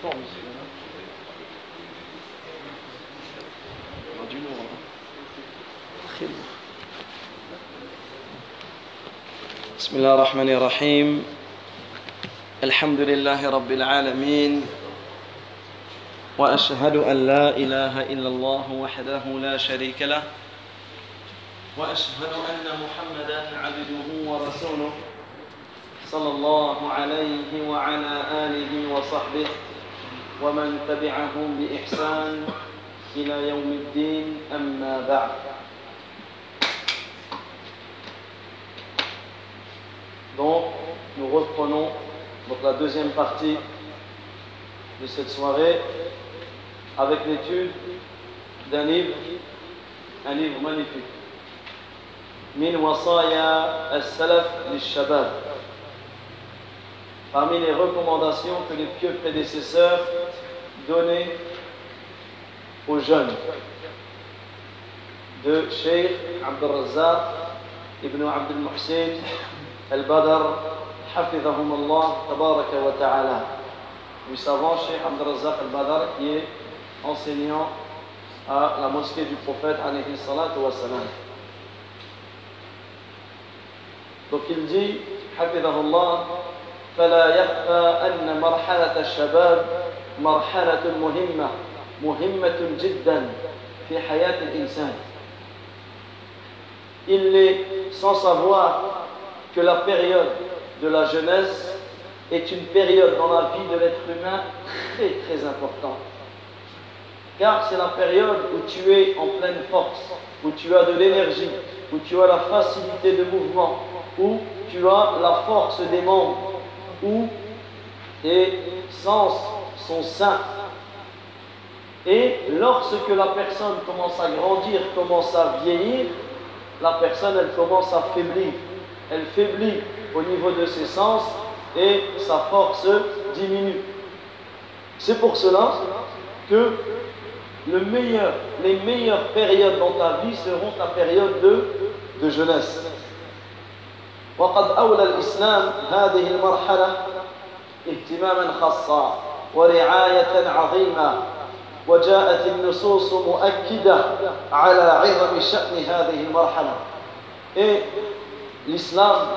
forme ici. On a du lourd. Très lourd. بسم الله الرحمن الرحيم الحمد لله رب العالمين واشهد ان لا اله الا الله وحده لا شريك له واشهد ان محمدا عبده ورسوله صلى الله عليه وعلى اله وصحبه ومن تبعهم باحسان الى يوم الدين اما بعد Donc, nous reprenons donc, la deuxième partie de cette soirée avec l'étude d'un livre, un livre magnifique. Min wasaya al-salaf shabab Parmi les recommandations que les pieux prédécesseurs donnaient aux jeunes de Sheikh Abdul Razzaq ibn Abdul Muhsin al-Badr hafidhahum Allah tabaraka wa ta'ala. Nous savons Sheikh Abdul Razzaq al-Badr qui est enseignant à la mosquée du prophète alayhi salatu wa salam. Donc il dit الله فلا يخفى أن مرحلة الشباب مرحلة مهمة مهمة جدا في حياة الإنسان Il est sans savoir que la période de la jeunesse est une période dans la vie de l'être humain très très importante. Car c'est la période où tu es en pleine force, où tu as de l'énergie, où tu as la facilité de mouvement, où tu as la force des membres, où tes sens sont sains. Et lorsque la personne commence à grandir, commence à vieillir, la personne elle commence à faiblir. Elle faiblit au niveau de ses sens et sa force diminue. C'est pour cela que le meilleur, les meilleures périodes dans ta vie seront ta période de, de jeunesse. وقد أولى الإسلام هذه المرحلة اهتماما خاصا ورعاية عظيمة وجاءت النصوص مؤكدة على عظم شأن هذه المرحلة Et l'islam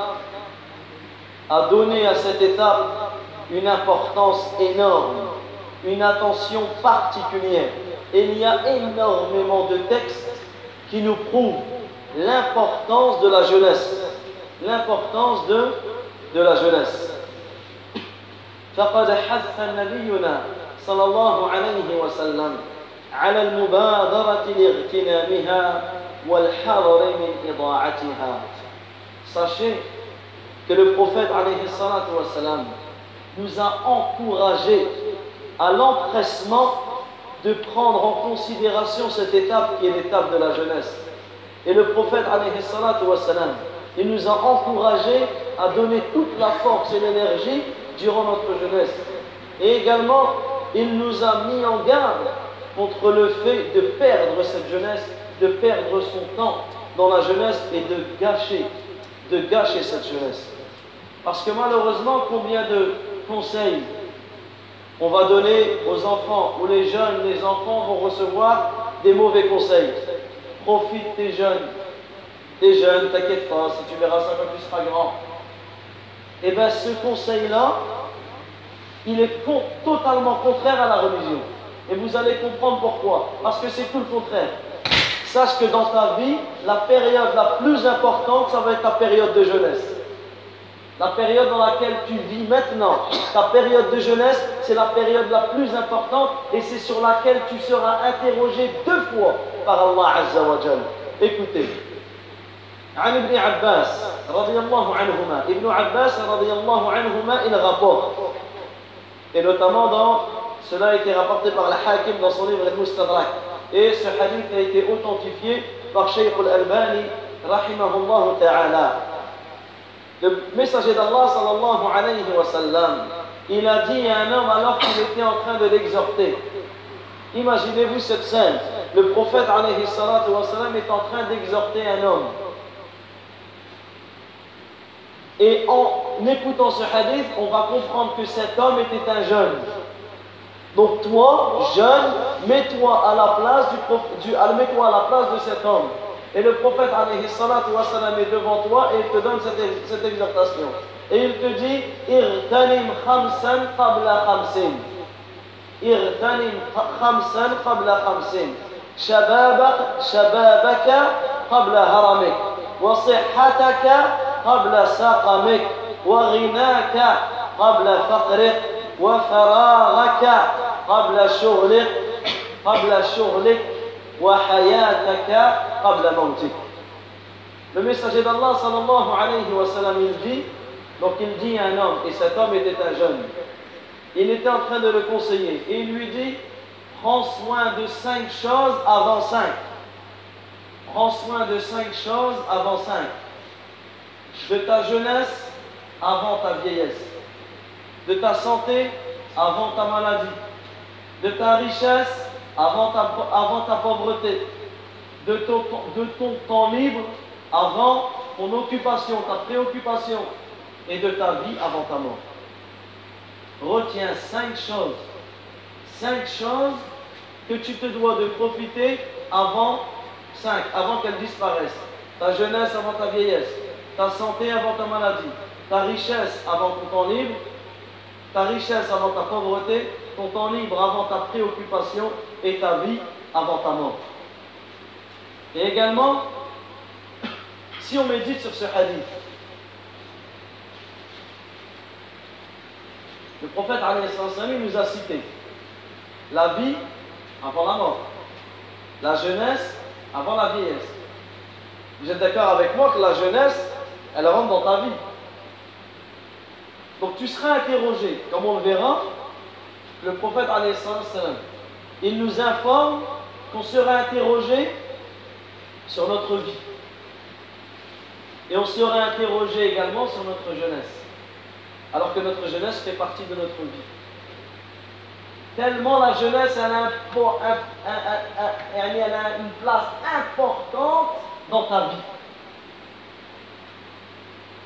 a donné à cette étape une importance énorme, une attention particulière. Et il y a énormément de textes qui nous prouvent l'importance de la jeunesse. L'importance de, de la jeunesse. فقد حث نبينا صلى الله عليه وسلم على المبادرة لاغتنامها والحذر من إضاعتها. Sachez que le prophète alayhi salatu wassalam, nous a encouragé à l'empressement de prendre en considération cette étape qui est l'étape de la jeunesse. Et le prophète alayhi salatu wassalam, il nous a encouragé à donner toute la force et l'énergie durant notre jeunesse. Et également, il nous a mis en garde contre le fait de perdre cette jeunesse, de perdre son temps dans la jeunesse et de gâcher, de gâcher cette jeunesse. Parce que malheureusement, combien de conseils on va donner aux enfants, ou les jeunes, les enfants vont recevoir des mauvais conseils. Profite tes jeunes. Tes jeunes, t'inquiète pas, si tu verras ça quand tu seras grand. Et bien ce conseil-là, il est totalement contraire à la religion. Et vous allez comprendre pourquoi. Parce que c'est tout le contraire. Sache que dans ta vie, la période la plus importante, ça va être ta période de jeunesse. La période dans laquelle tu vis maintenant, ta période de jeunesse, c'est la période la plus importante et c'est sur laquelle tu seras interrogé deux fois par Allah Azza. Écoutez. عن ابن عباس رضي الله عنهما ابن عباس رضي الله عنهما il rapporte et notamment dans cela a été rapporté par le Hakim dans son livre Al-Mustadrak et ce hadith a été authentifié par Shaykh al-Albani rahimahullah ta'ala le messager d'Allah sallallahu alayhi wa sallam, il a dit à un homme alors qu'il était en train de l'exhorter. Imaginez-vous cette scène. Le prophète alayhi salatu wa sallam est en train d'exhorter un homme. Et en écoutant ce hadith, on va comprendre que cet homme était un jeune. Donc toi, jeune, mets-toi à la place du, du mets-toi à la place de cet homme. Et le prophète alayhi salatu wa salam est devant toi et il te donne cette, cette exhortation. Et il te dit Irtanim khamsan qabla khamsin. Irtanim khamsan qabla khamsin. شبابك شبابك قبل هرمك وصحتك قبل سقمك وغناك قبل فقرك وفراغك قبل شغلك قبل شغلك وحياتك قبل موتك Le messager d'Allah sallallahu alayhi wa sallam il dit donc il dit à un homme et cet homme était un jeune il était en train de le conseiller et il lui dit prends soin de cinq choses avant cinq prends soin de cinq choses avant cinq de ta jeunesse avant ta vieillesse de ta santé avant ta maladie, de ta richesse avant ta, pauvreté, de ton, de ton temps libre avant ton occupation, ta préoccupation, et de ta vie avant ta mort. Retiens cinq choses, cinq choses que tu te dois de profiter avant cinq, avant qu'elles disparaissent. Ta jeunesse avant ta vieillesse, ta santé avant ta maladie, ta richesse avant ton temps libre, ta richesse avant ta pauvreté, ton temps libre avant ta préoccupation et ta vie avant ta mort. Et également, si on médite sur ce hadith, le prophète nous a cité la vie avant la mort, la jeunesse avant la vieillesse. Vous êtes d'accord avec moi que la jeunesse, elle rentre dans ta vie. Donc tu seras interrogé, comme on le verra, le prophète il nous informe qu'on sera interrogé sur notre vie. Et on sera interrogé également sur notre jeunesse. Alors que notre jeunesse fait partie de notre vie. Tellement la jeunesse, a une place importante dans ta vie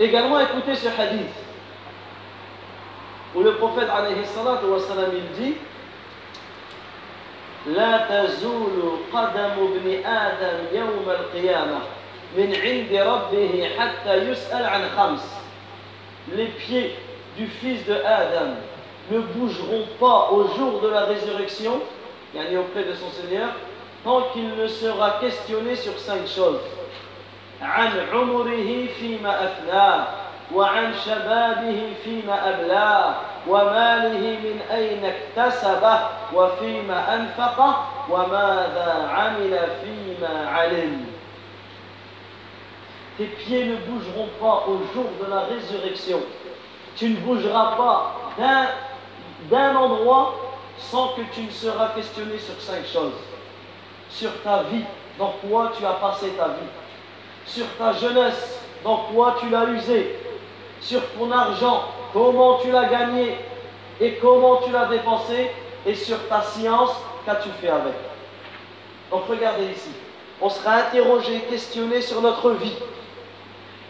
Également, écoutez ce hadith où le prophète alayhi salatu wa salam il dit لا تزول قدم ابن آدم يوم القيامة من عند ربه حتى يسأل عن خمس Les pieds du fils de Adam ne bougeront pas au jour de la résurrection, yani auprès de son Seigneur, tant qu'il ne sera questionné sur cinq choses. عن عمره فيما أفناه وعن شبابه فيما أبلاه وماله من أين اكتسبه وفيما أنفقه وماذا عمل فيما علم Tes pieds ne bougeront pas au jour de la résurrection. Tu ne bougeras pas d'un endroit sans que tu ne seras questionné sur cinq choses. Sur ta vie, dans quoi tu as passé ta vie. Sur ta jeunesse, dans quoi tu l'as usé sur ton argent, comment tu l'as gagné et comment tu l'as dépensé, et sur ta science, qu'as-tu fait avec. Donc regardez ici, on sera interrogé, questionné sur notre vie.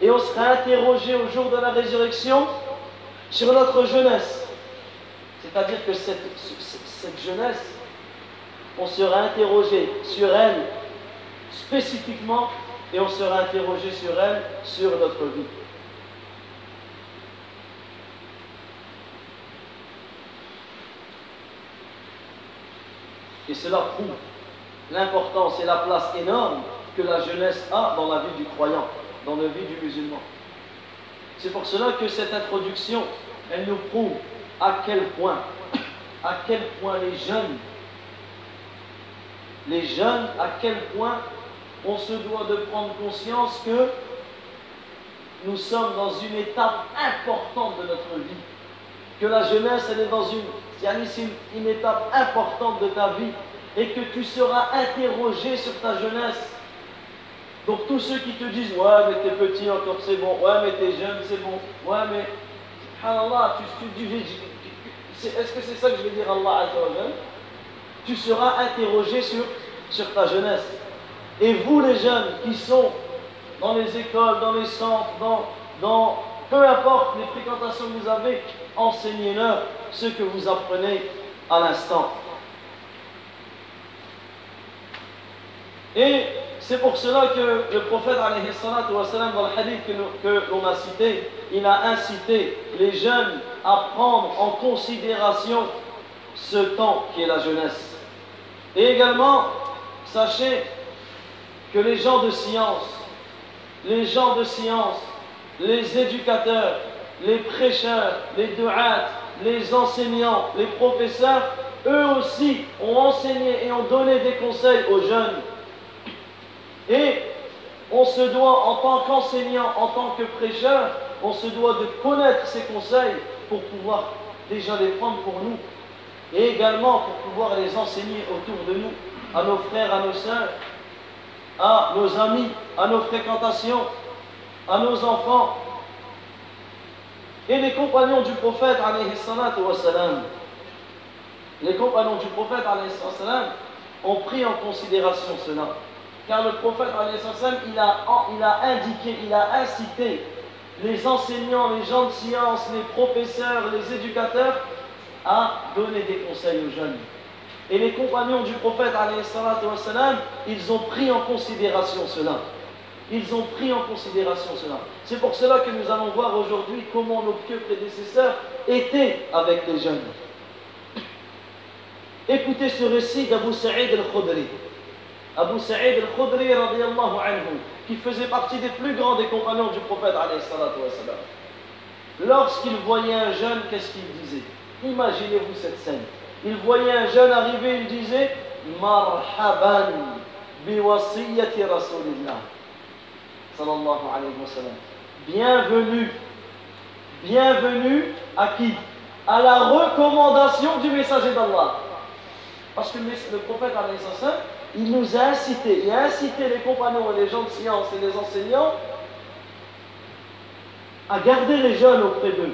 Et on sera interrogé au jour de la résurrection sur notre jeunesse. C'est-à-dire que cette, cette jeunesse, on sera interrogé sur elle spécifiquement et on sera interrogé sur elle, sur notre vie. Et cela prouve l'importance et la place énorme que la jeunesse a dans la vie du croyant, dans la vie du musulman. C'est pour cela que cette introduction, elle nous prouve à quel point, à quel point les jeunes, les jeunes, à quel point on se doit de prendre conscience que nous sommes dans une étape importante de notre vie. Que la jeunesse, elle est dans une c'est une étape importante de ta vie et que tu seras interrogé sur ta jeunesse. Donc tous ceux qui te disent ouais mais t'es petit encore c'est bon, ouais mais t'es jeune c'est bon, ouais mais subhanallah, tu, tu, est-ce que c'est ça que je vais dire Allah Tu seras interrogé sur ta jeunesse. Et vous les jeunes qui sont dans les écoles, dans les centres, dans, peu importe les fréquentations que vous avez, enseignez-leur ce que vous apprenez à l'instant. Et c'est pour cela que le prophète, dans le hadith que, l'on a cité, il a incité les jeunes à prendre en considération ce temps qui est la jeunesse. Et également, sachez que les gens de science, les gens de science, les éducateurs, les prêcheurs, les du'at, les enseignants, les professeurs, eux aussi ont enseigné et ont donné des conseils aux jeunes. Et on se doit, en tant qu'enseignant, en tant que prêcheur, on se doit de connaître ces conseils pour pouvoir déjà les prendre pour nous. Et également pour pouvoir les enseigner autour de nous, à nos frères, à nos sœurs, à nos amis, à nos fréquentations, à nos enfants. Et les compagnons du prophète, les compagnons du prophète, ont pris en considération cela. Car le prophète, il a, il a indiqué, il a incité les enseignants, les gens de science, les professeurs, les éducateurs à donner des conseils aux jeunes. Et les compagnons du prophète, ils ont pris en considération cela. Ils ont pris en considération cela. C'est pour cela que nous allons voir aujourd'hui comment nos pieux prédécesseurs étaient avec les jeunes. Écoutez ce récit d'Abu Sa'id al-Khudri. Abu Sa'id al-Khudri, qui faisait partie des plus grands des compagnons du prophète, lorsqu'il voyait un jeune, qu'est-ce qu'il disait? Imaginez-vous cette scène. Il voyait un jeune arriver, il disait Marhaban biwasiyati Rasulillah. Bienvenue. Bienvenue à qui? À la recommandation du messager d'Allah. Parce que le prophète, il nous a incité, il a incité les compagnons et les gens de science et les enseignants à garder les jeunes auprès d'eux.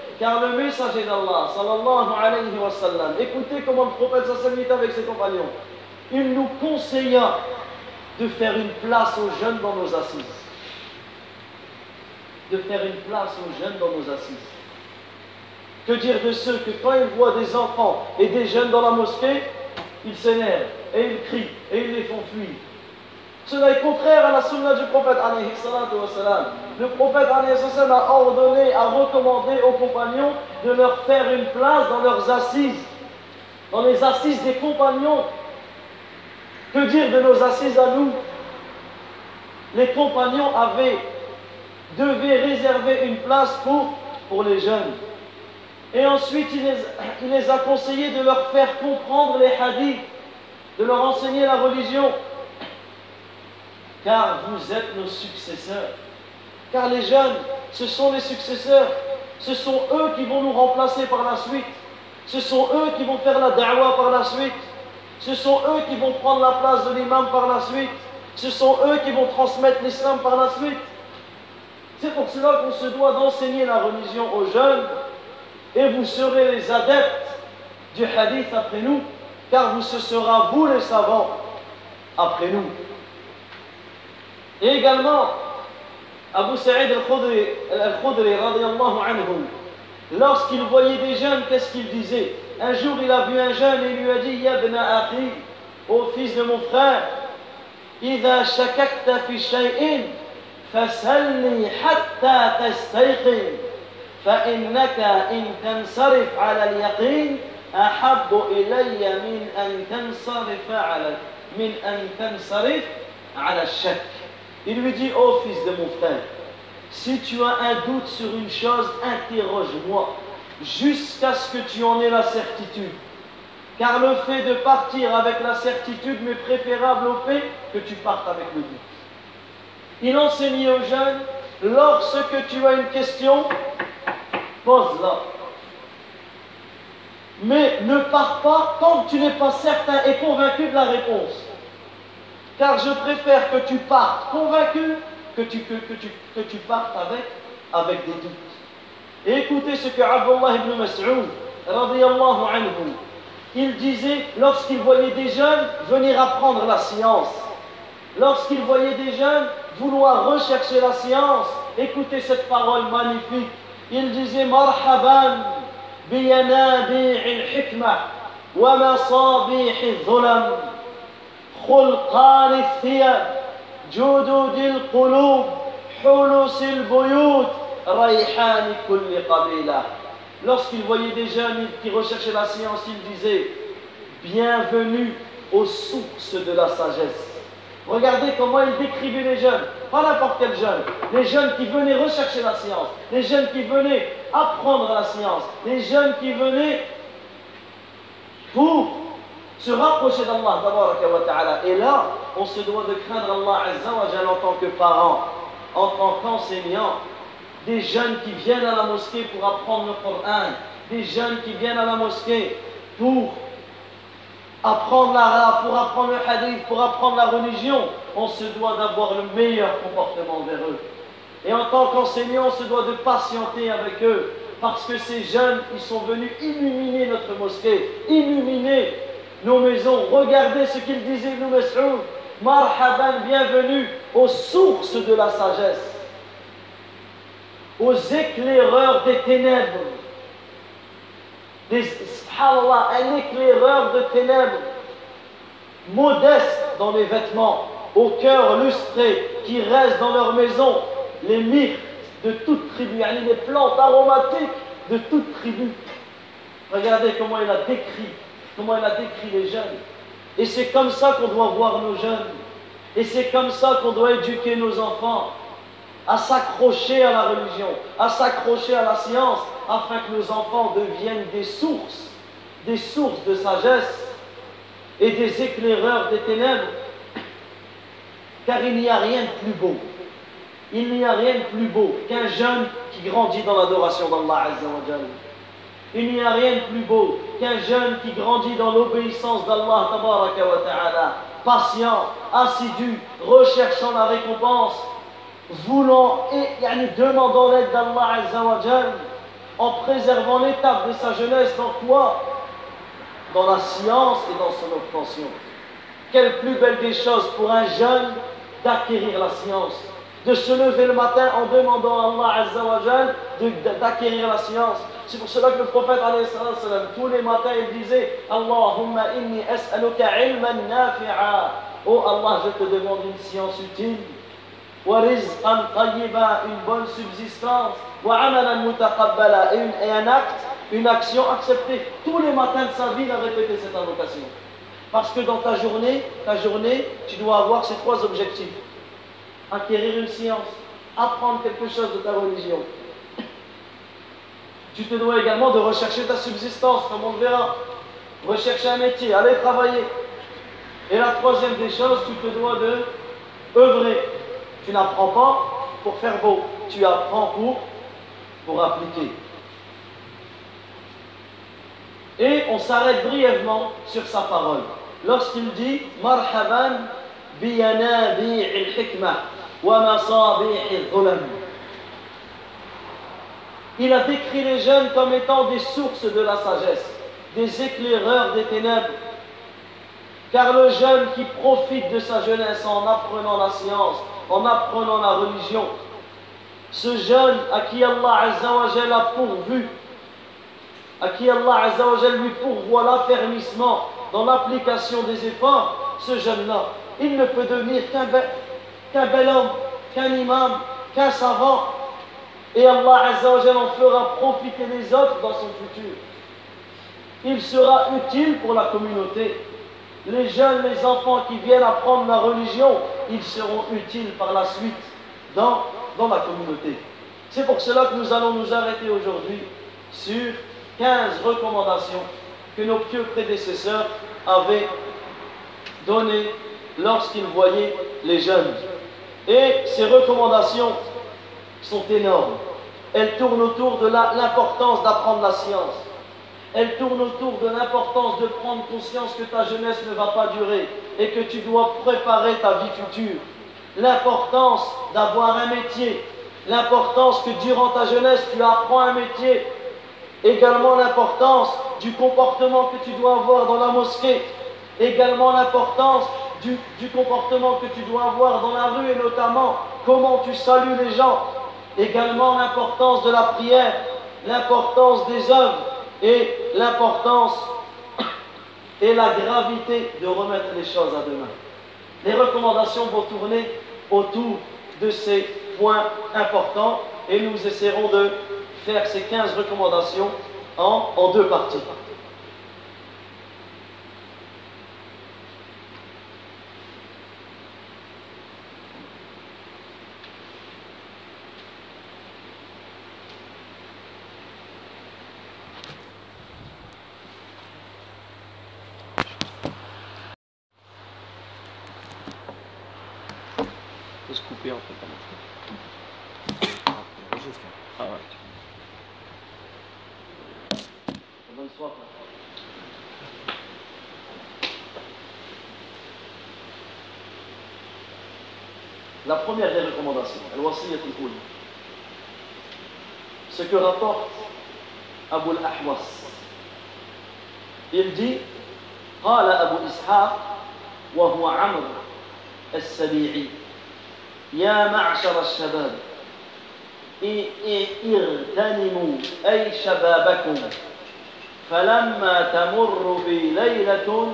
car le messager d'Allah, sallallahu alayhi wa sallam, écoutez comment le prophète sallallahu avec ses compagnons. Il nous conseilla de faire une place aux jeunes dans nos assises. De faire une place aux jeunes dans nos assises. Que dire de ceux que quand ils voient des enfants et des jeunes dans la mosquée, ils s'énervent et ils crient et ils les font fuir. Cela est contraire à la sunna du prophète Le prophète a ordonné, a recommandé aux compagnons de leur faire une place dans leurs assises, dans les assises des compagnons. Que dire de nos assises à nous? Les compagnons avaient, devaient réserver une place pour, pour les jeunes. Et ensuite, il les, il les a conseillés de leur faire comprendre les hadiths, de leur enseigner la religion car vous êtes nos successeurs. Car les jeunes, ce sont les successeurs. Ce sont eux qui vont nous remplacer par la suite. Ce sont eux qui vont faire la da'wah par la suite. Ce sont eux qui vont prendre la place de l'imam par la suite. Ce sont eux qui vont transmettre l'islam par la suite. C'est pour cela qu'on se doit d'enseigner la religion aux jeunes et vous serez les adeptes du hadith après nous, car ce sera vous les savants après nous. Et également, Abu Sa'id al-Khudri, lorsqu'il voyait des jeunes, qu'est-ce qu'il disait Un jour, il a vu un jeune et il lui a dit Yabna akhi, ô fils de mon frère, إذا شككت في شيء فسلني حتى تستيقن فإنك إن تنصرف على اليقين أحب إلي من أن تنصرف على من أن تنصرف على الشك il lui dit, ô fils de mon frère, si tu as un doute sur une chose, interroge-moi jusqu'à ce que tu en aies la certitude. Car le fait de partir avec la certitude m'est préférable au fait que tu partes avec le doute. Il enseignait aux jeunes, lorsque tu as une question, pose-la. Mais ne pars pas tant que tu n'es pas certain et convaincu de la réponse Car je préfère que tu partes convaincu que tu, que, que tu, que tu partes avec, avec des doutes. Et écoutez ce que Abdullah ibn Mas'ud, radiallahu anhu, il disait lorsqu'il voyait des jeunes venir apprendre la science, lorsqu'il voyait des jeunes vouloir rechercher la science, écoutez cette parole magnifique. Il disait Marhaban بينابيع الحكمة ومصابيح الظلم خلقان الثياب جدد القلوب حلس البيوت ريحان كل قبيلة Lorsqu'il voyait des jeunes qui recherchaient la science, il disait Bienvenue aux sources de la sagesse. Regardez comment il décrivait les jeunes, pas n'importe quel jeune, les jeunes qui venaient rechercher la science, les jeunes qui venaient apprendre la science, les jeunes qui venaient pour se rapprocher d'Allah. Et là, on se doit de craindre Allah en tant que parent, en tant qu'enseignant, des jeunes qui viennent à la mosquée pour apprendre le Coran, des jeunes qui viennent à la mosquée pour apprendre l'arabe, pour apprendre le hadith, pour apprendre la religion, on se doit d'avoir le meilleur comportement vers eux. Et en tant qu'enseignant, on se doit de patienter avec eux, parce que ces jeunes, ils sont venus illuminer notre mosquée, illuminer nos maisons. Regardez ce qu'ils disaient, nous, Mas'oud. Marhaban, bienvenue aux sources de la sagesse, aux éclaireurs des ténèbres des, un éclaireur de ténèbres, modeste dans les vêtements, au cœur lustré, qui reste dans leur maison les myrtes de toute tribu, les plantes aromatiques de toute tribu. Regardez comment il a décrit, comment il a décrit les jeunes. Et c'est comme ça qu'on doit voir nos jeunes. Et c'est comme ça qu'on doit éduquer nos enfants à s'accrocher à la religion, à s'accrocher à la science, afin que nos enfants deviennent des sources, des sources de sagesse et des éclaireurs des ténèbres. Car il n'y a rien de plus beau. Il n'y a rien de plus beau qu'un jeune qui grandit dans l'adoration d'Allah. Il n'y a rien de plus beau qu'un jeune qui grandit dans l'obéissance d'Allah patient, assidu, recherchant la récompense, voulant et demandant l'aide d'Allah en préservant l'étape de sa jeunesse dans quoi? Dans la science et dans son obtention. Quelle plus belle des choses pour un jeune d'acquérir la science, de se lever le matin en demandant à Allah d'acquérir la science. C'est pour cela que le prophète, tous les matins, il disait Allahumma inni as'aluka ilman nafi'a. Oh Allah, je te demande une science utile. Wa rizqan tayyiba, une bonne subsistance. Wa amalan mutaqabbala, et un acte, une action acceptée. Tous les matins de sa vie, il a répété cette invocation. Parce que dans ta journée, ta journée, tu dois avoir ces trois objectifs. Acquérir une science, apprendre quelque chose de ta religion, tu te dois également de rechercher ta subsistance comme on le verra. Rechercher un métier aller travailler. Et la troisième des choses tu te dois de œuvrer. Tu n'apprends pas pour faire beau, tu apprends pour, pour appliquer. Et on s'arrête brièvement sur sa parole. Lorsqu'il dit Marhaban biyanabi al-hikmah wa masabih al Il a décrit les jeunes comme étant des sources de la sagesse, des éclaireurs des ténèbres. Car le jeune qui profite de sa jeunesse en apprenant la science, en apprenant la religion. Ce jeune à qui Allah Azzawajal a pourvu, à qui Allah Azzawajal lui pourvoit l'affermissement dans l'application des efforts, ce jeune-là, il ne peut devenir qu'un bel, homme, qu'un imam, qu'un savant. Et Allah Azzawajal en fera profiter les autres dans son futur. Il sera utile pour la communauté les jeunes, les enfants qui viennent apprendre la religion, ils seront utiles par la suite dans, dans la communauté. C'est pour cela que nous allons nous arrêter aujourd'hui sur 15 recommandations que nos pieux prédécesseurs avaient données lorsqu'ils voyaient les jeunes. Et ces recommandations sont énormes. Elles tournent autour de l'importance d'apprendre la science. elle tourne autour de l'importance de prendre conscience que ta jeunesse ne va pas durer et que tu dois préparer ta vie future. L'importance d'avoir un métier, l'importance que durant ta jeunesse tu apprends un métier, également l'importance du comportement que tu dois avoir dans la mosquée, également l'importance du, comportement que tu dois avoir dans la rue et notamment comment tu salues les gens, également l'importance de la prière, l'importance des œuvres et l'importance et la gravité de remettre les choses à demain. Les recommandations vont tourner autour de ces points importants et nous essaierons de faire ces 15 recommandations en, en deux parties. La première des recommandations, al-wasiyyat al Ce que rapporte Abu al-Ahwas. Il dit قال أبو إسحاق وهو عمرو السبيعي يا معشر الشباب اغتنموا أي شبابكم فلما تمر بي ليلة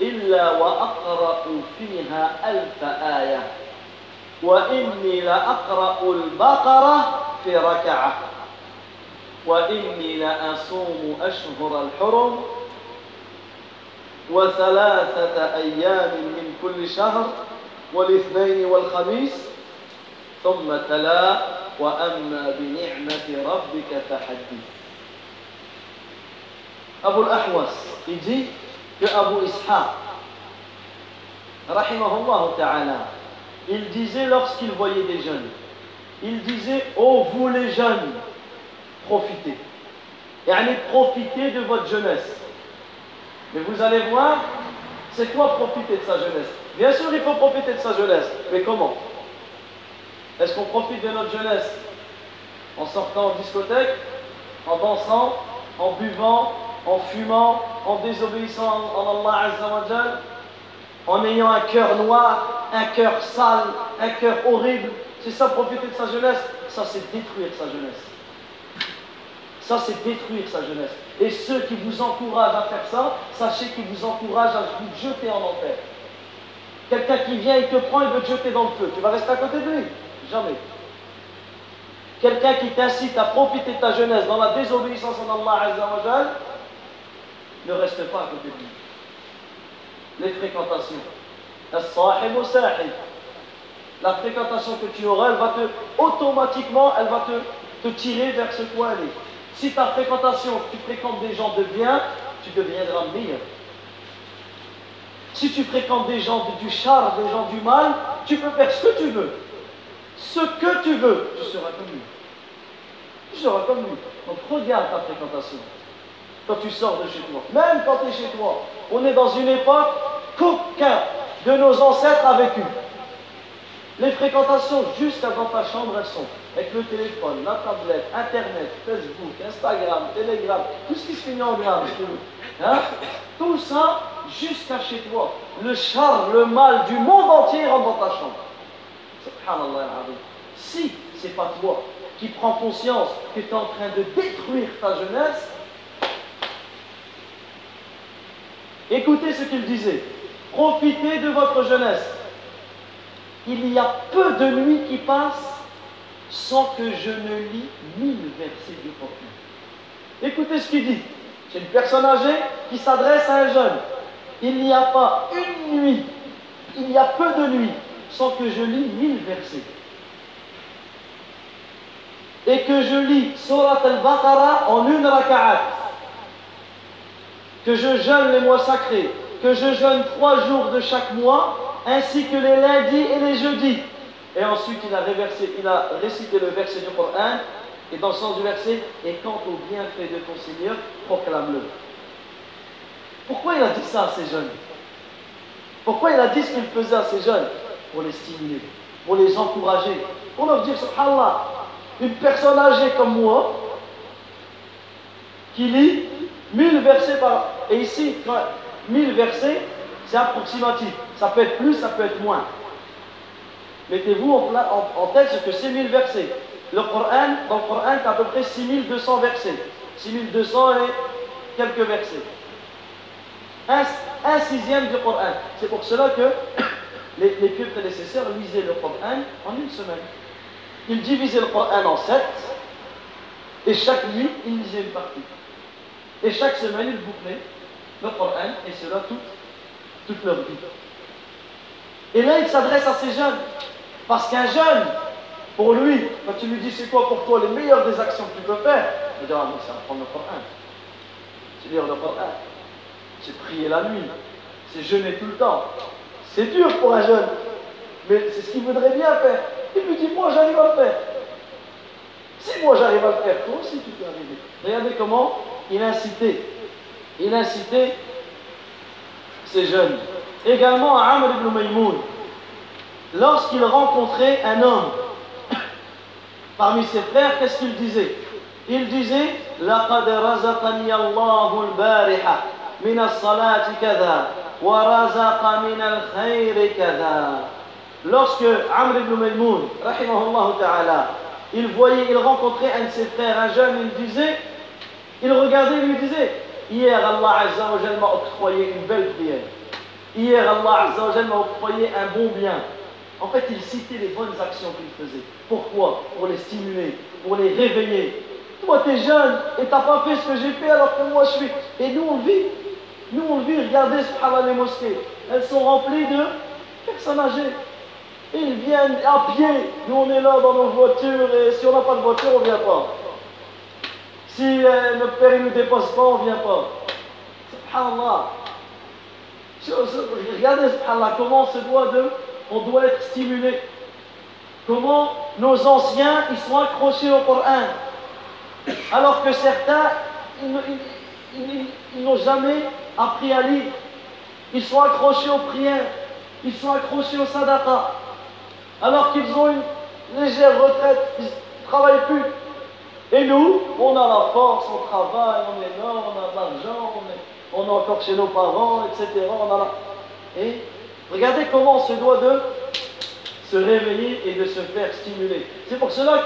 إلا وأقرأ فيها ألف آية وإني لأقرأ البقرة في ركعة. وإني لأصوم أشهر الحرم وثلاثة أيام من كل شهر والاثنين والخميس ثم تلا وأما بنعمة ربك فحدث. أبو الأحوص dit que Abu Ishaq rahimahullah ta'ala il disait lorsqu'il voyait des jeunes. Il disait oh vous les jeunes profitez. Et allez profiter de votre jeunesse. Mais vous allez voir c'est quoi profiter de sa jeunesse? Bien sûr, il faut profiter de sa jeunesse. Mais comment? Est-ce qu'on profite de notre jeunesse? En sortant en discothèque, en dansant, en buvant, en fumant, en désobéissant en Allah en ayant un cœur noir, un cœur sale, un cœur horrible. C'est ça profiter de sa jeunesse Ça, c'est détruire sa jeunesse. Ça, c'est détruire sa jeunesse. Et ceux qui vous encouragent à faire ça, sachez qu'ils vous encouragent à vous jeter en enfer. Quelqu'un qui vient, il te prend, il veut te jeter dans le feu. Tu vas rester à côté de lui? Jamais. Quelqu'un qui t'incite à profiter de ta jeunesse dans la désobéissance en Allah ne reste pas à côté de lui. Les fréquentations. La fréquentation que tu auras, elle va te, automatiquement, elle va te, tirer vers ce point là Si ta fréquentation, tu fréquentes des gens de bien, tu deviendras meilleur. Si tu fréquentes des gens du char, des gens du mal, tu peux faire ce que tu veux. Ce que tu veux, tu seras comme lui. Tu seras comme lui. Donc regarde ta fréquentation. Quand tu sors de chez toi, même quand tu es chez toi, on est dans une époque qu'aucun de nos ancêtres a vécu. Les fréquentations, jusqu'à dans ta chambre, elles sont. Avec le téléphone, la tablette, Internet, Facebook, Instagram, Telegram, tout ce qui se finit en gramme. Hein? Tout ça, jusqu'à chez toi. Le char, le mal du monde entier rentre dans ta chambre. Subhanallah Si c'est pas toi qui prends conscience que tu es en train de détruire ta jeunesse, écoutez ce qu'il disait. Profitez de votre jeunesse. Il y a peu de nuits qui passent sans que je ne lis mille versets du Coran. Écoutez ce qu'il dit. C'est une personne âgée qui s'adresse à un jeune. Il n'y a pas une nuit, il y a peu de nuits, sans que je lis mille versets. Et que je lis Surat al-Baqarah en une raka'at. Que je jeûne les mois sacrés. Que je jeûne trois jours de chaque mois, ainsi que les lundis et les jeudis. Et ensuite, il a, il a récité le verset du Coran Et dans le sens du verset, et quant au bienfait de ton Seigneur, proclame-le. Pourquoi il a dit ça à ces jeunes? Pourquoi il a dit ce qu'il faisait à ces jeunes? Pour les stimuler, pour les encourager, pour leur dire, subhanallah, une personne âgée comme moi, qui lit 1000 versets par... Et ici, 1000 versets, c'est approximatif. Ça peut être plus, ça peut être moins. Mettez-vous en, tête ce que c'est 1000 versets. Le Coran, dans le Coran, c'est à peu près 6200 versets. 6200 et quelques versets. Un, sixième du Coran. C'est pour cela que les, les prédécesseurs lisaient le Coran en une semaine. Ils divisaient le Coran en sept, et chaque nuit, ils lisaient une partie. Et chaque semaine, ils bouclaient le Coran, et cela toute, toute leur vie. Et là, il s'adresse à ces jeunes. Parce qu'un jeune, pour lui, quand tu lui dis c'est quoi pour toi les meilleures des actions que tu peux faire, il dire Ah, mais c'est apprendre le Coran. C'est lire le Coran. C'est prier la nuit. C'est jeûner tout le temps. C'est dur pour un jeune. Mais c'est ce qu'il voudrait bien faire. Il lui dit Moi, j'arrive à le faire. Si moi, j'arrive à le faire, toi aussi, tu peux arriver. Regardez comment il incitait. Il incitait ces jeunes. Également à Amr ibn Maymoun lorsqu'il rencontrait un homme parmi ses frères, qu'est-ce qu'il disait Il disait لقد رزقني الله البارحة من الصلاة كذا ورزق من الخير كذا Lorsque Amr ibn Maymoun, rahimahullah ta'ala, il voyait, il rencontrait un de ses frères, un jeune, il disait, il regardait, il lui disait, hier Allah Azza m'a octroyé une belle prière. Hier Allah Azza m'a octroyé un bon bien. En fait, il citait les bonnes actions qu'il faisait. Pourquoi? Pour les stimuler, pour les réveiller. Toi, tu es jeune et tu n'as pas fait ce que j'ai fait alors que moi je suis. Et nous, on vit. Nous, on vit. Regardez, subhanallah, les mosquées. Elles sont remplies de personnes âgées. Ils viennent à pied. Nous, on est là dans nos voitures et si on n'a pas de voiture, on ne vient pas. Si euh, notre père ne nous dépasse pas, on ne vient pas. Subhanallah. Regardez, subhanallah, comment on se doit de on doit être stimulé. Comment nos anciens, ils sont accrochés au Coran, alors que certains, ils, n'ont jamais appris à lire. Ils sont accrochés aux prières, ils sont accrochés au sadaqa, alors qu'ils ont une légère retraite, ils ne travaillent plus. Et nous, on a la force, on travaille, on est là, on a de l'argent, on est, encore chez nos parents, etc. On. Et Regardez comment on se doit de se réveiller et de se faire stimuler. C'est pour cela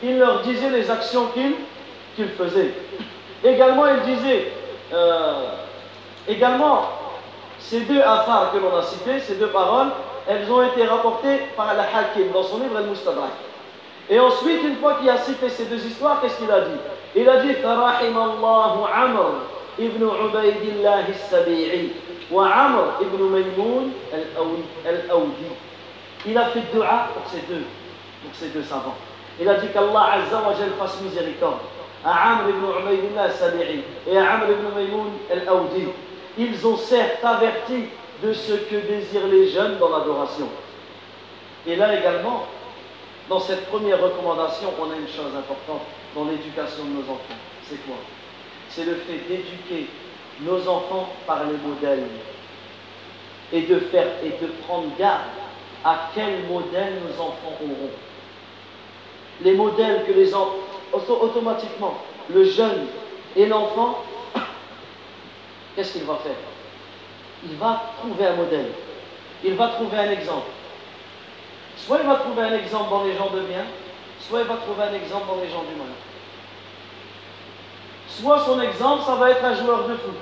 qu'il leur disait les actions qu'il faisait. Également, il disait, euh, également, ces deux affaires que l'on a citées, ces deux paroles, elles ont été rapportées par Al-Hakim dans son livre Al-Mustadrak. Et ensuite, une fois qu'il a cité ces deux histoires, qu'est-ce qu'il a dit? Il a dit Farahimallahu Amr ibn Ubaidillah al-Sabi'i wa Amr ibn Maymoun al-Aoudi. Il a fait dua pour ces deux, pour ces deux savants. Il a dit qu'Allah Azza wa Jal fasse miséricorde à Amr ibn Ubaidillah al-Sabi'i et à Amr ibn Maymoun al-Aoudi. Ils ont certes averti de ce que désirent les jeunes dans l'adoration. Et là également, dans cette première recommandation, on a une chose importante dans l'éducation de nos enfants. C'est quoi? C'est le fait d'éduquer nos enfants par les modèles et de faire et de prendre garde à quel modèle nos enfants auront. Les modèles que les enfants, automatiquement, le jeune et l'enfant, qu'est-ce qu'il va faire? Il va trouver un modèle, il va trouver un exemple. Soit il va trouver un exemple dans les gens de bien, soit il va trouver un exemple dans les gens du mal. Soit son exemple, ça va être un joueur de foot.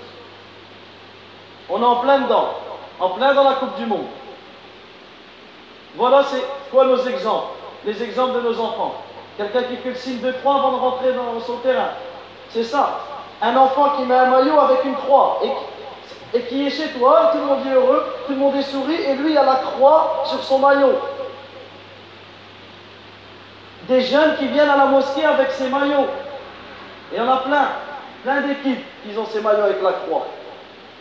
On est en plein dedans, en plein dans la Coupe du Monde. Voilà, c'est quoi nos exemples? Les exemples de nos enfants. Quelqu'un qui fait le signe de croix avant de rentrer dans son terrain. C'est ça. Un enfant qui met un maillot avec une croix et qui est chez toi, tout le monde est heureux, tout le monde est souri, et lui a la croix sur son maillot. Des jeunes qui viennent à la mosquée avec ces maillots. Et on a plein, plein d'équipes qui ont ces maillots avec la croix.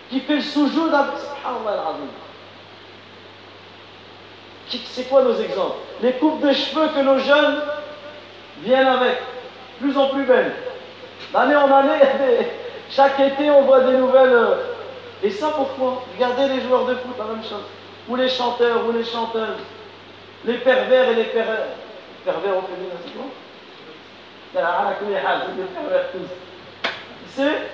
Qui fait le soujoud avec. C'est quoi nos exemples? Les coupes de cheveux que nos jeunes viennent avec. plus en plus belles. D'année en année, chaque été, on voit des nouvelles. Et ça pourquoi Regardez les joueurs de foot, la même chose. Ou les chanteurs, ou les chanteuses. Les pervers et les pervers. Pervers au féminin, c'est quoi c'est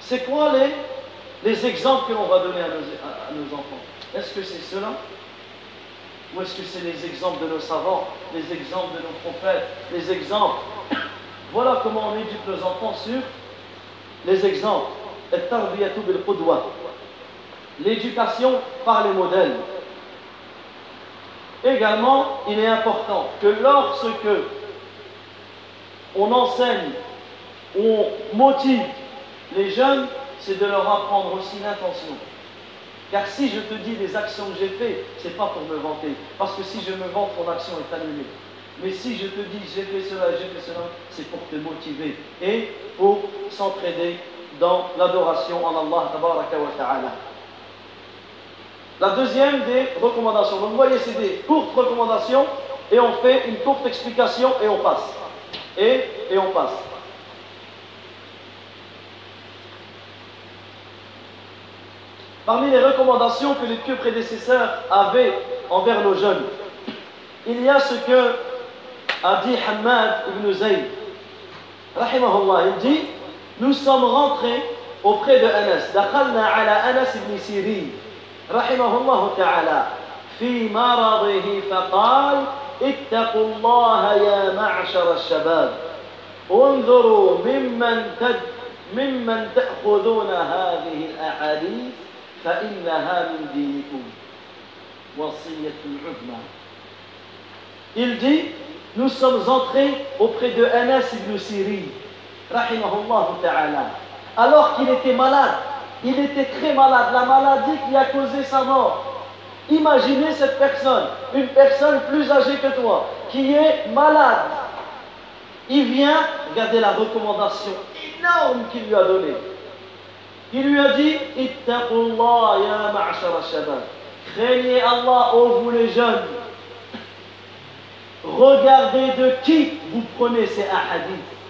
c'est quoi les, les exemples que l'on va donner à nos, à nos enfants? Est-ce que c'est cela? Ou est-ce que c'est les exemples de nos savants, les exemples de nos prophètes, les exemples? Voilà comment on éduque nos enfants sur les exemples. L'éducation par les modèles. Également, il est important que lorsque on enseigne, on motive les jeunes, c'est de leur apprendre aussi l'intention. Car si je te dis les actions que j'ai faites, c'est pas pour me vanter. Parce que si je me vante, mon action est annulée. Mais si je te dis j'ai fait cela, j'ai fait cela, c'est pour te motiver et pour s'entraider dans l'adoration en Allah. La deuxième des recommandations. Donc vous voyez, c'est des courtes recommandations et on fait une courte explication et on passe. Et, et on passe. Parmi les recommandations que les pieux prédécesseurs avaient envers nos jeunes, il y a ce que a dit Hamad ibn Zayd. Rahimahullah, il dit Nous sommes rentrés auprès de Anas. دخلنا على أنس بن سيرين رحمه الله تعالى في مرضه فقال اتقوا الله يا معشر الشباب انظروا ممن تد ممن تأخذون هذه الأحاديث il dit nous sommes entrés auprès de Anas ibn Siri alors qu'il était malade il était très malade la maladie qui a causé sa mort imaginez cette personne une personne plus âgée que toi qui est malade il vient regardez la recommandation énorme qu'il lui a donnée il lui a dit ya. Craignez Allah, ô vous les jeunes. Regardez de qui vous prenez ces ahadiths.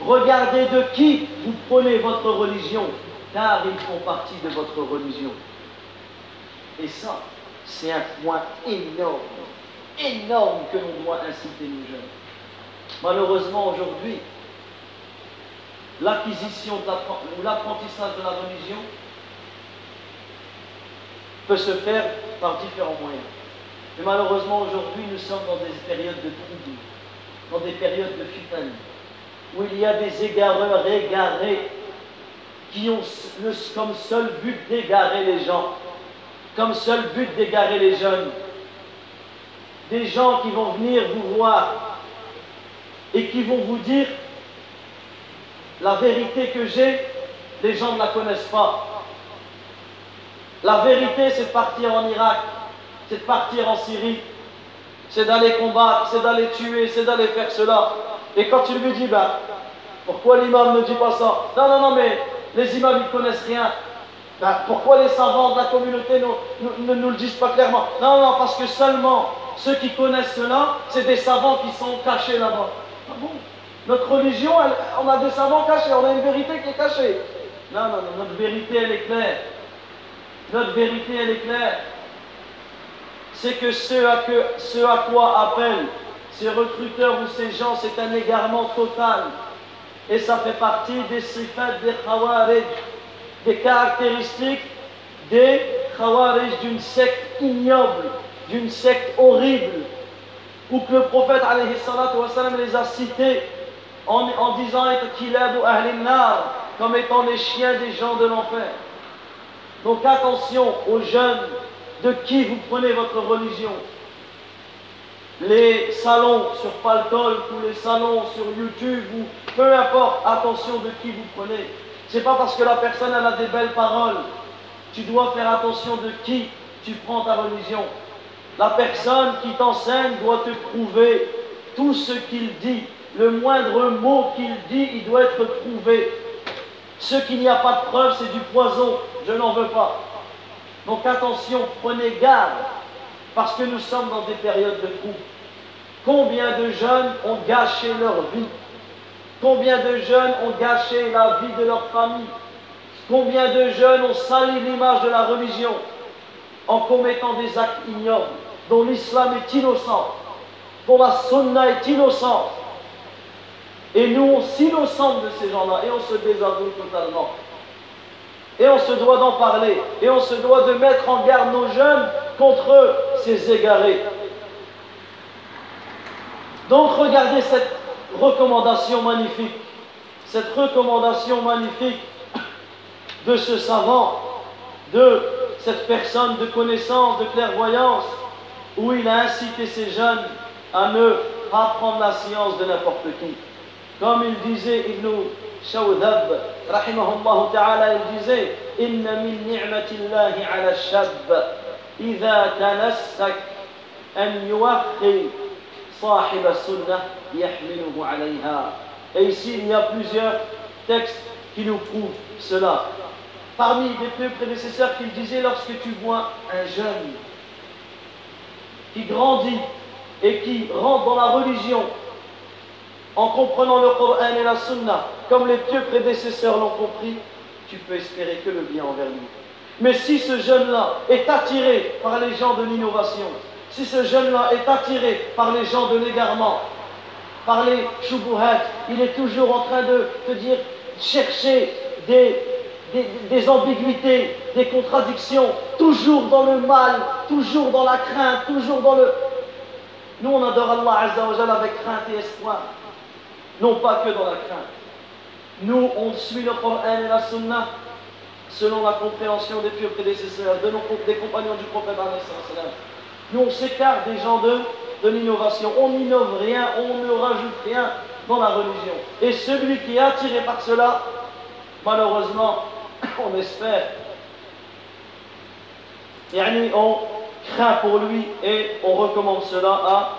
Regardez de qui vous prenez votre religion, car ils font partie de votre religion. Et ça, c'est un point énorme, énorme que l'on doit inciter nos jeunes. Malheureusement, aujourd'hui, l'acquisition ou l'apprentissage de la religion peut se faire par différents moyens. Mais malheureusement, aujourd'hui, nous sommes dans des périodes de troubles, dans des périodes de fitane, où il y a des égareurs égarés qui ont comme seul but d'égarer les gens, comme seul but d'égarer les jeunes. Des gens qui vont venir vous voir et qui vont vous dire la vérité que j'ai, les gens ne la connaissent pas. La vérité, c'est de partir en Irak, c'est de partir en Syrie, c'est d'aller combattre, c'est d'aller tuer, c'est d'aller faire cela. Et quand tu lui dis, ben, pourquoi l'imam ne dit pas ça? Non, non, non, mais les imams, ils ne connaissent rien. Ben, pourquoi les savants de la communauté ne nous le disent pas clairement? Non, non, parce que seulement ceux qui connaissent cela, c'est des savants qui sont cachés là-bas. Ah bon? Notre religion, on a des savants cachés, on a une vérité qui est cachée. Non, non, non, notre vérité, elle est claire. Notre vérité, elle est claire. C'est que ce à, que ce à quoi appellent ces recruteurs ou ces gens, c'est un égarement total. Et ça fait partie des sifat des khawarij, des caractéristiques des khawarij d'une secte ignoble, d'une secte horrible, ou que le prophète les a cités en, disant être comme étant les chiens des gens de l'enfer. Donc attention aux jeunes de qui vous prenez votre religion. Les salons sur Paltol ou les salons sur YouTube ou peu importe, attention de qui vous prenez. C'est pas parce que la personne a des belles paroles. Tu dois faire attention de qui tu prends ta religion. La personne qui t'enseigne doit te prouver tout ce qu'il dit le moindre mot qu'il dit, il doit être prouvé. Ce qu'il n'y a pas de preuve, c'est du poison. Je n'en veux pas. Donc attention, prenez garde, parce que nous sommes dans des périodes de troubles. Combien de jeunes ont gâché leur vie? Combien de jeunes ont gâché la vie de leur famille? Combien de jeunes ont sali l'image de la religion en commettant des actes ignobles dont l'islam est innocent, dont la sunna est innocente? Et nous, on s'innocente de ces gens-là et on se désavoue totalement. Et on se doit d'en parler. Et on se doit de mettre en garde nos jeunes contre ces égarés. Donc regardez cette recommandation magnifique. Cette recommandation magnifique de ce savant, de cette personne de connaissance, de clairvoyance, où il a incité ces jeunes à ne pas prendre la science de n'importe qui. Comme il disait Ibn Shawdab, rahimahullah ta'ala, il disait Inna min ni'matillahi ala shab, idha tanassak an yuwakhi sahib sunnah yahmiluhu alayha. Et ici, il y a plusieurs textes qui nous prouvent cela. Parmi les plus prédécesseurs qu'il disait, lorsque tu vois un jeune qui grandit et qui rentre dans la religion en comprenant le Coran et la Sunna, comme les pieux prédécesseurs l'ont compris, tu peux espérer que le bien envers lui. Mais si ce jeune-là est attiré par les gens de l'innovation, si ce jeune-là est attiré par les gens de l'égarement, par les shubuhat, il est toujours en train de te dire chercher des des, ambiguïtés, des contradictions, toujours dans le mal, toujours dans la crainte, toujours dans le... Nous, on adore Allah Azza avec crainte et espoir, non pas que dans la crainte. Nous, on suit le Coran et la Sunna selon la compréhension des purs prédécesseurs, de nos, des compagnons du prophète. Nous, on s'écarte des gens de, l'innovation. On n'innove rien, on ne rajoute rien dans la religion. Et celui qui est attiré par cela, malheureusement, on espère. Et on craint pour lui et on recommande cela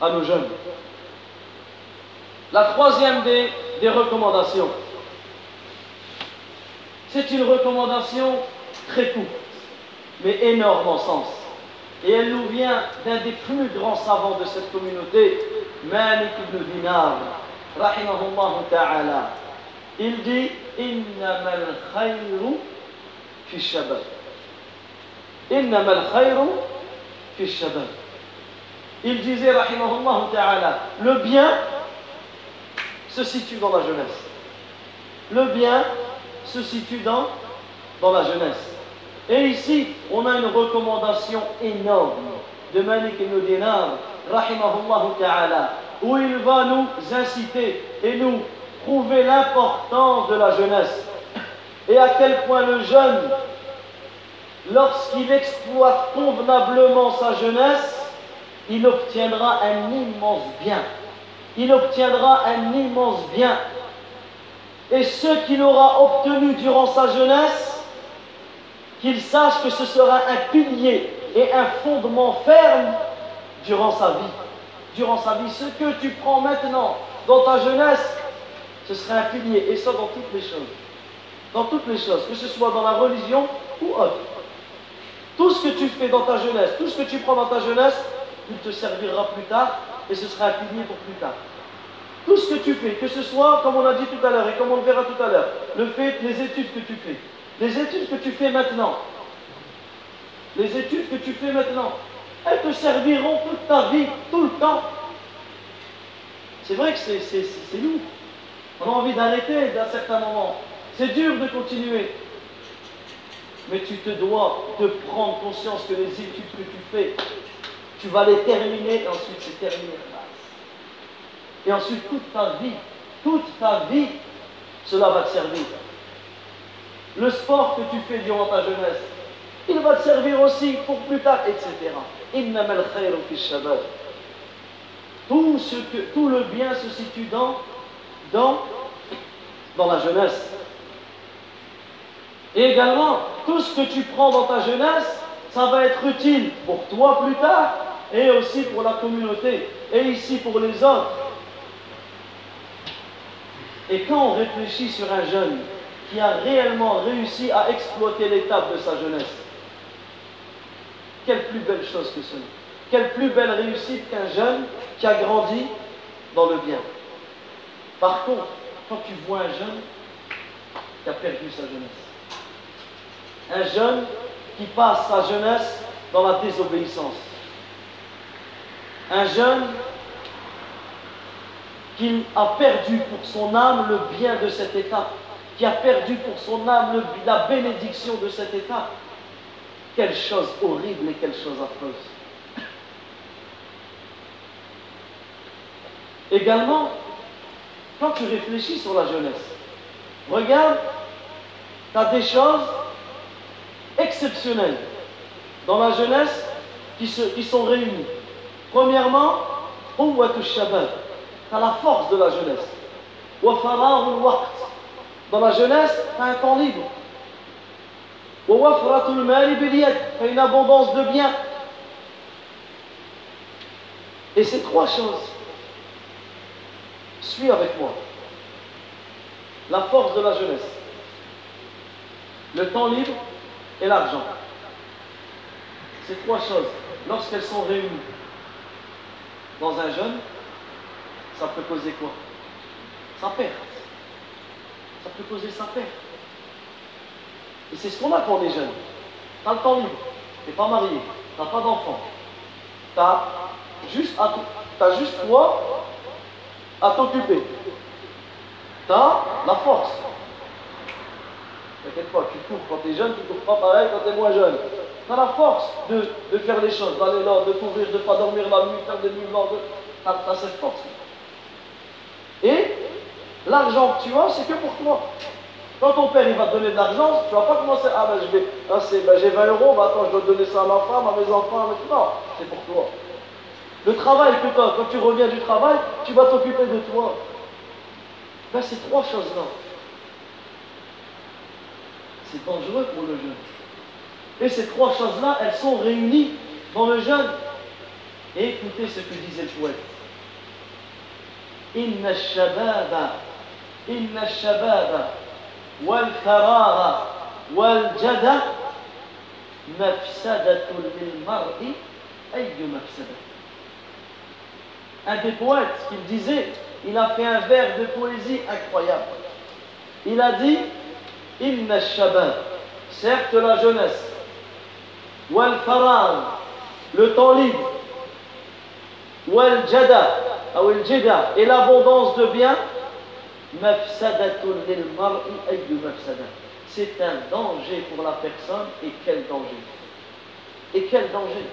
à nos jeunes. La troisième des, recommandations, c'est une recommandation très courte, mais énorme en sens. Et elle nous vient d'un des plus grands savants de cette communauté, Malik ibn Dinar, rahimahullah ta'ala. Il dit Innamal khayru fi shabab. Innamal khayru fi shabab. Il disait, rahimahullah ta'ala, le bien se situe dans la jeunesse. Le bien se situe dans, la jeunesse. Et ici, on a une recommandation énorme de Malik ibn Dinar, rahimahullah ta'ala, où il va nous inciter et nous prouver l'importance de la jeunesse et à quel point le jeune, lorsqu'il exploite convenablement sa jeunesse, il obtiendra un immense bien. Il obtiendra un immense bien. Et ce qu'il aura obtenu durant sa jeunesse, qu'il sache que ce sera un pilier et un fondement ferme durant sa vie. Durant sa vie, ce que tu prends maintenant dans ta jeunesse, ce serait un pilier, et ça dans toutes les choses. Dans toutes les choses, que ce soit dans la religion ou autre. Tout ce que tu fais dans ta jeunesse, tout ce que tu prends dans ta jeunesse, il te servira plus tard, et ce sera un pilier pour plus tard. Tout ce que tu fais, que ce soit, comme on a dit tout à l'heure, et comme on le verra tout à l'heure, le fait, les études que tu fais, les études que tu fais maintenant, les études que tu fais maintenant, elles te serviront toute ta vie, tout le temps. C'est vrai que c'est lourd. On a envie d'arrêter d'un certain moment. C'est dur de continuer. Mais tu te dois de prendre conscience que les études que tu fais, tu vas les terminer et ensuite c'est terminé. Et ensuite toute ta vie, toute ta vie, cela va te servir. Le sport que tu fais durant ta jeunesse, il va te servir aussi pour plus tard, etc. Tout, ce que, tout le bien se situe dans dans, dans la jeunesse. Et également, tout ce que tu prends dans ta jeunesse, ça va être utile pour toi plus tard et aussi pour la communauté et ici pour les autres. Et quand on réfléchit sur un jeune qui a réellement réussi à exploiter l'étape de sa jeunesse, quelle plus belle chose que cela. Quelle plus belle réussite qu'un jeune qui a grandi dans le bien. Par contre, quand tu vois un jeune qui a perdu sa jeunesse, un jeune qui passe sa jeunesse dans la désobéissance, un jeune qui a perdu pour son âme le bien de cette étape, qui a perdu pour son âme la bénédiction de cette étape. Quelle chose horrible et quelle chose affreuse. Également, quand tu réfléchis sur la jeunesse, regarde, tu as des choses exceptionnelles dans la jeunesse qui, qui sont réunies. Premièrement, Shabbat, la force de la jeunesse. Dans la jeunesse, tu as un temps libre. Tu as une abondance de biens. Et ces trois choses, suis avec moi. La force de la jeunesse, le temps libre et l'argent. Ces trois choses, lorsqu'elles sont réunies dans un jeune, ça peut causer quoi? Sa perte. Ça peut causer sa perte. Et c'est ce qu'on a quand on est jeune. Tu as le temps libre, tu n'es pas marié, tu n'as pas d'enfant. Tu as juste, as juste toi à t'occuper. Tu as la force. T'inquiète pas, tu cours quand tu es jeune, tu cours pas pareil quand tu es moins jeune. Tu as la force de, de faire les choses, d'aller là, de courir, de pas dormir la nuit, faire des nuits blanches. Tu as, cette force. Et l'argent que tu as, c'est que pour toi. Quand ton père va te donner de l'argent, tu ne vas pas commencer, ah ben ah, ben, j'ai 20 euros, ben, attends, je dois donner ça à ma femme, à mes enfants, non, c'est pour toi. Le travail que quand tu reviens du travail, tu vas t'occuper de toi. Ben, ces trois choses-là, c'est dangereux pour le jeune. Et ces trois choses-là, elles sont réunies dans le jeune. Et écoutez ce que disait le. Shababa, wal farara, wal jada, mafsadatul lil mar'i, ayyu mafsadat. Un des poètes, qu'il disait, il a fait un vers de poésie incroyable. Il a dit Inna shabab, certes la jeunesse, wal le temps libre, wal jada, et l'abondance de biens, C'est un danger pour la personne, et quel danger Et quel danger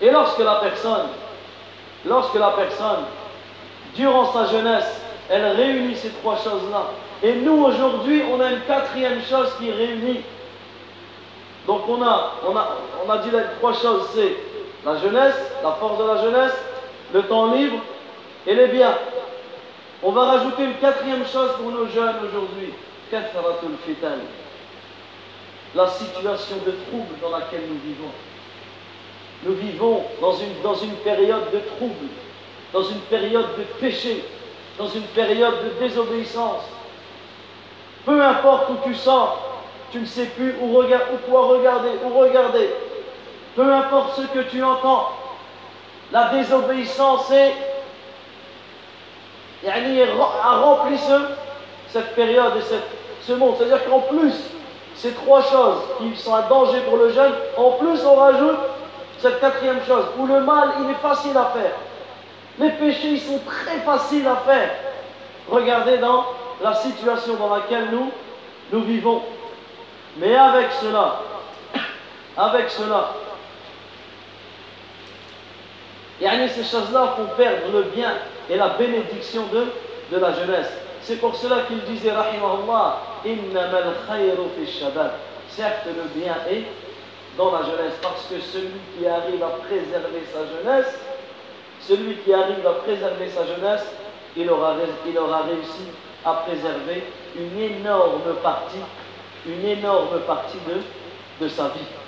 Et lorsque la personne, lorsque la personne, durant sa jeunesse, elle réunit ces trois choses-là, et nous aujourd'hui, on a une quatrième chose qui réunit. Donc on a, on a, on a dit les trois choses, c'est la jeunesse, la force de la jeunesse, le temps libre et les biens. On va rajouter une quatrième chose pour nos jeunes aujourd'hui, la situation de trouble dans laquelle nous vivons. Nous vivons dans une, période de trouble, dans une période de péché, dans une période de désobéissance. Peu importe où tu sors, tu ne sais plus où, où quoi regarder, où regarder. Peu importe ce que tu entends, la désobéissance est, a rempli ce, cette période et cette, ce monde. C'est-à-dire qu'en plus, ces trois choses qui sont un danger pour le jeune, en plus on rajoute cette quatrième chose, où le mal, il est facile à faire. Les péchés, ils sont très faciles à faire. Regardez dans la situation dans laquelle nous, nous vivons. Mais avec cela, avec cela, et ces choses-là font perdre le bien et la bénédiction de, la jeunesse. C'est pour cela qu'il disait, Rahimahullah. Certes, le bien est dans la jeunesse, parce que celui qui arrive à préserver sa jeunesse, celui qui arrive à préserver sa jeunesse, il aura, réussi à préserver une énorme partie, une énorme partie de sa vie.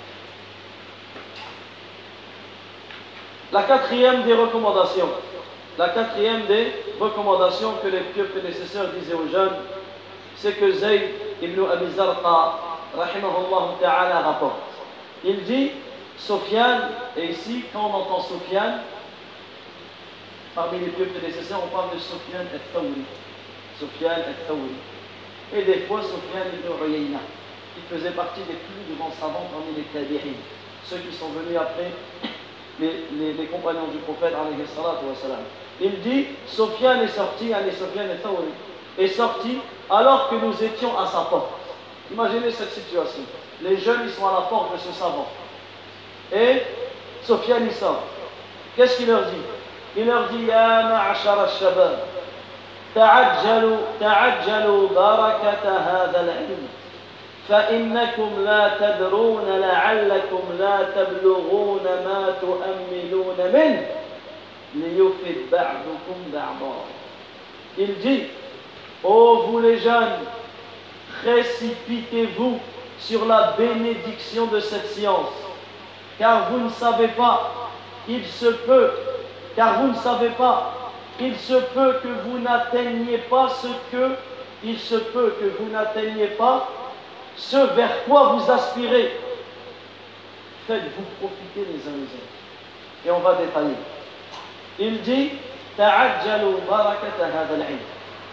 La quatrième des recommandations, que les pieux prédécesseurs disaient aux jeunes, c'est que Zayd ibn Abi Zarqa, ta'ala, rapporte. Il dit, Sofiane, et ici, quand on entend Sofiane, Parmi les pieux prédécesseurs, on parle de Sofiane et Tawri. Sofiane et Tawri. Et des fois, Sofiane ibn Uyayna, qui faisait partie des plus grands savants parmi les Tabi'in, ceux qui sont venus après les, compagnons du prophète, il dit, Sofiane est sorti, est sorti alors que nous étions à sa porte. Imaginez cette situation. Les jeunes, ils sont à la porte de ce savant. Et Sofiane, il sort. Qu'est-ce qu'il leur dit? Il leur dit, Ya ma'ashar shabab, ta'ajjalu, ta'ajjalu barakata فإنكم لا تدرون لعلكم لا تبلغون ما تؤملون منه ليفد بعضكم بعضا Il dit, ô oh, vous les jeunes, précipitez-vous sur la bénédiction de cette science, car vous ne savez pas, il se peut, car vous ne savez pas, il se peut que vous n'atteigniez pas ce que, il se peut que vous n'atteigniez pas ce vers quoi vous aspirez. Faites-vous profiter les uns les autres. Et on va détailler. Il dit,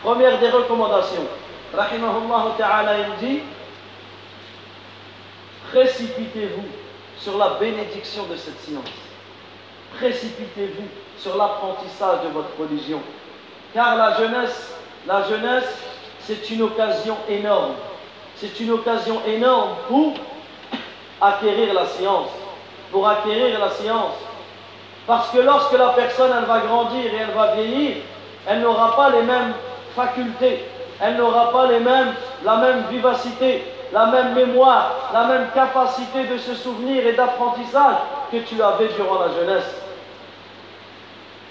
Première des recommandations. Rahimahullah ta'ala, il dit, précipitez-vous sur la bénédiction de cette science. Précipitez-vous sur l'apprentissage de votre religion. Car la jeunesse, la jeunesse, c'est une occasion énorme. C'est une occasion énorme pour acquérir la science. Pour acquérir la science. Parce que lorsque la personne, va grandir et elle va vieillir, elle n'aura pas les mêmes facultés, elle n'aura pas la même vivacité, la même mémoire, la même capacité de se souvenir et d'apprentissage que tu avais durant la jeunesse.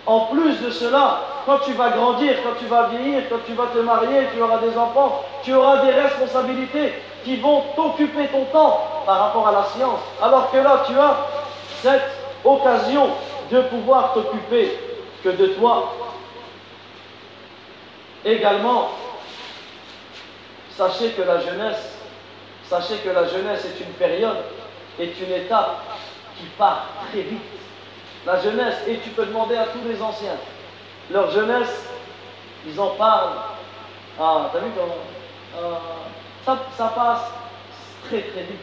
En plus de cela, quand tu vas grandir, quand tu vas vieillir, quand tu vas te marier, tu auras des enfants, tu auras des responsabilités qui vont t'occuper ton temps par rapport à la science. Alors que là, tu as cette occasion de pouvoir t'occuper que de toi. Également, sachez que la jeunesse, sachez que la jeunesse est une période, est une étape qui part très vite. La jeunesse, et tu peux demander à tous les anciens, leur jeunesse, ils en parlent. Ah, t'as vu euh, ça, ça passe très très vite.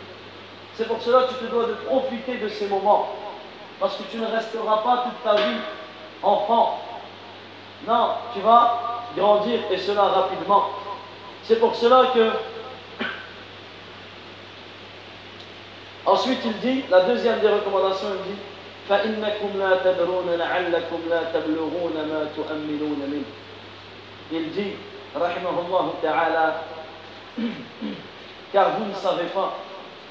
C'est pour cela que tu te dois de profiter de ces moments. Parce que tu ne resteras pas toute ta vie enfant. Non, tu vas grandir et cela rapidement. C'est pour cela que Ensuite, il dit, la deuxième des recommandations, il dit فإنكم لا تدرون لعلكم لا تبلغون ما تؤملون منه Il dit, rahimahullah ta'ala, car vous ne savez pas,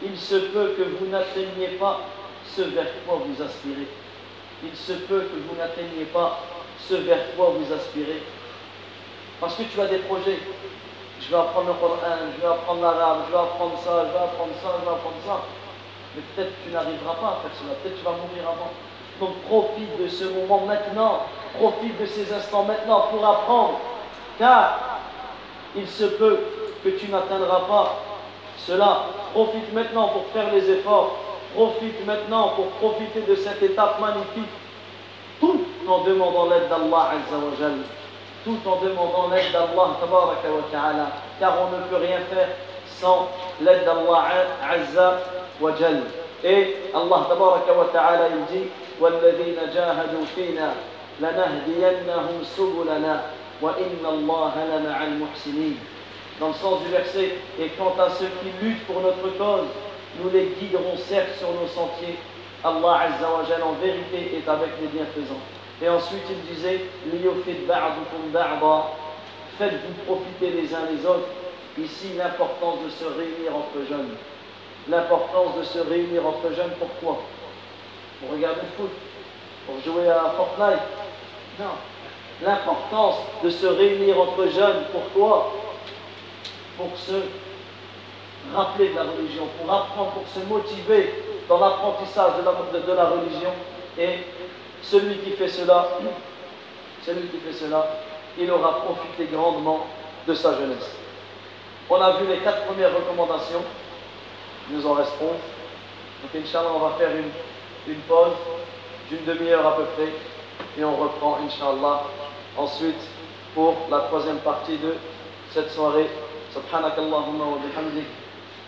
il se peut que vous n'atteigniez pas ce vers quoi vous aspirez. Il se peut que vous n'atteigniez pas ce vers quoi vous aspirez. Parce que tu as des projets. Je vais apprendre le Coran, je vais apprendre l'arabe, je vais apprendre ça, je vais apprendre ça, je vais apprendre ça mais peut-être tu n'arriveras pas à faire cela, peut-être tu vas mourir avant. Donc profite de ce moment maintenant, profite de ces instants maintenant pour apprendre, car il se peut que tu n'atteindras pas cela. Profite maintenant pour faire les efforts, profite maintenant pour profiter de cette étape magnifique, tout en demandant l'aide d'Allah Azzawajal, tout en demandant l'aide d'Allah car on ne peut rien faire sans l'aide d'Allah Azza وجل إيه الله تبارك وتعالى يجي والذين جاهدوا فينا لنهدينهم سبلنا وإن الله لمع المحسنين dans le sens du verset et quant à ceux qui luttent pour notre cause nous les guiderons certes sur nos sentiers Allah Azza wa Jal en vérité est avec les bienfaisants et ensuite il disait faites-vous profiter les uns les autres ici l'importance de se réunir entre jeunes l'importance de se réunir entre jeunes. Pourquoi Pour regarder le foot? Pour jouer à Fortnite? Non. L'importance de se réunir entre jeunes. Pourquoi Pour se rappeler de la religion, pour apprendre, pour se motiver dans l'apprentissage de la, religion. Et celui qui fait cela, celui qui fait cela, il aura profité grandement de sa jeunesse. On a vu les quatre premières recommandations nous en reste Donc, Inch'Allah, on va faire une, une pause d'une demi-heure à peu près. et on reprend, Inch'Allah, ensuite pour la troisième partie de cette soirée. سبحانك اللهم وبحمدك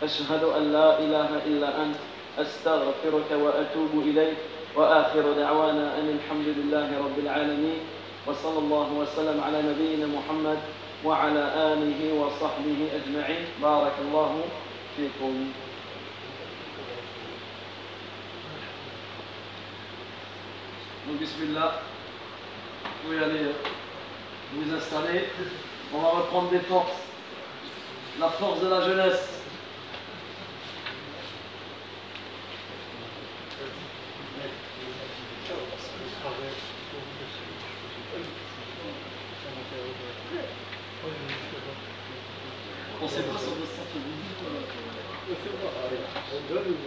أشهد أن لا إله إلا أنت أستغفرك وأتوب إليك وآخر دعوانا أن الحمد لله رب العالمين وصلى الله وسلم على نبينا محمد وعلى آله وصحبه أجمعين بارك الله فيكم Donc, Bismillah, vous pouvez aller vous installer. On va reprendre des forces. La force de la jeunesse. On sait pas si on veut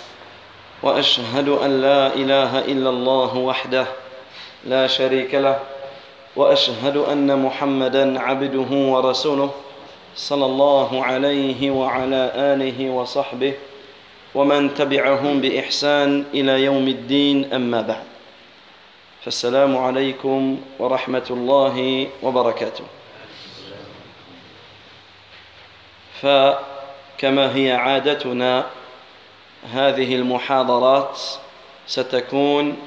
وأشهد أن لا إله إلا الله وحده لا شريك له وأشهد أن محمدا عبده ورسوله صلى الله عليه وعلى آله وصحبه ومن تبعهم بإحسان إلى يوم الدين أما بعد. فالسلام عليكم ورحمة الله وبركاته. فكما هي عادتنا هذه المحاضرات ستكون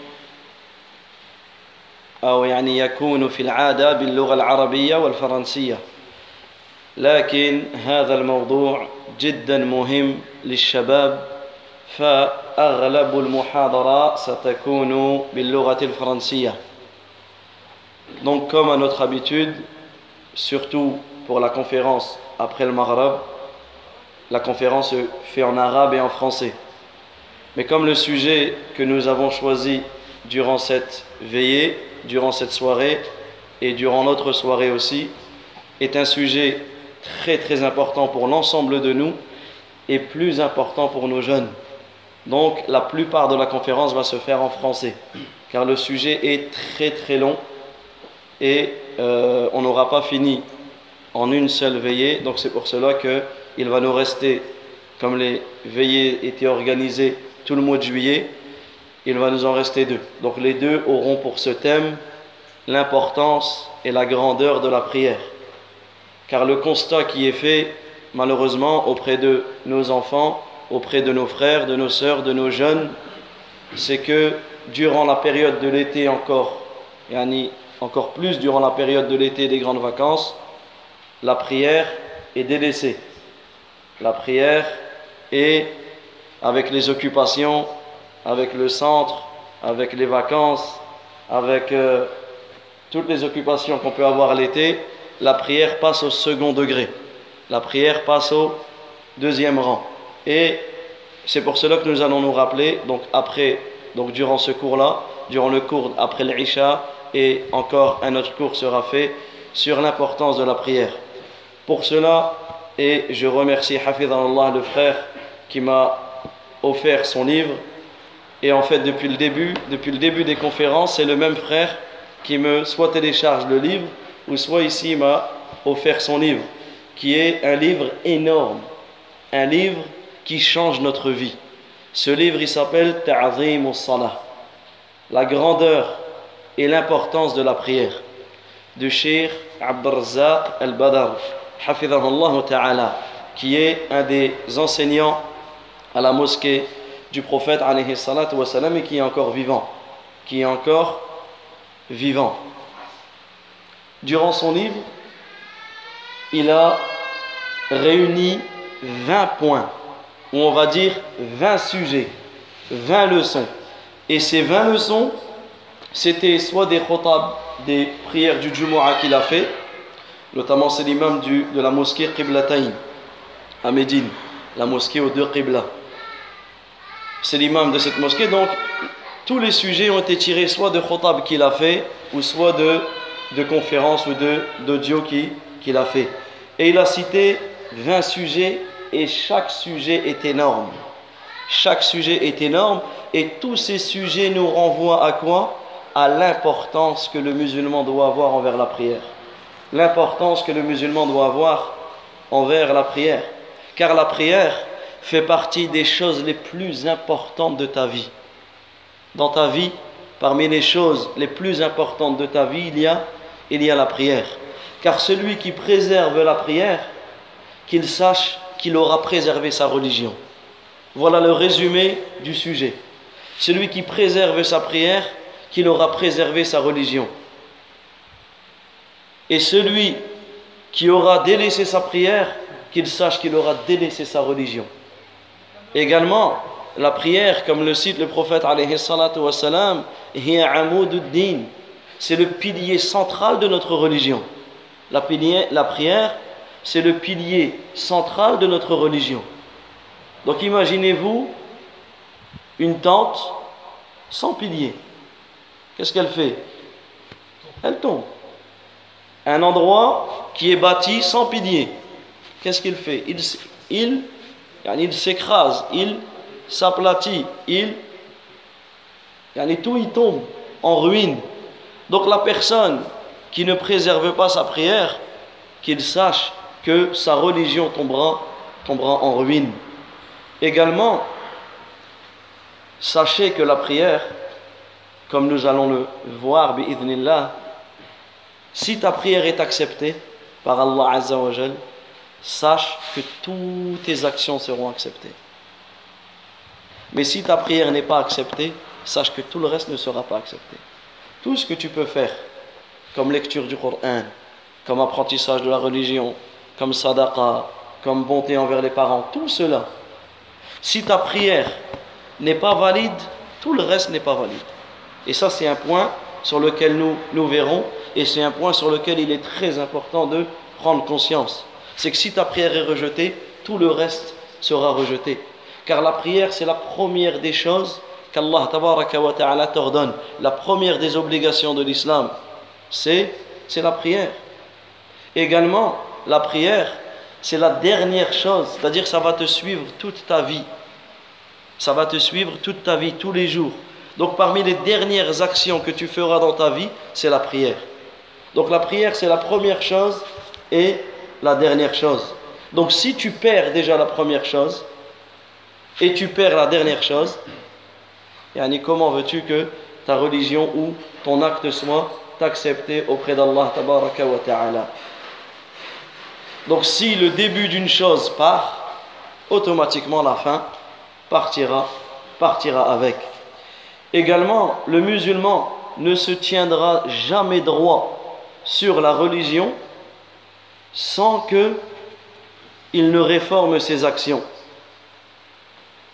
أو يعني يكون في العادة باللغة العربية والفرنسية لكن هذا الموضوع جدا مهم للشباب فأغلب المحاضرة ستكون باللغة الفرنسية Donc comme à notre habitude, surtout pour la conférence après le Maghreb, la conférence se fait en arabe et en français. Mais comme le sujet que nous avons choisi durant cette veillée, durant cette soirée et durant notre soirée aussi, est un sujet très très important pour l'ensemble de nous et plus important pour nos jeunes. Donc la plupart de la conférence va se faire en français, car le sujet est très très long et euh, on n'aura pas fini en une seule veillée. Donc c'est pour cela qu'il va nous rester, comme les veillées étaient organisées tout le mois de juillet, il va nous en rester deux. Donc les deux auront pour ce thème l'importance et la grandeur de la prière. Car le constat qui est fait, malheureusement, auprès de nos enfants, auprès de nos frères, de nos sœurs, de nos jeunes, c'est que durant la période de l'été encore, et encore plus durant la période de l'été des grandes vacances, la prière est délaissée. La prière est avec les occupations, avec le centre, avec les vacances, avec euh, toutes les occupations qu'on peut avoir l'été, la prière passe au second degré. La prière passe au deuxième rang. Et c'est pour cela que nous allons nous rappeler, donc après, donc durant ce cours-là, durant le cours après l'Isha, et encore un autre cours sera fait sur l'importance de la prière. Pour cela, et je remercie Allah, le frère, qui m'a offert son livre. Et en fait, depuis le début, depuis le début des conférences, c'est le même frère qui me soit télécharge le livre, ou soit ici m'a offert son livre, qui est un livre énorme, un livre qui change notre vie. Ce livre, il s'appelle Ta'zim salah la grandeur et l'importance de la prière, de Sheikh Abdurzaq al-Badar, ta'ala, qui est un des enseignants à la mosquée du prophète et qui est encore vivant, qui est encore vivant. Durant son livre, il a réuni 20 points, ou on va dire 20 sujets, 20 leçons. Et ces 20 leçons, c'était soit des khotab, des prières du Jumu'ah qu'il a fait, notamment c'est l'imam de la mosquée Qiblatayn. à Médine, la mosquée aux deux Qibla. C'est l'imam de cette mosquée, donc tous les sujets ont été tirés soit de Khotab qu'il a fait, ou soit de, de conférences ou d'audio qu'il a fait. Et il a cité 20 sujets, et chaque sujet est énorme. Chaque sujet est énorme, et tous ces sujets nous renvoient à quoi? À l'importance que le musulman doit avoir envers la prière. L'importance que le musulman doit avoir envers la prière. Car la prière fait partie des choses les plus importantes de ta vie dans ta vie, parmi les choses les plus importantes de ta vie, il y a, il y a la prière. Car celui qui préserve la prière, qu'il sache qu'il aura préservé sa religion. Voilà le résumé du sujet. Celui qui préserve sa prière, qu'il aura préservé sa religion. Et celui qui aura délaissé sa prière, qu'il sache qu'il aura délaissé sa religion. Également, la prière, comme le cite le prophète c'est le pilier central de notre religion. La, prière, c'est le pilier central de notre religion. Donc imaginez-vous une tente sans pilier. Qu'est-ce qu'elle fait? Elle tombe. Un endroit qui est bâti sans pilier. Qu'est-ce qu'il fait? Il, il s'écrase, il s'aplatit, il, tout il tombe en ruine. Donc la personne qui ne préserve pas sa prière, qu'il sache que sa religion tombera, en ruine. Également, sachez que la prière, comme nous allons le voir, si ta prière est acceptée par Allah Azza sache que toutes tes actions seront acceptées. Mais si ta prière n'est pas acceptée, sache que tout le reste ne sera pas accepté. Tout ce que tu peux faire, comme lecture du Coran, comme apprentissage de la religion, comme sadaqa, comme bonté envers les parents, tout cela, si ta prière n'est pas valide, tout le reste n'est pas valide. Et ça, c'est un point sur lequel nous, nous verrons, et c'est un point sur lequel il est très important de prendre conscience. C'est que si ta prière est rejetée, tout le reste sera rejeté. Car la prière, c'est la première des choses qu'Allah ta'ala t'ordonne. La première des obligations de l'islam, c'est, la prière. Également, la prière, c'est la dernière chose, c'est-à-dire ça va te suivre toute ta vie. Ça va te suivre toute ta vie, tous les jours. Donc parmi les dernières actions que tu feras dans ta vie, c'est la prière. Donc la prière, c'est la première chose et la dernière chose. Donc si tu perds déjà la première chose, et tu perds la dernière chose, yani comment veux-tu que ta religion ou ton acte soit accepté auprès d'Allah ta'ala? Donc si le début d'une chose part, automatiquement la fin partira, partira avec. Également, le musulman ne se tiendra jamais droit sur la religion sans que il ne réforme ses actions.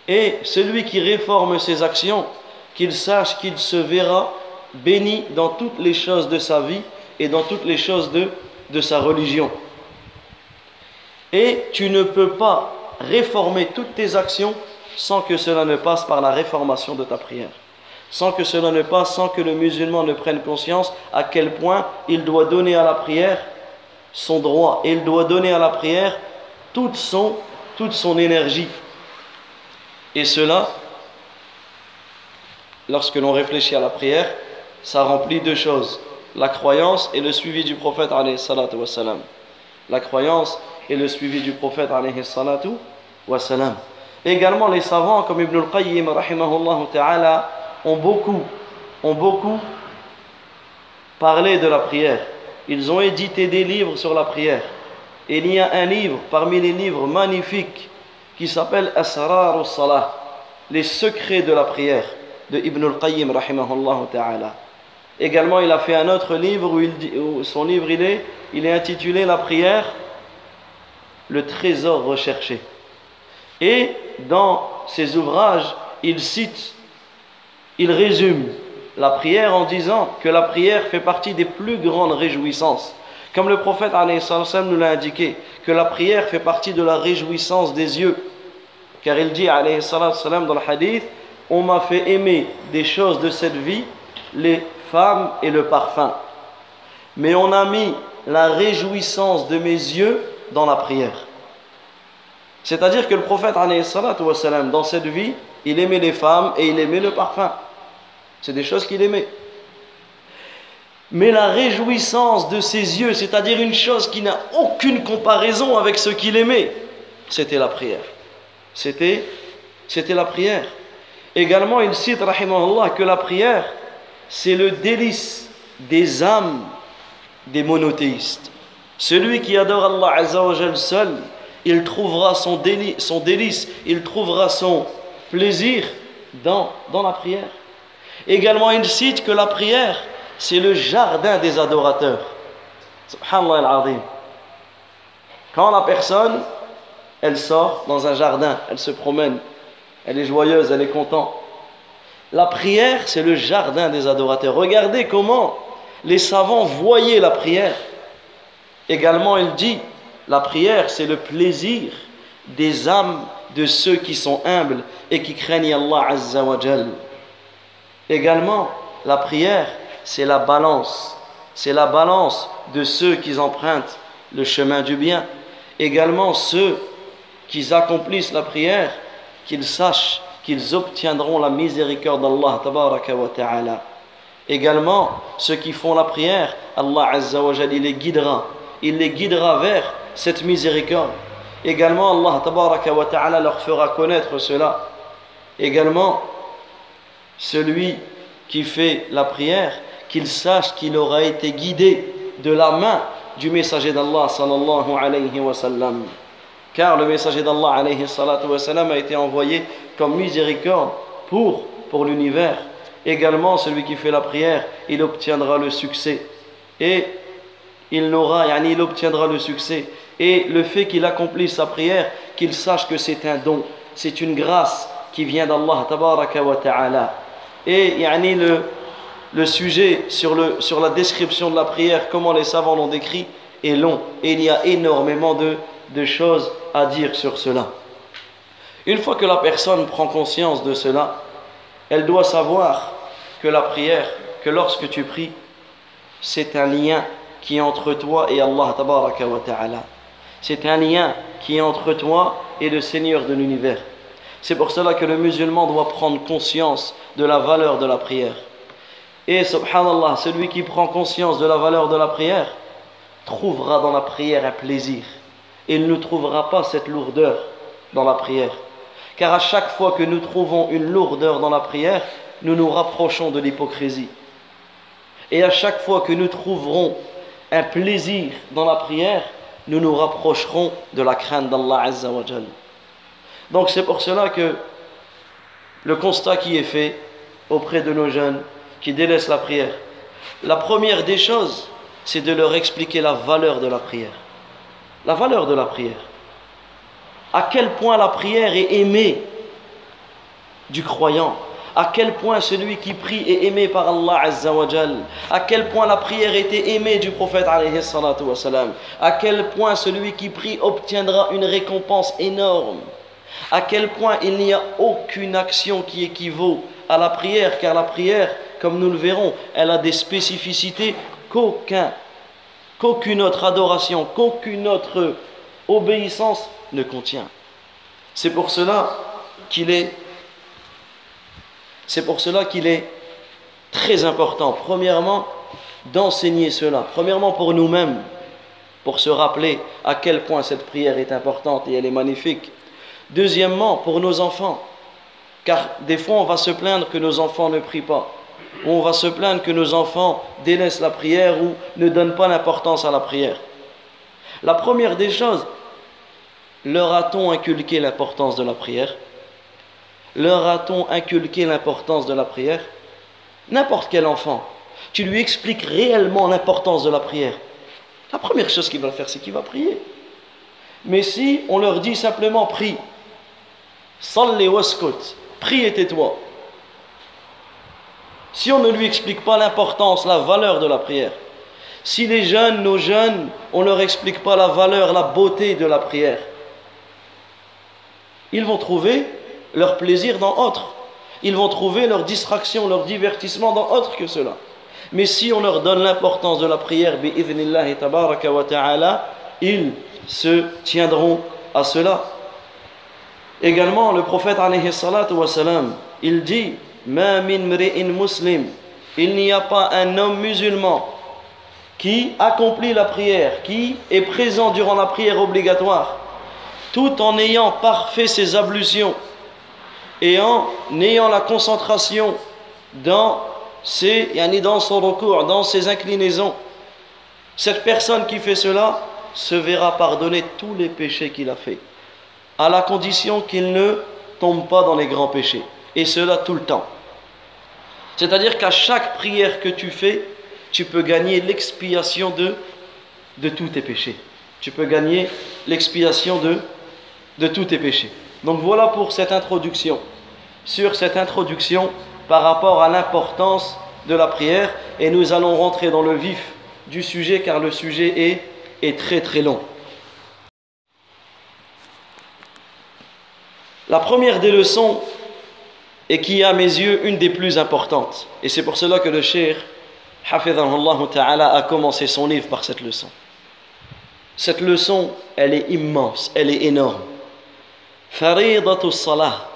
Et celui qui réforme ses actions, qu'il sache qu'il se verra béni dans toutes les choses de sa vie et dans toutes les choses de, de sa religion. Et tu ne peux pas réformer toutes tes actions sans que cela ne passe par la réformation de ta prière. Sans que cela ne passe, sans que le musulman ne prenne conscience à quel point il doit donner à la prière son droit. Et il doit donner à la prière toute son, toute son énergie. Et cela, lorsque l'on réfléchit à la prière, ça remplit deux choses la croyance et le suivi du prophète La croyance et le suivi du prophète Également, les savants comme Ibn al-Qayyim ont beaucoup, ont beaucoup parlé de la prière. Ils ont édité des livres sur la prière. Et il y a un livre parmi les livres magnifiques qui s'appelle Asrar al-Salah, les secrets de la prière de Ibn al-Qayyim ta'ala. Également, il a fait un autre livre où, il son livre il est, il est intitulé La prière, le trésor recherché. Et dans ses ouvrages, il cite, il résume la prière en disant que la prière fait partie des plus grandes réjouissances, Comme le prophète nous l'a indiqué, que la prière fait partie de la réjouissance des yeux. Car il dit dans le hadith On m'a fait aimer des choses de cette vie, les femmes et le parfum. Mais on a mis la réjouissance de mes yeux dans la prière. C'est-à-dire que le prophète, dans cette vie, il aimait les femmes et il aimait le parfum. C'est des choses qu'il aimait. Mais la réjouissance de ses yeux, c'est-à-dire une chose qui n'a aucune comparaison avec ce qu'il aimait, c'était la prière. C'était, c'était la prière. Également, il cite, rahimahullah, que la prière, c'est le délice des âmes des monothéistes. Celui qui adore Allah Azzawajal seul, il trouvera son, délice, son délice, il trouvera son plaisir dans, dans la prière. Également, il cite que la prière, c'est le jardin des adorateurs. Subhanallah al-Azim. Quand la personne, elle sort dans un jardin, elle se promène, elle est joyeuse, elle est contente. La prière, c'est le jardin des adorateurs. Regardez comment les savants voyaient la prière. Également, il dit, la prière, c'est le plaisir des âmes de ceux qui sont humbles et qui craignent Allah Azza wa Également, la prière, c'est la balance. C'est la balance de ceux qui empruntent le chemin du bien. Également, ceux qui accomplissent la prière, qu'ils sachent qu'ils obtiendront la miséricorde d'Allah ta'ala. Également, ceux qui font la prière, Allah Azza wa les guidera. Il les guidera vers cette miséricorde. Également, Allah ta'ala leur fera connaître cela. Également, celui qui fait la prière, qu'il sache qu'il aura été guidé de la main du messager d'Allah sallallahu alayhi wa. Car le messager d'Allah alayhi wa a été envoyé comme miséricorde pour, pour l'univers. Également, celui qui fait la prière, il obtiendra le succès. Et il n'aura, yani il obtiendra le succès. Et le fait qu'il accomplisse sa prière, qu'il sache que c'est un don, c'est une grâce qui vient d'Allah tabaraka wa ta'ala. Et yani le, le sujet sur, le, sur la description de la prière, comment les savants l'ont décrit, est long. Et il y a énormément de, de choses à dire sur cela. Une fois que la personne prend conscience de cela, elle doit savoir que la prière, que lorsque tu pries, c'est un lien qui est entre toi et Allah. C'est un lien qui est entre toi et le Seigneur de l'univers. C'est pour cela que le musulman doit prendre conscience de la valeur de la prière. Et subhanallah, celui qui prend conscience de la valeur de la prière trouvera dans la prière un plaisir. Il ne trouvera pas cette lourdeur dans la prière. Car à chaque fois que nous trouvons une lourdeur dans la prière, nous nous rapprochons de l'hypocrisie. Et à chaque fois que nous trouverons un plaisir dans la prière, nous nous rapprocherons de la crainte d'Allah Azza wa donc c'est pour cela que le constat qui est fait auprès de nos jeunes qui délaissent la prière, la première des choses, c'est de leur expliquer la valeur de la prière. La valeur de la prière. À quel point la prière est aimée du croyant. À quel point celui qui prie est aimé par Allah Azza wa À quel point la prière était aimée du prophète alayhi À quel point celui qui prie obtiendra une récompense énorme à quel point il n'y a aucune action qui équivaut à la prière, car la prière, comme nous le verrons, elle a des spécificités qu'aucun, qu'aucune autre adoration, qu'aucune autre obéissance ne contient. C'est pour cela qu'il est c'est pour cela qu'il est très important, premièrement, d'enseigner cela. Premièrement, pour nous-mêmes, pour se rappeler à quel point cette prière est importante et elle est magnifique. Deuxièmement, pour nos enfants, car des fois on va se plaindre que nos enfants ne prient pas, ou on va se plaindre que nos enfants délaissent la prière ou ne donnent pas l'importance à la prière. La première des choses, leur a-t-on inculqué l'importance de la prière? Leur a-t-on inculqué l'importance de la prière? N'importe quel enfant, tu lui expliques réellement l'importance de la prière. La première chose qu'il va faire, c'est qu'il va prier. Mais si on leur dit simplement prie, Salli waskut. Prie et tais-toi. Si on ne lui explique pas l'importance, la valeur de la prière, Si les jeunes, nos jeunes, on ne leur explique pas la valeur, la beauté de la prière, ils vont trouver leur plaisir dans autre. Ils vont trouver leur distraction, leur divertissement dans autre que cela. Mais si on leur donne l'importance de la prière, ils se tiendront à cela. Également, le prophète il dit muslim, il n'y a pas un homme musulman qui accomplit la prière, qui est présent durant la prière obligatoire, tout en ayant parfait ses ablutions et en ayant la concentration dans ses, dans son recours, dans ses inclinaisons. Cette personne qui fait cela se verra pardonner tous les péchés qu'il a fait, à la condition qu'il ne tombe pas dans les grands péchés. Et cela tout le temps. C'est-à-dire qu'à chaque prière que tu fais, tu peux gagner l'expiation de, tous tes péchés. Tu peux gagner l'expiation de, de tous tes péchés. Donc voilà pour cette introduction. Sur cette introduction par rapport à l'importance de la prière. Et nous allons rentrer dans le vif du sujet car le sujet est, est très très long. La première des leçons et qui est à mes yeux une des plus importantes. Et c'est pour cela que le Cheikh, ta'ala, a commencé son livre par cette leçon. Cette leçon, elle est immense, elle est énorme. Faridatu salah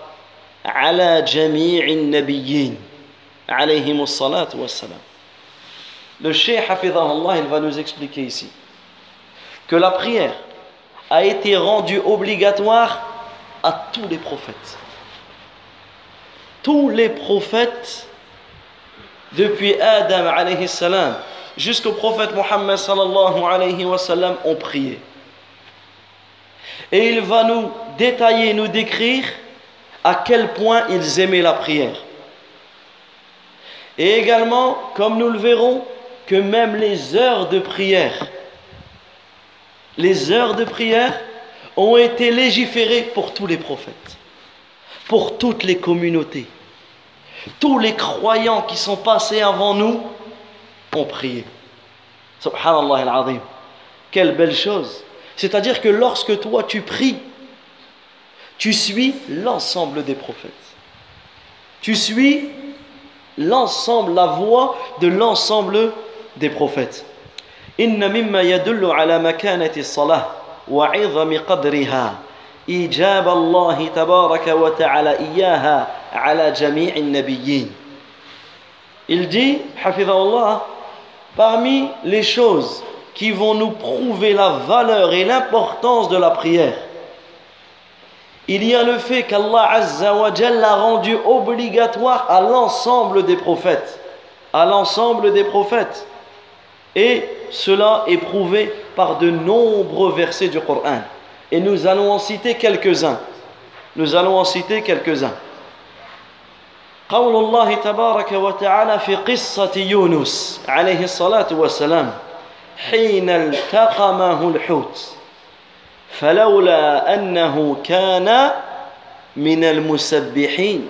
ala jami'in nabiyyin alayhim salatu wassalam. Le Cheikh Allah, il va nous expliquer ici que la prière a été rendue obligatoire à tous les prophètes. Tous les prophètes, depuis Adam alayhi salam jusqu'au prophète Mohammed sallallahu alayhi wa sallam, ont prié. Et il va nous détailler, nous décrire à quel point ils aimaient la prière. Et également, comme nous le verrons, que même les heures de prière, les heures de prière ont été légiférés pour tous les prophètes, pour toutes les communautés. Tous les croyants qui sont passés avant nous ont prié. Subhanallah al-Azim. Quelle belle chose. C'est-à-dire que lorsque toi tu pries, tu suis l'ensemble des prophètes. Tu suis l'ensemble, la voix de l'ensemble des prophètes. Inna mimma yadullu ala makanati salah. وعظم قدرها إيجاب الله تبارك وتعالى إياها على جميع النبيين. Il dit, Allah, parmi les choses qui vont nous prouver la valeur et l'importance de la prière, il y a le fait qu'Allah Azza wa l'a rendu obligatoire à l'ensemble des prophètes. À l'ensemble des prophètes. Et cela est prouvé par de nombreux versets du Coran. Et nous allons en citer quelques-uns. Nous allons en citer quelques-uns. قول الله تبارك وتعالى في قصة يونس عليه الصلاة والسلام حين التقمه الحوت فلولا أنه كان من المسبحين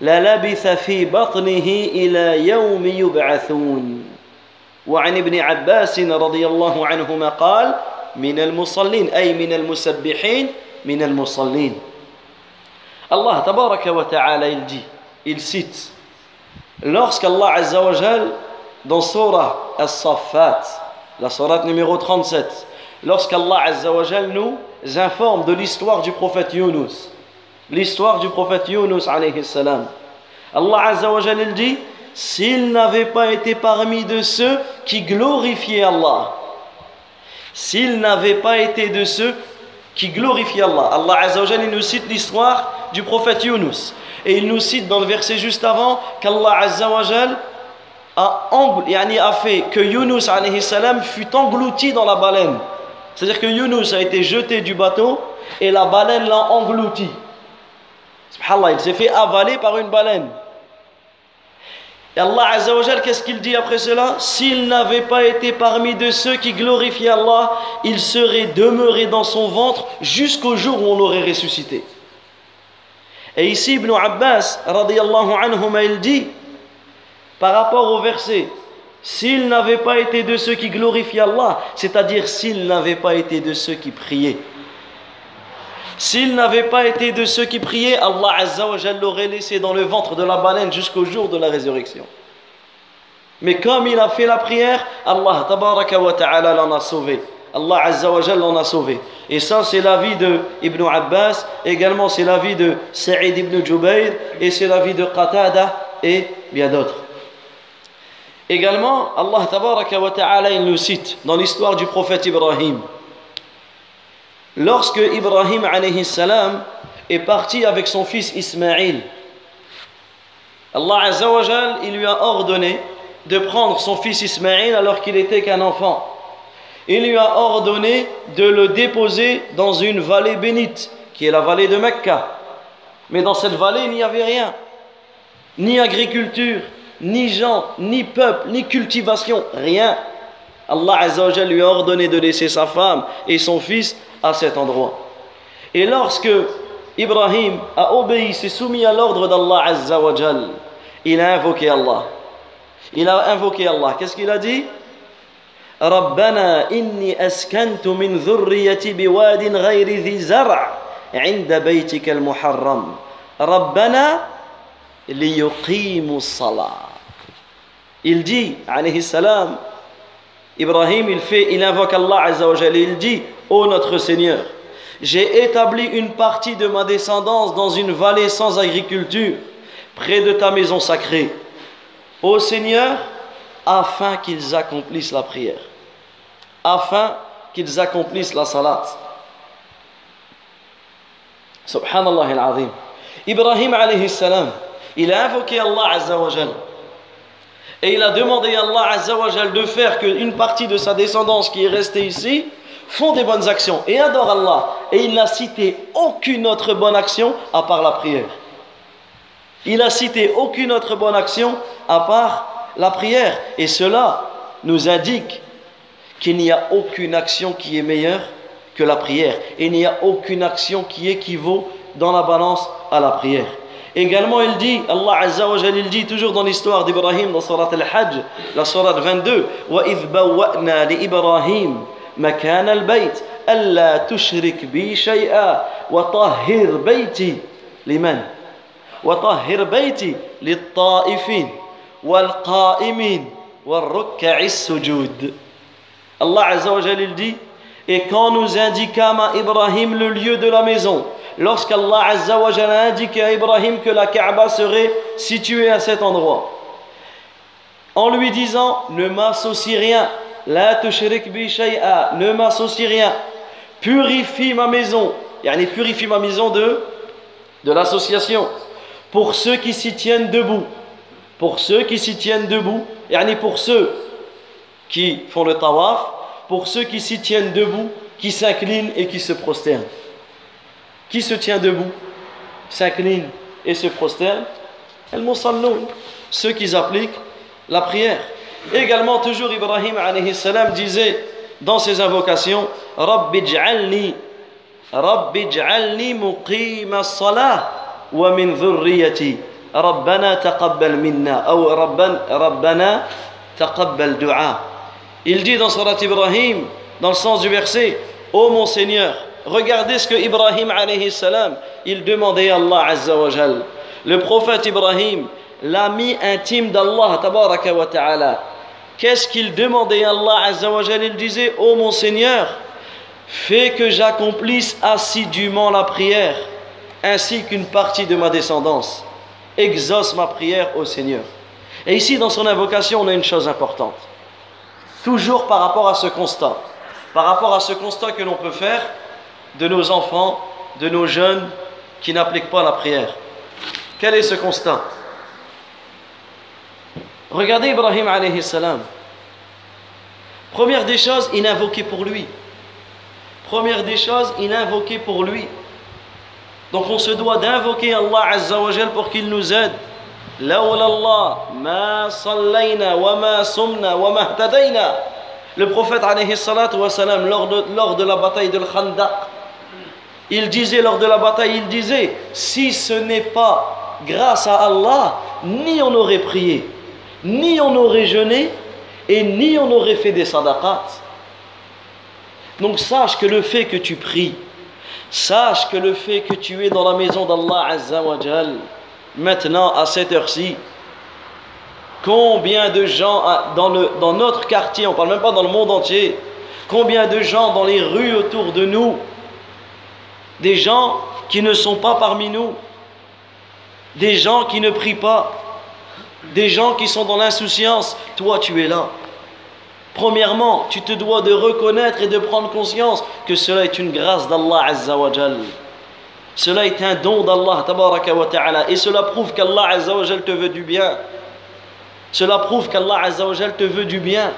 للبث في بطنه إلى يوم يبعثون وعن ابن عباس رضي الله عنهما قال من المصلين أي من المسبحين من المصلين. الله تبارك وتعالى يلجي يلسيت لورسك الله عز وجل دون سورة الصفات لا سورة نميرو 37 lorsque الله عز وجل نو informe دو l'histoire دو prophète Younous l'histoire دو prophète Younous عليه السلام الله عز وجل يلجي s'il n'avait pas été parmi de ceux qui glorifiaient Allah, s'il n'avait pas été de ceux qui glorifiaient Allah, Allah Azzawajal il nous cite l'histoire du prophète Yunus. Et il nous cite dans le verset juste avant qu'Allah Azzawajal a, a fait que Yunus salam fut englouti dans la baleine. C'est-à-dire que Yunus a été jeté du bateau et la baleine l'a englouti. Subhanallah, il s'est fait avaler par une baleine. Et Allah Azzawajal, qu'est-ce qu'il dit après cela? S'il n'avait pas été parmi de ceux qui glorifient Allah, il serait demeuré dans son ventre jusqu'au jour où on l'aurait ressuscité. Et ici, Ibn Abbas, anhu, il dit, par rapport au verset s'il n'avait pas été de ceux qui glorifiaient Allah, c'est-à-dire s'il n'avait pas été de ceux qui priaient. S'il n'avait pas été de ceux qui priaient, Allah Azza l'aurait laissé dans le ventre de la baleine jusqu'au jour de la résurrection. Mais comme il a fait la prière, Allah ta'ala l'en a sauvé. Allah Azza l'en a sauvé. Et ça, c'est l'avis de Ibn Abbas, également c'est l'avis de Sa'id ibn Jubayr, et c'est l'avis de Qatada et bien d'autres. Également, Allah ta'ala, il nous cite dans l'histoire du prophète Ibrahim. Lorsque Ibrahim est parti avec son fils Ismaïl, Allah lui a ordonné de prendre son fils Ismaïl alors qu'il était qu'un enfant. Il lui a ordonné de le déposer dans une vallée bénite, qui est la vallée de Mecca. Mais dans cette vallée, il n'y avait rien. Ni agriculture, ni gens, ni peuple, ni cultivation, rien. Allah Azzawajal lui a ordonné de laisser sa femme et son fils à cet endroit. Et lorsque Ibrahim a obéi, s'est soumis à l'ordre d'Allah Azzawajal, il a invoqué Allah. Il a invoqué Allah. Qu'est-ce qu'il a dit ربنا إني أسكنت من ذريتي بواد غير ذي زرع عند بيتك المحرم ربنا ليقيموا الصلاة il dit, alayhi salam, Ibrahim, il fait, il invoque Allah Azzawajal, il dit, ô notre Seigneur, j'ai établi une partie de ma descendance dans une vallée sans agriculture, près de ta maison sacrée. Ô Seigneur, afin qu'ils accomplissent la prière, afin qu'ils accomplissent la salat. Subhanallah al-Azim. Ibrahim alayhi salam, il a invoqué Allah Azzawajal. Et il a demandé à Allah Azzawajal de faire qu'une partie de sa descendance qui est restée ici font des bonnes actions et adore Allah. Et il n'a cité aucune autre bonne action à part la prière. Il n'a cité aucune autre bonne action à part la prière. Et cela nous indique qu'il n'y a aucune action qui est meilleure que la prière. Et il n'y a aucune action qui équivaut dans la balance à la prière. Également, il dit, Allah Azza wa il dit toujours dans l'histoire d'Ibrahim, dans Surat Al-Hajj, la Surat 22, وَإِذْ بَوَّأْنَا لِإِبْرَاهِيمَ مكان البيت ألا تشرك بي شيئا وطهر بيتي لمن وطهر بيتي للطائفين والقائمين والركع السجود Allah Azza wa dit et quand nous indiquâmes à Ibrahim le lieu de la maison lorsqu'Allah a indiqué à Ibrahim que la Kaaba serait située à cet endroit, en lui disant Ne m'associe rien, la bi ne m'associe rien, purifie ma maison, yani purifie ma maison de, de l'association, pour ceux qui s'y tiennent debout, pour ceux qui s'y tiennent debout, yani pour ceux qui font le tawaf, pour ceux qui s'y tiennent debout, qui s'inclinent et qui se prosternent. Qui se tient debout, s'incline et se prosterne Ceux qui appliquent la prière. Également, toujours Ibrahim alayhi salam disait dans ses invocations Rabbi j'alni, Rabbi j'alni muqima salah wa min dhurriyati. Rabbana taqabbal minna. Ou Rabbana taqabbal du'a. Il dit dans Surat Ibrahim, dans le sens du verset Ô mon Seigneur, Regardez ce que Ibrahim alayhi salam, il demandait à Allah azza wa. Le prophète Ibrahim, l'ami intime d'Allah tabaraka wa ta'ala. Qu'est-ce qu'il demandait à Allah azza wa Il disait, ô oh mon Seigneur, fais que j'accomplisse assidûment la prière, ainsi qu'une partie de ma descendance. Exauce ma prière au Seigneur. Et ici, dans son invocation, on a une chose importante. Toujours par rapport à ce constat. Par rapport à ce constat que l'on peut faire, de nos enfants, de nos jeunes qui n'appliquent pas la prière. Quel est ce constat? Regardez Ibrahim alayhi salam. Première des choses, il invoquait pour lui. Première des choses, il invoquait pour lui. Donc on se doit d'invoquer Allah Azza wa pour qu'il nous aide. Le prophète alayhi salatu wa salam, lors de, lors de la bataille de Khandaq, il disait lors de la bataille, il disait, si ce n'est pas grâce à Allah, ni on aurait prié, ni on aurait jeûné, et ni on aurait fait des sadaqat. Donc sache que le fait que tu pries, sache que le fait que tu es dans la maison d'Allah Azza wa Jal, maintenant à cette heure-ci, combien de gens dans, le, dans notre quartier, on parle même pas dans le monde entier, combien de gens dans les rues autour de nous, des gens qui ne sont pas parmi nous, des gens qui ne prient pas, des gens qui sont dans l'insouciance, toi tu es là. Premièrement, tu te dois de reconnaître et de prendre conscience que cela est une grâce d'Allah Azza wa Jal. Cela est un don d'Allah ta'ala et cela prouve qu'Allah Azza wa Jal te veut du bien. Cela prouve qu'Allah Azza wa Jal te veut du bien.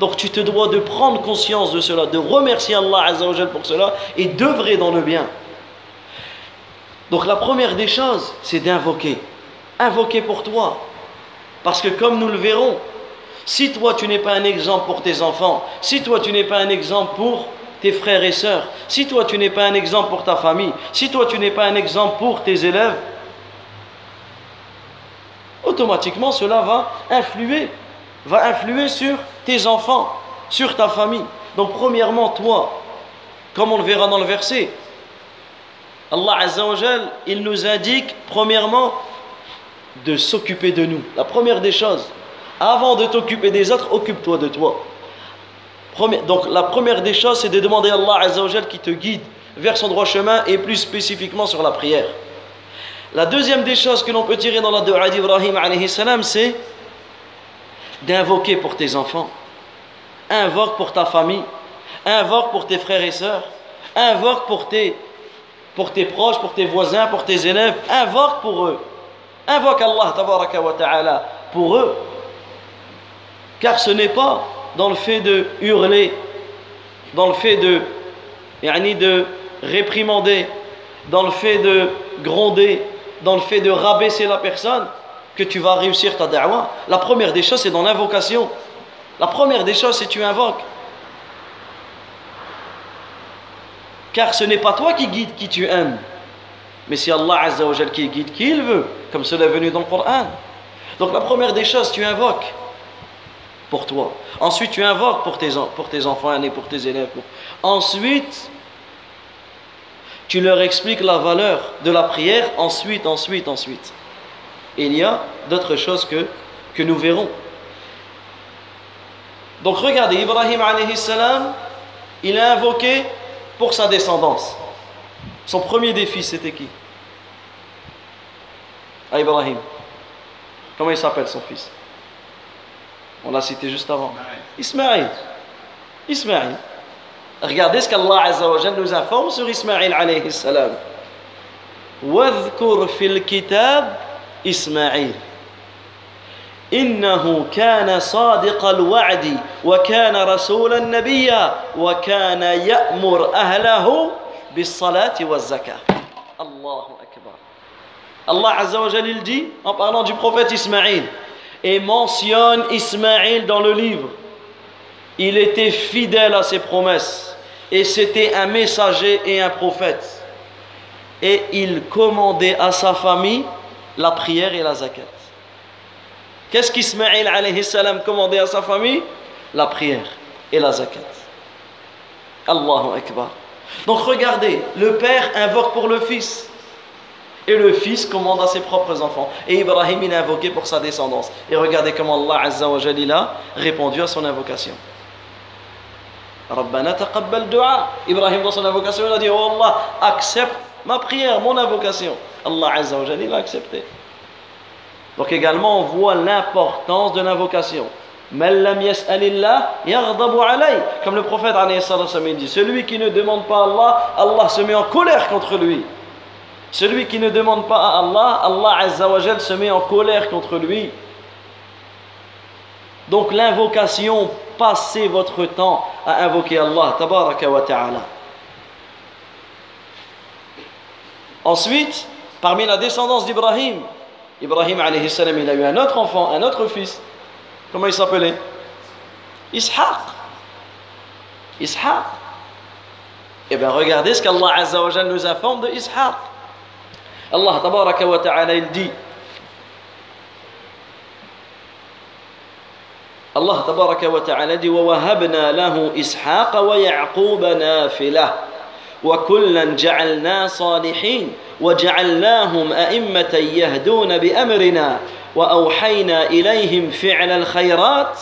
Donc tu te dois de prendre conscience de cela, de remercier Allah Azza wa Jal pour cela et d'œuvrer dans le bien. Donc la première des choses, c'est d'invoquer. Invoquer pour toi. Parce que comme nous le verrons, si toi tu n'es pas un exemple pour tes enfants, si toi tu n'es pas un exemple pour tes frères et sœurs, si toi tu n'es pas un exemple pour ta famille, si toi tu n'es pas un exemple pour tes élèves, automatiquement cela va influer, va influer sur tes enfants, sur ta famille. Donc premièrement, toi, comme on le verra dans le verset, Allah Azza wa il nous indique premièrement de s'occuper de nous. La première des choses, avant de t'occuper des autres, occupe-toi de toi. Donc la première des choses, c'est de demander à Allah Azza wa qui te guide vers son droit chemin et plus spécifiquement sur la prière. La deuxième des choses que l'on peut tirer dans la dua d'Ibrahim c'est d'invoquer pour tes enfants. Invoque pour ta famille. Invoque pour tes frères et sœurs. Invoque pour tes pour tes proches, pour tes voisins, pour tes élèves. Invoque pour eux. Invoque Allah wa ta'ala pour eux. Car ce n'est pas dans le fait de hurler, dans le fait de, de réprimander, dans le fait de gronder, dans le fait de rabaisser la personne que tu vas réussir ta da'wah. La première des choses, c'est dans l'invocation. La première des choses, c'est tu invoques. Car ce n'est pas toi qui guide qui tu aimes, mais c'est Allah Azza wa qui guide qui il veut, comme cela est venu dans le Coran. Donc la première des choses, tu invoques pour toi. Ensuite, tu invoques pour tes, pour tes enfants et pour tes élèves. Ensuite, tu leur expliques la valeur de la prière. Ensuite, ensuite, ensuite. il y a d'autres choses que, que nous verrons. Donc regardez, Ibrahim alayhi salam, il a invoqué pour sa descendance. Son premier défi, c'était qui ah, Ibrahim. Comment il s'appelle son fils On l'a cité juste avant. Ismaïl. Ismaïl. Regardez ce qu'Allah Azza wa nous informe sur Ismaïl alayhi salam. واذكر في الكتاب إسماعيل إنه كان صادق الوعد وكان رسولا نبيا وكان يأمر أهله بالصلاة والزكاة الله أكبر Allah Azza wa Jalil dit en parlant du prophète Ismaïl et mentionne Ismaïl dans le livre il était fidèle à ses promesses et c'était un messager et un prophète et il commandait à sa famille la prière et la zakat Qu'est-ce qu'Ismaïl alayhi salam commandait à sa famille? La prière et la zakat. Allahu Akbar. Donc regardez, le père invoque pour le fils. Et le fils commande à ses propres enfants. Et Ibrahim, il a invoqué pour sa descendance. Et regardez comment Allah Azza wa a répondu à son invocation. Rabbana taqabbal dua. Ibrahim dans son invocation, il a dit, oh Allah, accepte ma prière, mon invocation. Allah Azza wa a accepté. Donc également, on voit l'importance de l'invocation. Comme le prophète dit, celui qui ne demande pas à Allah, Allah se met en colère contre lui. Celui qui ne demande pas à Allah, Allah Azza se met en colère contre lui. Donc l'invocation, passez votre temps à invoquer Allah, tabaraka wa ta'ala. Ensuite, parmi la descendance d'Ibrahim, Ibrahim alayhi salam, il a eu un autre enfant, un autre fils. Comment il s'appelait Ishaq. Ishaq. Eh bien, regardez ce qu'Allah Azza wa nous informe de Ishaq. Allah tabaraka wa ta'ala, il dit Allah tabaraka wa ta'ala dit وَوَهَبْنَا لَهُ إِسْحَاقَ وَيَعْقُوبَ نَافِلَةً وكلا جعلنا صالحين وجعلناهم أئمة يهدون بأمرنا وأوحينا إليهم فعل الخيرات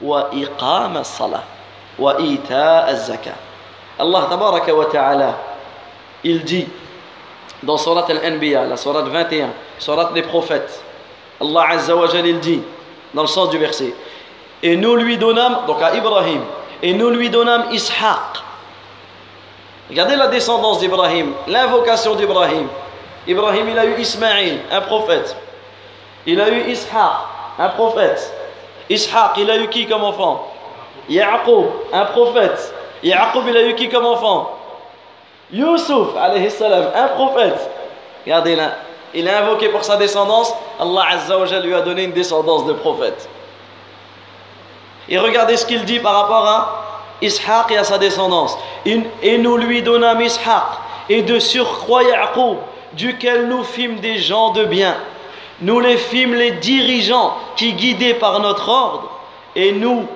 وإقام الصلاة وإيتاء الزكاة. الله تبارك وتعالى il dit سورة الأنبياء سورة 21 سورة les prophètes. الله عز وجل il dit سورة le sens du verset et nous lui donnâmes donc à Ibrahim et nous lui donnâmes Ishaq Regardez la descendance d'Ibrahim, l'invocation d'Ibrahim. Ibrahim, il a eu Ismaïl, un prophète. Il a eu Ishaq, un prophète. Ishaq, il a eu qui comme enfant? Yaqub, un prophète. Yaqub, il a eu qui comme enfant? Yusuf, un prophète. Regardez là, il a invoqué pour sa descendance, Allah Azza wa lui a donné une descendance de prophète. Et regardez ce qu'il dit par rapport à Ishaq et à sa descendance. Et nous lui donnâmes Ishaq, et de surcroît Yaqub, duquel nous fîmes des gens de bien. Nous les fîmes les dirigeants qui guidés par notre ordre, et nous,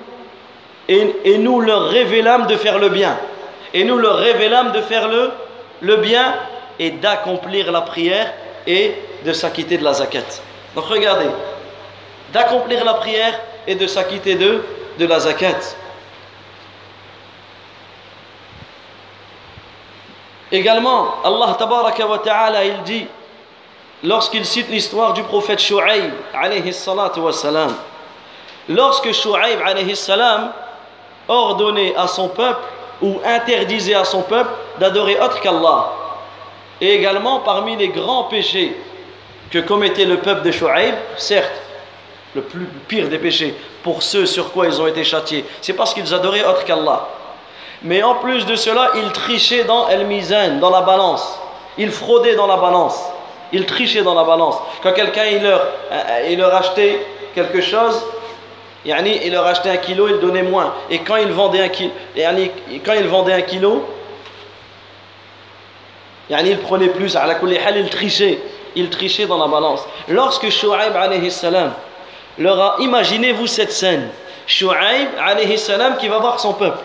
et, et nous leur révélâmes de faire le bien et nous leur révélâmes de faire le, le bien et d'accomplir la prière et de s'acquitter de la zakat. Donc regardez, d'accomplir la prière et de s'acquitter de, de la zakat. Également, Allah tabaraka wa ta'ala, il dit, lorsqu'il cite l'histoire du prophète Shu'aib, alayhi lorsque Shu'aib, ordonnait à son peuple ou interdisait à son peuple d'adorer autre qu'Allah. Et également parmi les grands péchés que commettait le peuple de Shu'aib, certes, le plus pire des péchés pour ceux sur quoi ils ont été châtiés, c'est parce qu'ils adoraient autre qu'Allah. Mais en plus de cela, ils trichaient dans El Mizan, dans la balance. Ils fraudaient dans la balance. Ils trichaient dans la balance. Quand quelqu'un il leur, euh, il leur achetait quelque chose, il leur achetait un kilo, il donnait moins. Et quand il vendait un kilo, quand il vendait un kilo, il prenait plus. À la il trichait. Il trichait dans la balance. Lorsque Shu'aib alayhi salam leur a, imaginez-vous cette scène. Shu'aib alayhi salam qui va voir son peuple,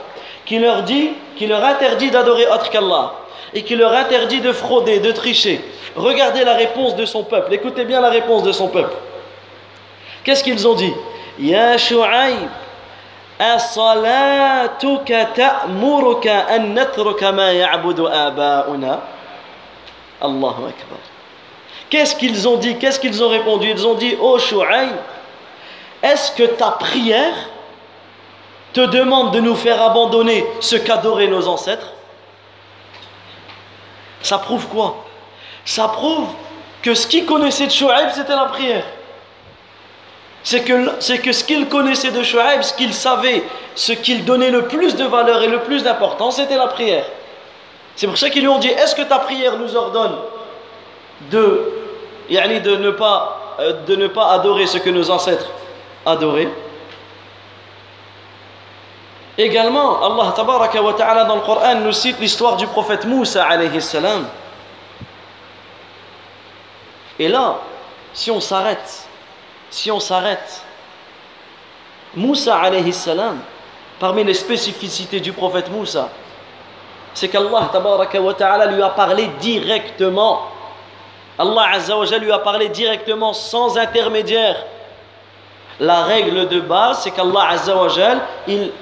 qui leur dit, qui leur interdit d'adorer autre qu'Allah et qui leur interdit de frauder, de tricher. Regardez la réponse de son peuple, écoutez bien la réponse de son peuple. Qu'est-ce qu'ils ont dit? Ya Shu'aib, ta'muruka an natruka ma ya'budu aba'una? Allahu Akbar. Qu'est-ce qu'ils ont dit? Qu'est-ce qu'ils ont répondu? Ils ont dit Oh Shu'aib, est-ce que ta prière te demande de nous faire abandonner ce qu'adoraient nos ancêtres. Ça prouve quoi? Ça prouve que ce qu'ils connaissaient de Shu'aib, c'était la prière. C'est que, ce qu'il connaissait de Shu'aib, ce qu'il savait, ce qu'il donnait le plus de valeur et le plus d'importance, c'était la prière. C'est pour ça qu'ils lui ont dit Est-ce que ta prière nous ordonne de, de, ne pas, euh, de ne pas adorer ce que nos ancêtres adoraient? Également, Allah wa ta'ala dans le Coran nous cite l'histoire du prophète Moussa alayhi salam. Et là, si on s'arrête si on s'arrête, Moussa alayhi salam, parmi les spécificités du prophète Moussa, c'est qu'Allah ta'ala lui a parlé directement. Allah azza wa lui a parlé directement sans intermédiaire. La règle de base, c'est qu'Allah azza wa il,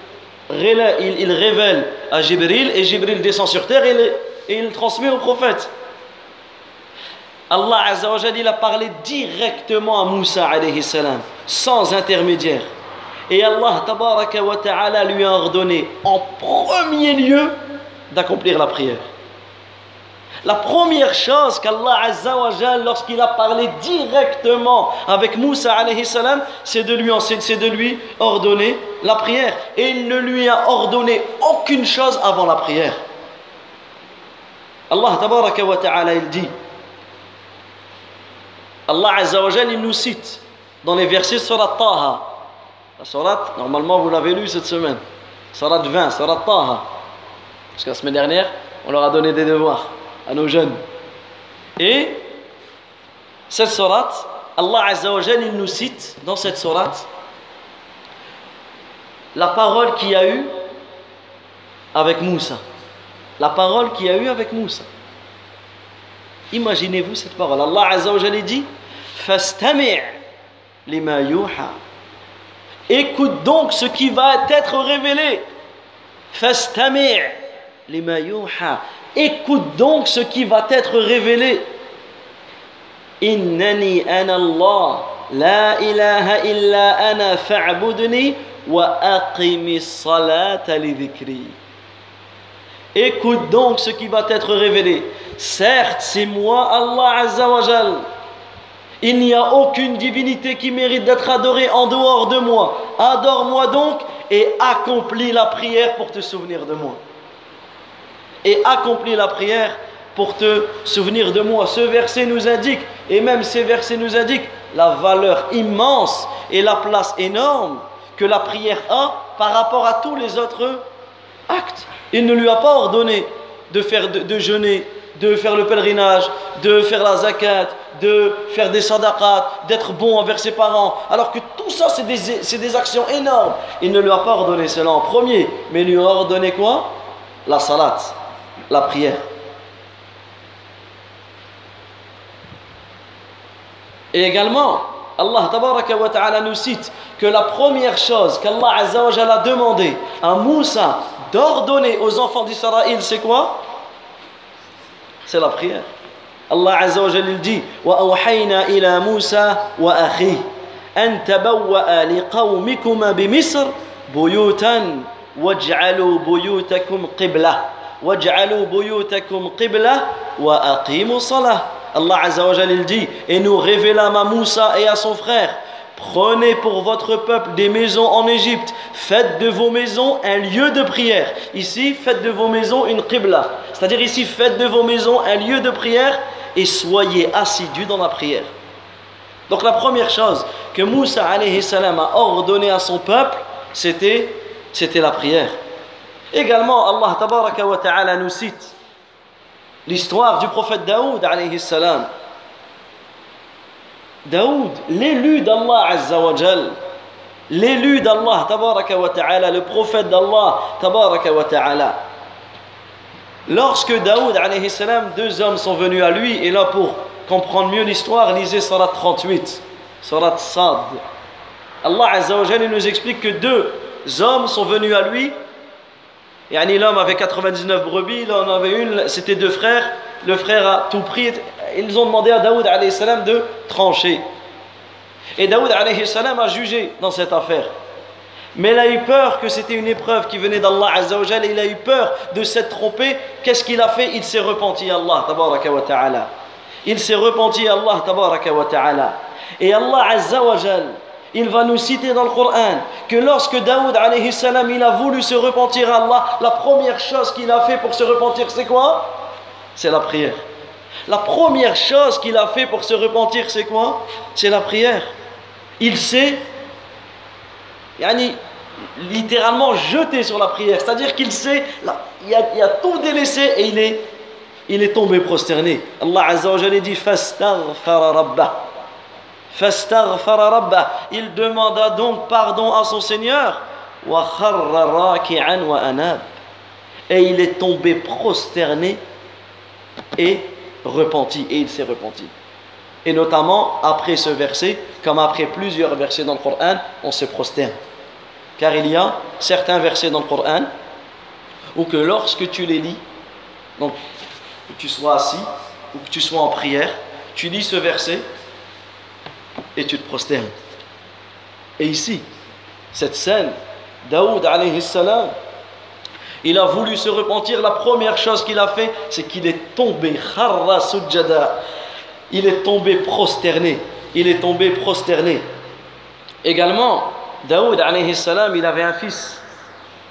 il, révèle à Jibril et Jibril descend sur terre et, il transmet au prophète. Allah a parlé directement à Moussa alayhi salam, sans intermédiaire. Et Allah tabaraka ta'ala lui a ordonné en premier lieu d'accomplir la prière. La première chose qu'Allah Azzawajal, lorsqu'il a parlé directement avec Moussa alayhi salam, c'est de lui de lui ordonner la prière. Et il ne lui a ordonné aucune chose avant la prière. Allah tabaraka wa ta'ala, il dit Allah Azzawajal, il nous cite dans les versets Surat Taha. La Surat, normalement, vous l'avez lu cette semaine. Surat 20, Surat Taha. Parce que la semaine dernière, on leur a donné des devoirs à nos jeunes. Et cette Surat, Allah Azzawajal, il nous cite dans cette Surat la parole qu'il y a eu avec Moussa. La parole qu'il y a eu avec Moussa. Imaginez-vous cette parole. Allah Azza wa Jalla dit Fastami' lima yuha. Écoute donc ce qui va être révélé. Fastami' lima yuha. Écoute donc ce qui va être révélé. Innani ana Allah. La ilaha illa ana fa'budni wa aqimi salata li. Écoute donc ce qui va être révélé. Certes, c'est moi, Allah Azzawajal. Il n'y a aucune divinité qui mérite d'être adorée en dehors de moi. Adore-moi donc et accomplis la prière pour te souvenir de moi. Et accomplis la prière pour te souvenir de moi. Ce verset nous indique, et même ces versets nous indiquent, la valeur immense et la place énorme que la prière a par rapport à tous les autres actes. Il ne lui a pas ordonné de faire de, jeûner, de faire le pèlerinage, de faire la zakat, de faire des sadaqat, d'être bon envers ses parents. Alors que tout ça, c'est des, des, actions énormes. Il ne lui a pas ordonné cela en premier, mais il lui a ordonné quoi? La salat, la prière. Et également, Allah wa ta'ala nous cite que la première chose qu'Allah a demandé à Moussa d'ordonner aux enfants d'Israël, c'est quoi C'est la prière. Allah Azza wa Jalla dit وأوحينا إلى موسى وأخيه أن تبوأ لقومكما بمصر بيوتا واجعلوا بيوتكم قبلة واجعلوا بيوتكم قبلة وأقيموا الصلاة Allah Azza wa Jalla dit et nous révélâmes à Moussa et à son frère Prenez pour votre peuple des maisons en Égypte. Faites de vos maisons un lieu de prière. Ici, faites de vos maisons une qibla. C'est-à-dire ici, faites de vos maisons un lieu de prière et soyez assidus dans la prière. Donc la première chose que Moussa salam a ordonné à son peuple, c'était, c'était la prière. Également, Allah nous cite l'histoire du prophète Daoud alayhi salam. Daoud, l'élu d'Allah Azza wa l'élu d'Allah, tabaraka ta'ala, le prophète d'Allah, tabaraka wa ta'ala. Lorsque Daoud, alayhi salam, deux hommes sont venus à lui, et là pour comprendre mieux l'histoire, lisez Sarat 38, Sarat Sad. Allah Azza wa nous explique que deux hommes sont venus à lui, et l'homme avait 99 brebis, il en avait une, c'était deux frères, le frère a tout pris, ils ont demandé à Daoud de trancher. Et Daoud a jugé dans cette affaire. Mais il a eu peur que c'était une épreuve qui venait d'Allah Azzawajal et il a eu peur de s'être trompé. Qu'est-ce qu'il a fait? Il s'est repenti à Allah tabaraka wa ta'ala. Il s'est repenti à Allah tabaraka wa ta'ala. Et Allah Azzawajal, il va nous citer dans le Coran que lorsque Daoud salam il a voulu se repentir à Allah, la première chose qu'il a fait pour se repentir c'est quoi? C'est la prière. La première chose qu'il a fait pour se repentir, c'est quoi? C'est la prière. Il s'est littéralement jeté sur la prière. C'est-à-dire qu'il s'est, il, a tout délaissé et il est, tombé prosterné. Allah Azza wa dit rabbah. Il demanda donc pardon à son Seigneur. Et il est tombé prosterné et repenti et il s'est repenti. Et notamment après ce verset, comme après plusieurs versets dans le Coran, on se prosterne. Car il y a certains versets dans le Coran où que lorsque tu les lis, donc que tu sois assis ou que tu sois en prière, tu lis ce verset et tu te prosternes. Et ici, cette scène, Daoud alayhi salam, il a voulu se repentir, la première chose qu'il a fait, c'est qu'il est tombé. Il est tombé prosterné. Il est tombé prosterné. Également, Daoud alayhi salam, il avait un fils.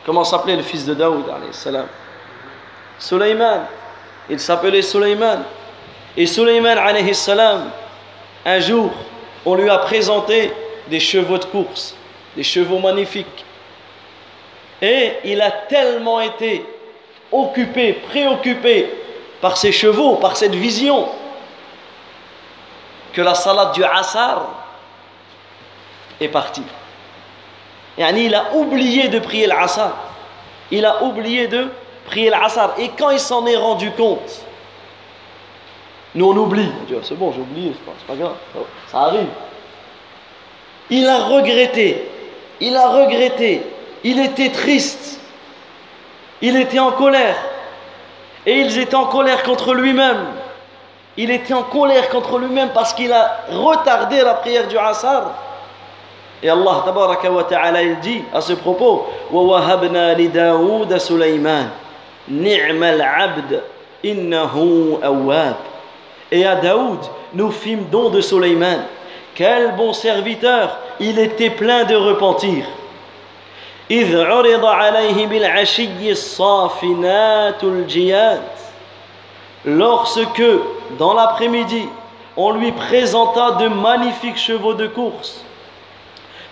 Comment s'appelait le fils de Daoud alayhi salam? Il s'appelait Suleiman. Et Suleiman alayhi salam, un jour, on lui a présenté des chevaux de course, des chevaux magnifiques. Et il a tellement été occupé, préoccupé par ses chevaux, par cette vision, que la salade du Asar est partie. il a oublié de prier l'Asr. Il a oublié de prier l'Asr. Et quand il s'en est rendu compte, nous on oublie. On dit, ah, c'est bon, j'ai oublié, c'est pas, pas grave, ça arrive. Il a regretté, il a regretté, il était triste, il était en colère. Et il était en colère contre lui-même. Il était en colère contre lui-même parce qu'il a retardé la prière du Asr. Et Allah tabaraka wa ta'ala il dit à ce propos وَوَهَبْنَا لِدَاوُودَ سُلَيْمَانَ نِعْمَ الْعَبْدِ إِنَّهُ أَوَّابٌ Et à Daoud, nous fîmes don de Sulayman. Quel bon serviteur, il était plein de repentir. إذ عرض عليه بالعشي الصافنات الجياد Lorsque, dans l'après-midi, on lui présenta de magnifiques chevaux de course,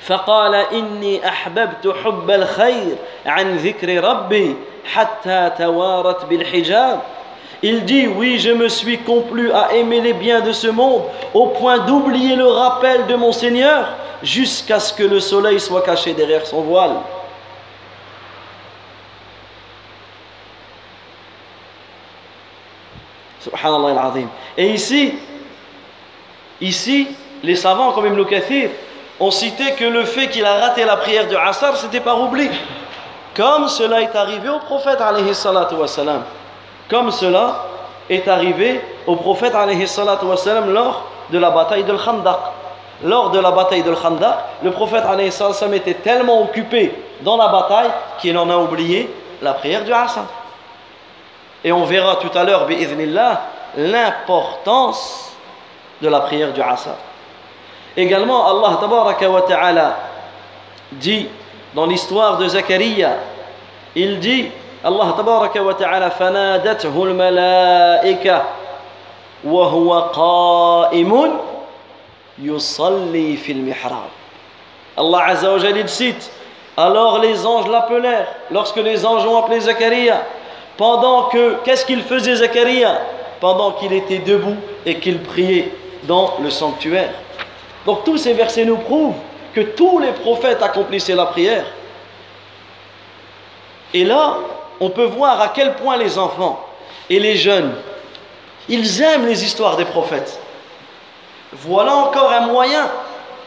فقال إني أحببت حب الخير عن ذكر ربي حتى توارت بالحجاب il dit, oui, je me suis complu à aimer les biens de ce monde au point d'oublier le rappel de mon Seigneur jusqu'à ce que le soleil soit caché derrière son voile. Subhanallah. Et ici, les savants comme Ibn Kathir ont cité que le fait qu'il a raté la prière de Asr, c'était par oubli. Comme cela est arrivé au prophète alayhi salatu. Comme cela est arrivé au prophète wassalam lors de la bataille de Khandaq. Lors de la bataille de Khandaq, le prophète wassalam était tellement occupé dans la bataille qu'il en a oublié la prière du Asr. Et on verra tout à l'heure, l'importance de la prière du Asr. Également, Allah wa ta'ala dit dans l'histoire de Zachariah, il dit, Allah tabaraka wa ta'ala, فَنَادَتْهُ الْمَلَائِكَةِ وَهُوَ قَائِمٌ يُصَلِّي فِي الْمِحْرَابِ Allah Azza wa Jalla cite, alors les anges l'appelèrent, lorsque les anges ont appelé Zachariah, pendant que, qu'est-ce qu'il faisait Zacharia Pendant qu'il était debout et qu'il priait dans le sanctuaire. Donc tous ces versets nous prouvent que tous les prophètes accomplissaient la prière. Et là, on peut voir à quel point les enfants et les jeunes, ils aiment les histoires des prophètes. Voilà encore un moyen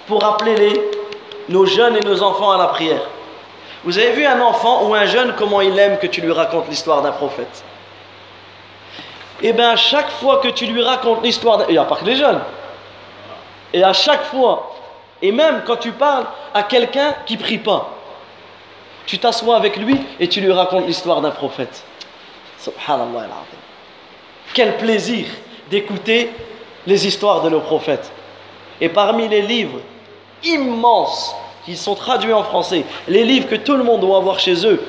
pour appeler nos jeunes et nos enfants à la prière. Vous avez vu un enfant ou un jeune comment il aime que tu lui racontes l'histoire d'un prophète? Eh bien, chaque fois que tu lui racontes l'histoire, d'un... il n'y a pas que les jeunes, et à chaque fois, et même quand tu parles à quelqu'un qui prie pas, tu t'assois avec lui et tu lui racontes l'histoire d'un prophète. Subhanallah. Quel plaisir d'écouter les histoires de nos prophètes. Et parmi les livres immenses qui sont traduits en français, les livres que tout le monde doit avoir chez eux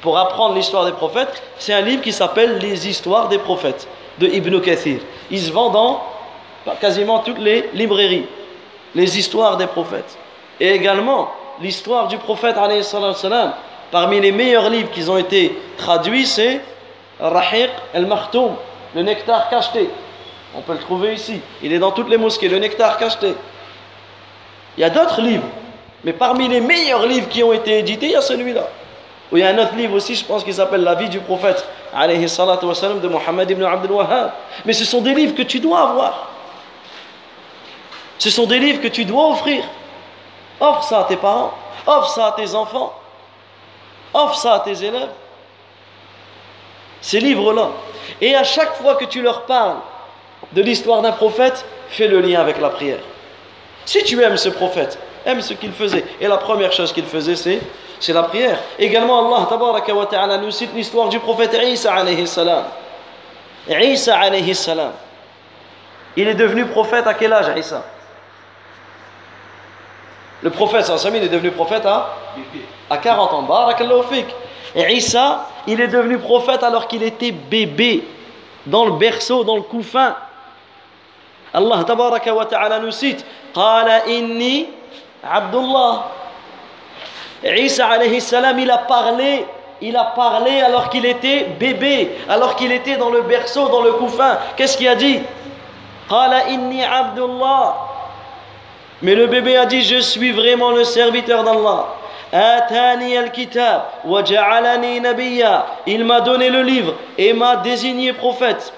pour apprendre l'histoire des prophètes, c'est un livre qui s'appelle Les histoires des prophètes de Ibn Kathir. Il se vend dans quasiment toutes les librairies, les histoires des prophètes. Et également l'histoire du prophète, parmi les meilleurs livres qui ont été traduits, c'est Rahiq el-Martoum, le nectar cacheté. On peut le trouver ici. Il est dans toutes les mosquées, le nectar cacheté. Il y a d'autres livres, mais parmi les meilleurs livres qui ont été édités, il y a celui-là. il y a un autre livre aussi, je pense, qui s'appelle La vie du prophète, alayhi de Mohammed ibn Abdul Wahhab. Mais ce sont des livres que tu dois avoir. Ce sont des livres que tu dois offrir. Offre ça à tes parents, offre ça à tes enfants, offre ça à tes élèves. Ces livres-là. Et à chaque fois que tu leur parles de l'histoire d'un prophète, fais le lien avec la prière. Si tu aimes ce prophète, aime ce qu'il faisait. Et la première chose qu'il faisait, c'est, c'est la prière. Également, Allah tabaraka wa ta'ala nous cite l'histoire du prophète Isa alayhi salam. Isa. Il est devenu prophète à quel âge, Isa? Le prophète, il est devenu prophète à, à 40 ans. Barakallahu fik. Et Isa, il est devenu prophète alors qu'il était bébé, dans le berceau, dans le couffin. Allah tabaraka wa ta'ala nous cite Qala inni Abdullah. Isa alayhi salam, il a parlé, il a parlé alors qu'il était bébé, alors qu'il était dans le berceau, dans le couffin. Qu'est-ce qu'il a dit Qala inni Abdullah. Mais le bébé a dit Je suis vraiment le serviteur d'Allah. Il m'a donné le livre et m'a désigné prophète.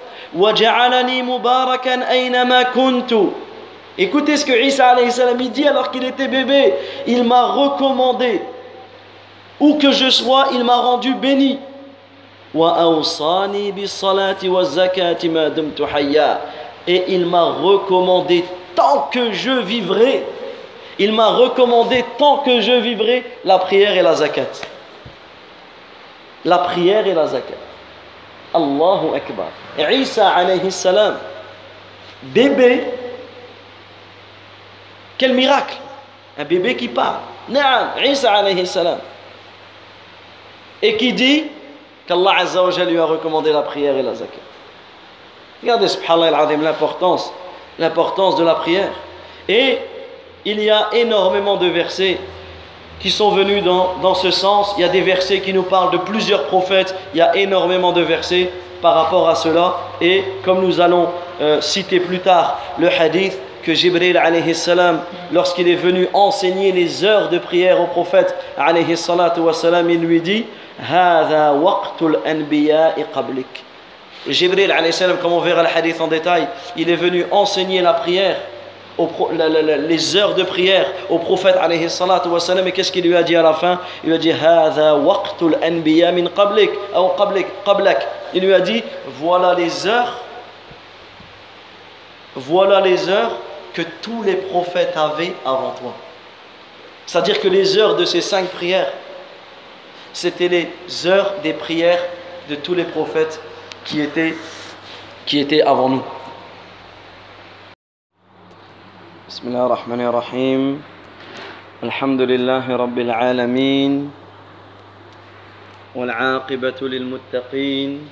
Écoutez ce que Isa il dit alors qu'il était bébé. Il m'a recommandé. Où que je sois, il m'a rendu béni. Et il m'a recommandé tant que je vivrai il m'a recommandé tant que je vivrai la prière et la zakat. La prière et la zakat. Allahu Akbar. Isa alayhi salam, bébé, quel miracle. Un bébé qui parle. Naam, Isa alayhi salam. Et qui dit qu'Allah Azza wa lui a recommandé la prière et la zakat. Regardez, subhanallah l'importance, l'importance de la prière. Et il y a énormément de versets qui sont venus dans, dans, ce sens. Il y a des versets qui nous parlent de plusieurs prophètes. Il y a énormément de versets par rapport à cela. Et comme nous allons euh, citer plus tard le hadith que Jibril alayhi salam, lorsqu'il est venu enseigner les heures de prière au prophète alayhi salatu wasalam, il lui dit « Hada waqtul anbiya'i qablik » Jibril comme on verra le hadith en détail, il est venu enseigner la prière les heures de prière au prophète et qu'est-ce qu'il lui a dit à la fin? Il lui a dit Il lui a dit voilà les heures voilà les heures que tous les prophètes avaient avant toi. C'est-à-dire que les heures de ces cinq prières, c'était les heures des prières de tous les prophètes qui étaient, qui étaient avant nous. بسم الله الرحمن الرحيم الحمد لله رب العالمين والعاقبة للمتقين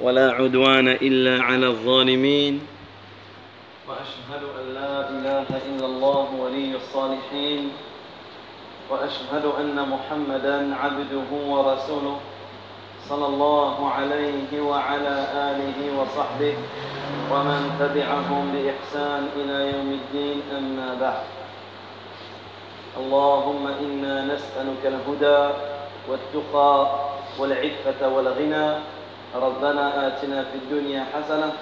ولا عدوان إلا على الظالمين وأشهد أن لا إله إلا الله ولي الصالحين وأشهد أن محمدا عبده ورسوله صلى الله عليه وعلى آله وصحبه ومن تبعهم بإحسان إلى يوم الدين أما بعد. اللهم إنا نسألك الهدى والتقى والعفة والغنى. ربنا آتنا في الدنيا حسنة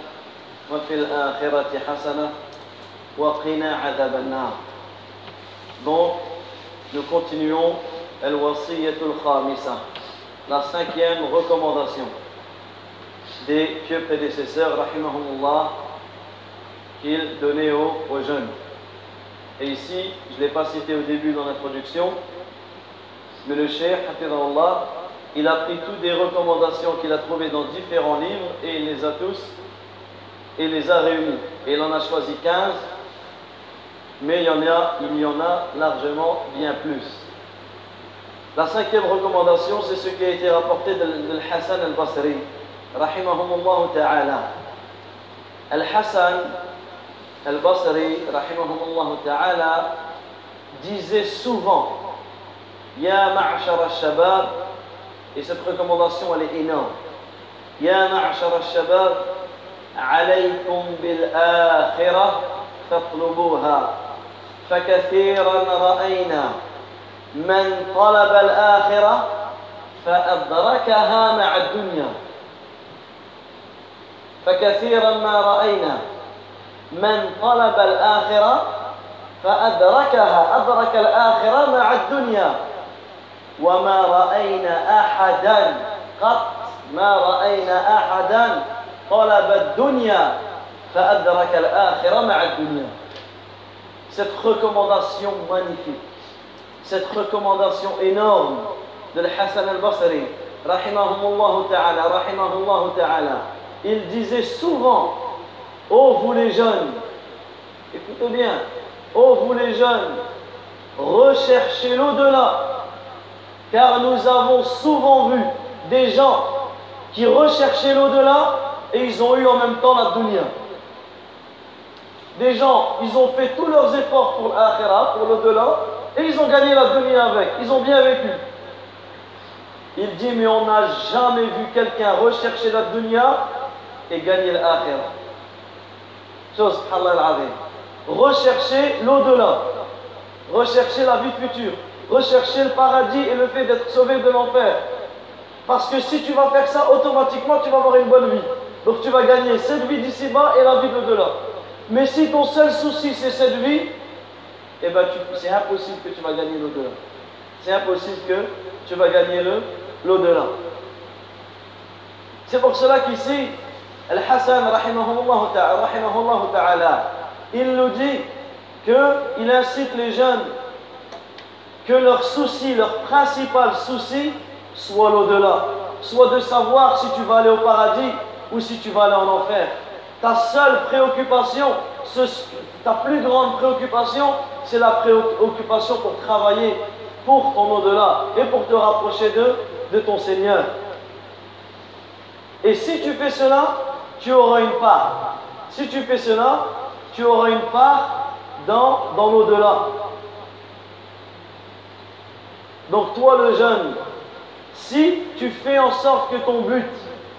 وفي الآخرة حسنة وقنا عذاب النار. Donc, nous continuons الوصية الخامسة. La cinquième recommandation des pieux prédécesseurs, rahimahumullah, qu'ils donnaient aux, jeunes. Et ici, je ne l'ai pas cité au début dans l'introduction, mais le Cheikh, il a pris toutes des recommandations qu'il a trouvées dans différents livres et il les a tous et les a réunis. Et il en a choisi 15, mais il y en a, il y en a largement bien plus. La cinquième recommandation, c'est ce qui a été rapporté de, Hassan al-Basri, rahimahumullah ta'ala. Al-Hassan al-Basri, rahimahumullah ta'ala, disait souvent, Ya ma'ashar al-shabab, et cette recommandation elle est énorme, Ya ma'ashar al-shabab, عليكم بالآخرة فاطلبوها فكثيرا رأينا من طلب الآخرة فأدركها مع الدنيا. فكثيرا ما رأينا من طلب الآخرة فأدركها أدرك الآخرة مع الدنيا. وما رأينا أحدا قط ما رأينا أحدا طلب الدنيا فأدرك الآخرة مع الدنيا. Cette recommandation magnifique. Cette recommandation énorme de Hassan al-Basri, ta'ala, il disait souvent, ô vous les jeunes, écoutez bien, ô vous les jeunes, recherchez l'au-delà, car nous avons souvent vu des gens qui recherchaient l'au-delà et ils ont eu en même temps la. Des gens, ils ont fait tous leurs efforts pour l'akhirah, pour l'au-delà, et ils ont gagné la dunya avec. Ils ont bien vécu. Il dit, mais on n'a jamais vu quelqu'un rechercher la dunya et gagner l'akhirah. Chose, rechercher l'au-delà, rechercher la vie future, rechercher le paradis et le fait d'être sauvé de l'enfer. Parce que si tu vas faire ça, automatiquement, tu vas avoir une bonne vie. Donc tu vas gagner cette vie d'ici-bas et la vie de delà Mais si ton seul souci c'est cette vie, eh ben c'est impossible que tu vas gagner l'au-delà. C'est impossible que tu vas gagner l'au-delà. C'est pour cela qu'ici, Al-Hassan, il nous dit qu'il incite les jeunes que leur souci, leur principal souci, soit l'au-delà, soit de savoir si tu vas aller au paradis ou si tu vas aller en enfer. Ta seule préoccupation, ta plus grande préoccupation, c'est la préoccupation pour travailler pour ton au-delà et pour te rapprocher de, ton Seigneur. Et si tu fais cela, tu auras une part. Si tu fais cela, tu auras une part dans, dans l'au-delà. Donc toi le jeune, si tu fais en sorte que ton but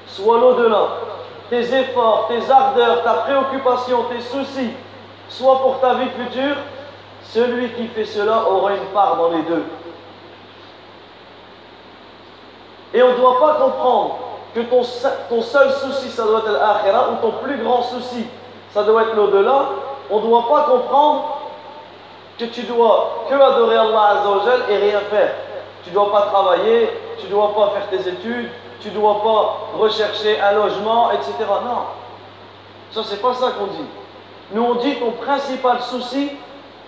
soit l'au-delà, tes efforts, tes ardeurs, ta préoccupation, tes soucis, soient pour ta vie future, celui qui fait cela aura une part dans les deux. Et on ne doit pas comprendre que ton, ton seul souci, ça doit être l'akhira, ou ton plus grand souci, ça doit être l'au-delà. On ne doit pas comprendre que tu dois que adorer Allah Azzawajal et rien faire. Tu ne dois pas travailler, tu ne dois pas faire tes études, tu ne dois pas rechercher un logement, etc. Non. Ça, c'est pas ça qu'on dit. Nous, on dit ton principal souci,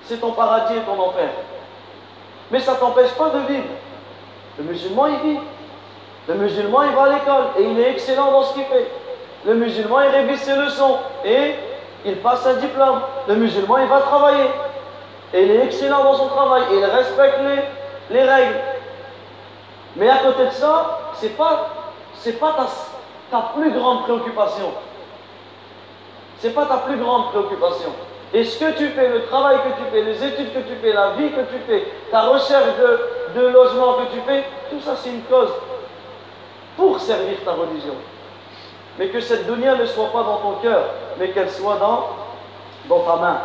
c'est ton paradis et ton enfer. Mais ça ne t'empêche pas de vivre. Le musulman, il vit. Le musulman, il va à l'école et il est excellent dans ce qu'il fait. Le musulman, il révise ses leçons et il passe un diplôme. Le musulman, il va travailler. Et il est excellent dans son travail et il respecte les, les règles. Mais à côté de ça, ce n'est pas, ta plus grande préoccupation. Ce n'est pas ta plus grande préoccupation. Et ce que tu fais, le travail que tu fais, les études que tu fais, la vie que tu fais, ta recherche de, de logement que tu fais, tout ça c'est une cause pour servir ta religion. Mais que cette dunya ne soit pas dans ton cœur, mais qu'elle soit dans, dans ta main.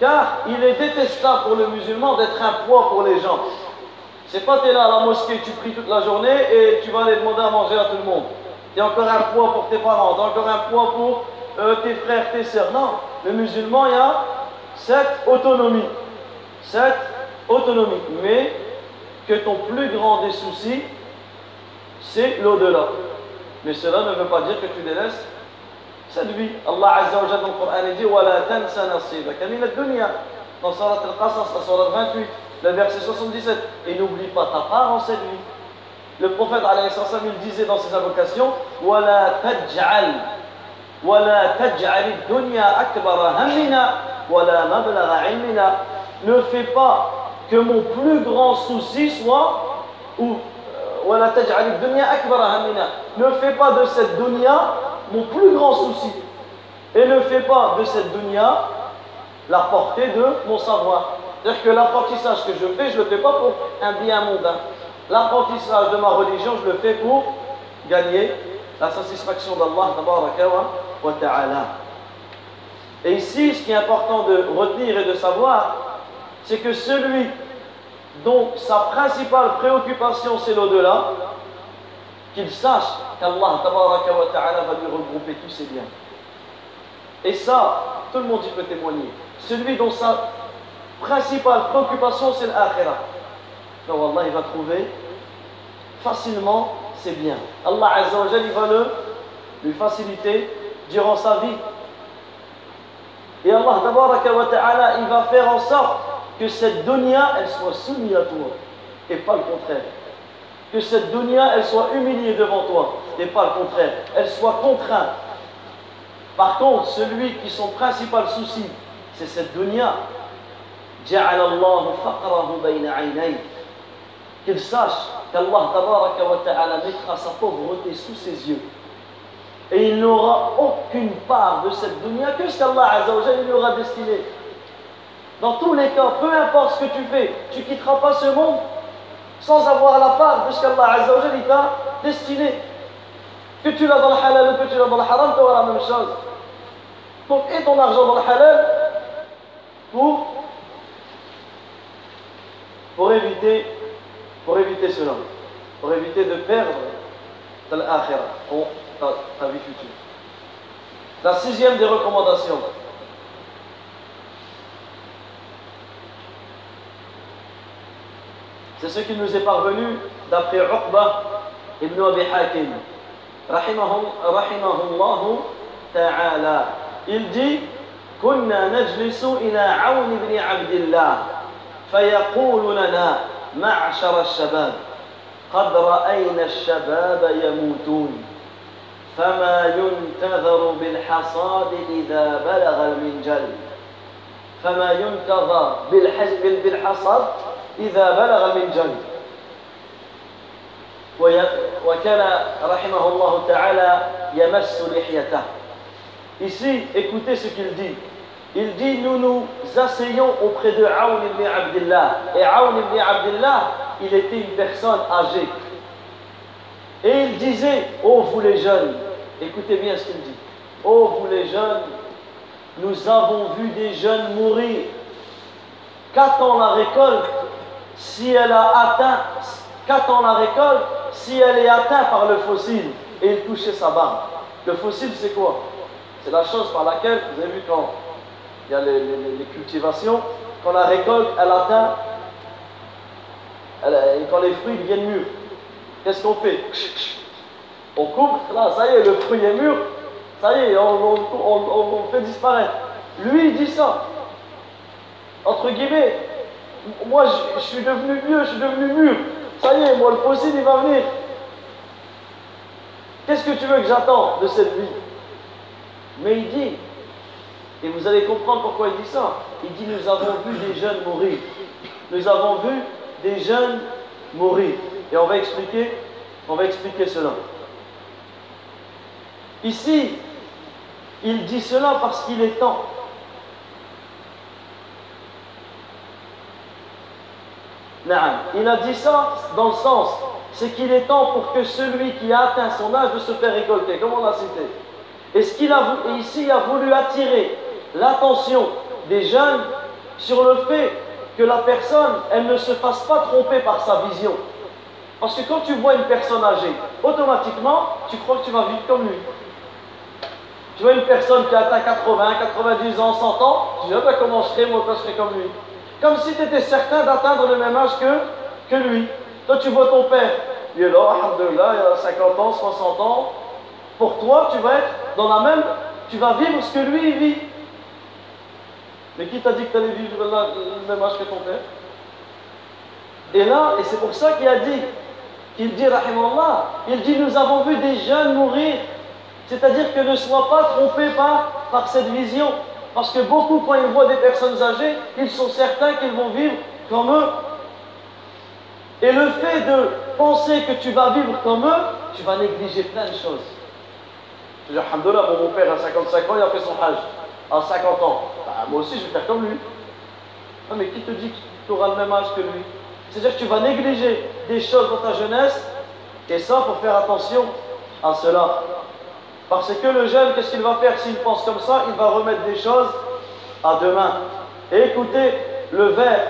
Car il est détestable pour le musulman d'être un poids pour les gens. C'est pas t'es là à la mosquée, tu pries toute la journée et tu vas aller demander à manger à tout le monde. T'es encore un poids pour tes parents, t'es encore un poids pour euh, tes frères, tes sœurs. Non, le musulman, il y a cette autonomie. Cette autonomie. Mais que ton plus grand des soucis, c'est l'au-delà. Mais cela ne veut pas dire que tu délaisses cette vie. Allah Azza wa dans le Coran dit « la tansa nasibaka » la 28 le verset 77. Et n'oublie pas ta part en cette nuit. Le prophète il disait dans ses invocations Wala taj'al, wala taj'al dunya akbara hammina, wala mablagha ilmina. Ne fais pas que mon plus grand souci soit ou euh, wala taj'al dunya akbara. Ne fais pas de cette dunya mon plus grand souci et ne fais pas de cette dunya la portée de mon savoir. C'est-à-dire que l'apprentissage que je fais, je ne le fais pas pour un bien mondain. L'apprentissage de ma religion, je le fais pour gagner la satisfaction d'Allah ta'ala. Et ici, ce qui est important de retenir et de savoir, c'est que celui dont sa principale préoccupation c'est l'au-delà, qu'il sache qu'Allah ta'ala va lui regrouper tous ses biens. Et ça, tout le monde y peut témoigner. Celui dont sa principale préoccupation c'est l'akhirah. Donc Allah il va trouver facilement ses biens. Allah Azza il va le, lui faciliter durant sa vie. Et Allah wa il va faire en sorte que cette dunya elle soit soumise à toi et pas le contraire. Que cette dunya elle soit humiliée devant toi et pas le contraire. Elle soit contrainte. Par contre, celui qui son principal souci c'est cette dunya, qu'il sache qu'Allah mettra sa pauvreté sous ses yeux. Et il n'aura aucune part de cette dunya que ce qu'Allah lui aura destiné. Dans tous les cas, peu importe ce que tu fais, tu ne quitteras pas ce monde sans avoir la part de ce qu'Allah t'a destiné. Que tu l'as dans le halal ou que tu l'as dans le haram, tu auras la même chose. Donc, et ton argent dans le halal, pour, pour, éviter, pour éviter cela, pour éviter de perdre l'akhirah, ta, ta vie future. La sixième des recommandations. C'est ce qui nous est parvenu d'après Uqba ibn Abi Hakim. Rahimahullah ta'ala. Il dit كنا نجلس إلى عون بن عبد الله فيقول لنا معشر الشباب قد رأينا الشباب يموتون فما ينتظر بالحصاد إذا بلغ المنجل فما ينتظر بالحصاد إذا بلغ المنجل وكان رحمه الله تعالى يمس لحيته Ici, écoutez ce qu'il dit. Il dit Nous nous asseyons auprès de Aoun ibn Abdullah. Et Aoun ibn Abdullah, il était une personne âgée. Et il disait Oh, vous les jeunes, écoutez bien ce qu'il dit. Oh, vous les jeunes, nous avons vu des jeunes mourir. Qu'attend la récolte si elle a atteint Qu'attend la récolte si elle est atteinte par le fossile? Et il touchait sa barbe Le fossile, c'est quoi? C'est la chose par laquelle, vous avez vu quand il y a les, cultivations, quand la récolte, elle atteint, quand les fruits deviennent mûrs, qu'est-ce qu'on fait? On coupe, là, ça y est, le fruit est mûr, ça y est, on, on fait disparaître. Lui, il dit ça. Entre guillemets, moi, je, suis devenu vieux, je suis devenu mûr. Ça y est, moi, le fossile, il va venir. Qu'est-ce que tu veux que j'attends de cette vie? Mais il dit, et vous allez comprendre pourquoi il dit ça. Il dit, nous avons vu des jeunes mourir. Nous avons vu des jeunes mourir. Et on va expliquer, on va expliquer cela. Ici, il dit cela parce qu'il est temps Il a dit ça dans le sens, c'est qu'il est temps pour que celui qui a atteint son âge de se faire récolter, comme on l'a cité? Et ce qu'il a ici, il a voulu attirer l'attention des jeunes sur le fait que la personne, elle ne se fasse pas tromper par sa vision. Parce que quand tu vois une personne âgée, automatiquement, tu crois que tu vas vivre comme lui. Tu vois une personne qui atteint 80, 90 ans, 100 ans, tu dis, ah ben, comment je serai, moi, je serai comme lui? Comme si tu étais certain d'atteindre le même âge que, que lui. Toi, tu vois ton père, il est là, alhamdoulilah, il a 50 ans, 60 ans. Pour toi, tu vas être dans la même, tu vas vivre ce que lui vit. Mais qui t'a dit que tu allais vivre le même âge que ton père? Et là, et c'est pour ça qu'il a dit, qu'il dit, rahimallah, il dit, nous avons vu des jeunes mourir. C'est-à-dire que ne sois pas trompé par, par cette vision. Parce que beaucoup, quand ils voient des personnes âgées, ils sont certains qu'ils vont vivre comme eux. Et le fait de penser que tu vas vivre comme eux, tu vas négliger plein de choses. Alhamdulillah, mon père a 55 ans, il a fait son âge. À 50 ans. Bah, moi aussi, je vais faire comme lui. Non, mais qui te dit que tu auras le même âge que lui? C'est-à-dire que tu vas négliger des choses dans ta jeunesse, et ça, pour faire attention à cela. Parce que le jeune, qu'est-ce qu'il va faire s'il pense comme ça? Il va remettre des choses à demain. Et écoutez le vers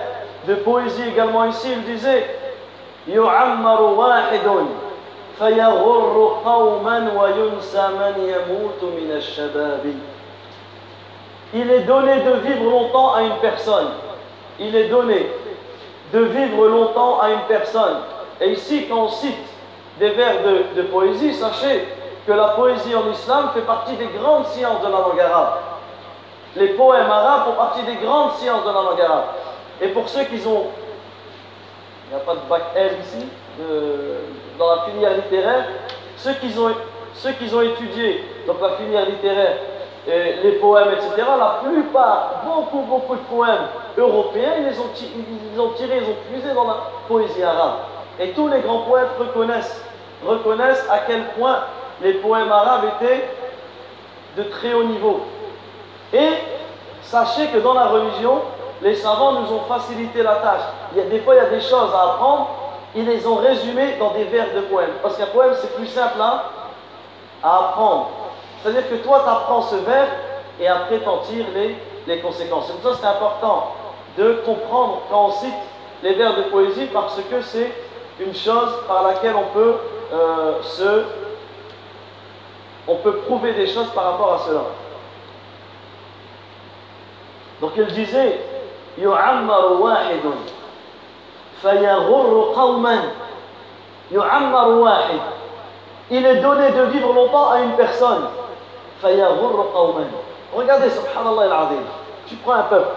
de poésie également ici, il disait Il est donné de vivre longtemps à une personne. Il est donné de vivre longtemps à une personne. Et ici, quand on cite des vers de, poésie, sachez que la poésie en islam fait partie des grandes sciences de la langue arabe. Les poèmes arabes font partie des grandes sciences de la langue arabe. Et pour ceux qui ont... Il n'y a pas de bac L ici, dans la filière littéraire, ceux qui ont, étudié donc la filière littéraire, les poèmes, etc., la plupart, beaucoup, beaucoup de poèmes européens, ils les ont, tirés, ils ont puisé dans la poésie arabe. Et tous les grands poètes reconnaissent, reconnaissent à quel point les poèmes arabes étaient de très haut niveau. Et sachez que dans la religion, les savants nous ont facilité la tâche. Des fois, il y a des choses à apprendre, ils les ont résumées dans des vers de poèmes. Parce qu'un poème, c'est plus simple à, apprendre. C'est-à-dire que toi, tu apprends ce vers et après, tu en tires les, les conséquences. C'est pour ça que c'est important de comprendre quand on cite les vers de poésie parce que c'est une chose par laquelle on peut euh, se on peut prouver des choses par rapport à cela. Donc il disait يعمر واحد فيغر قوما يعمر واحد il est donné de vivre longtemps à une personne فيغر قوما regardez subhanallah al-azim tu prends un peuple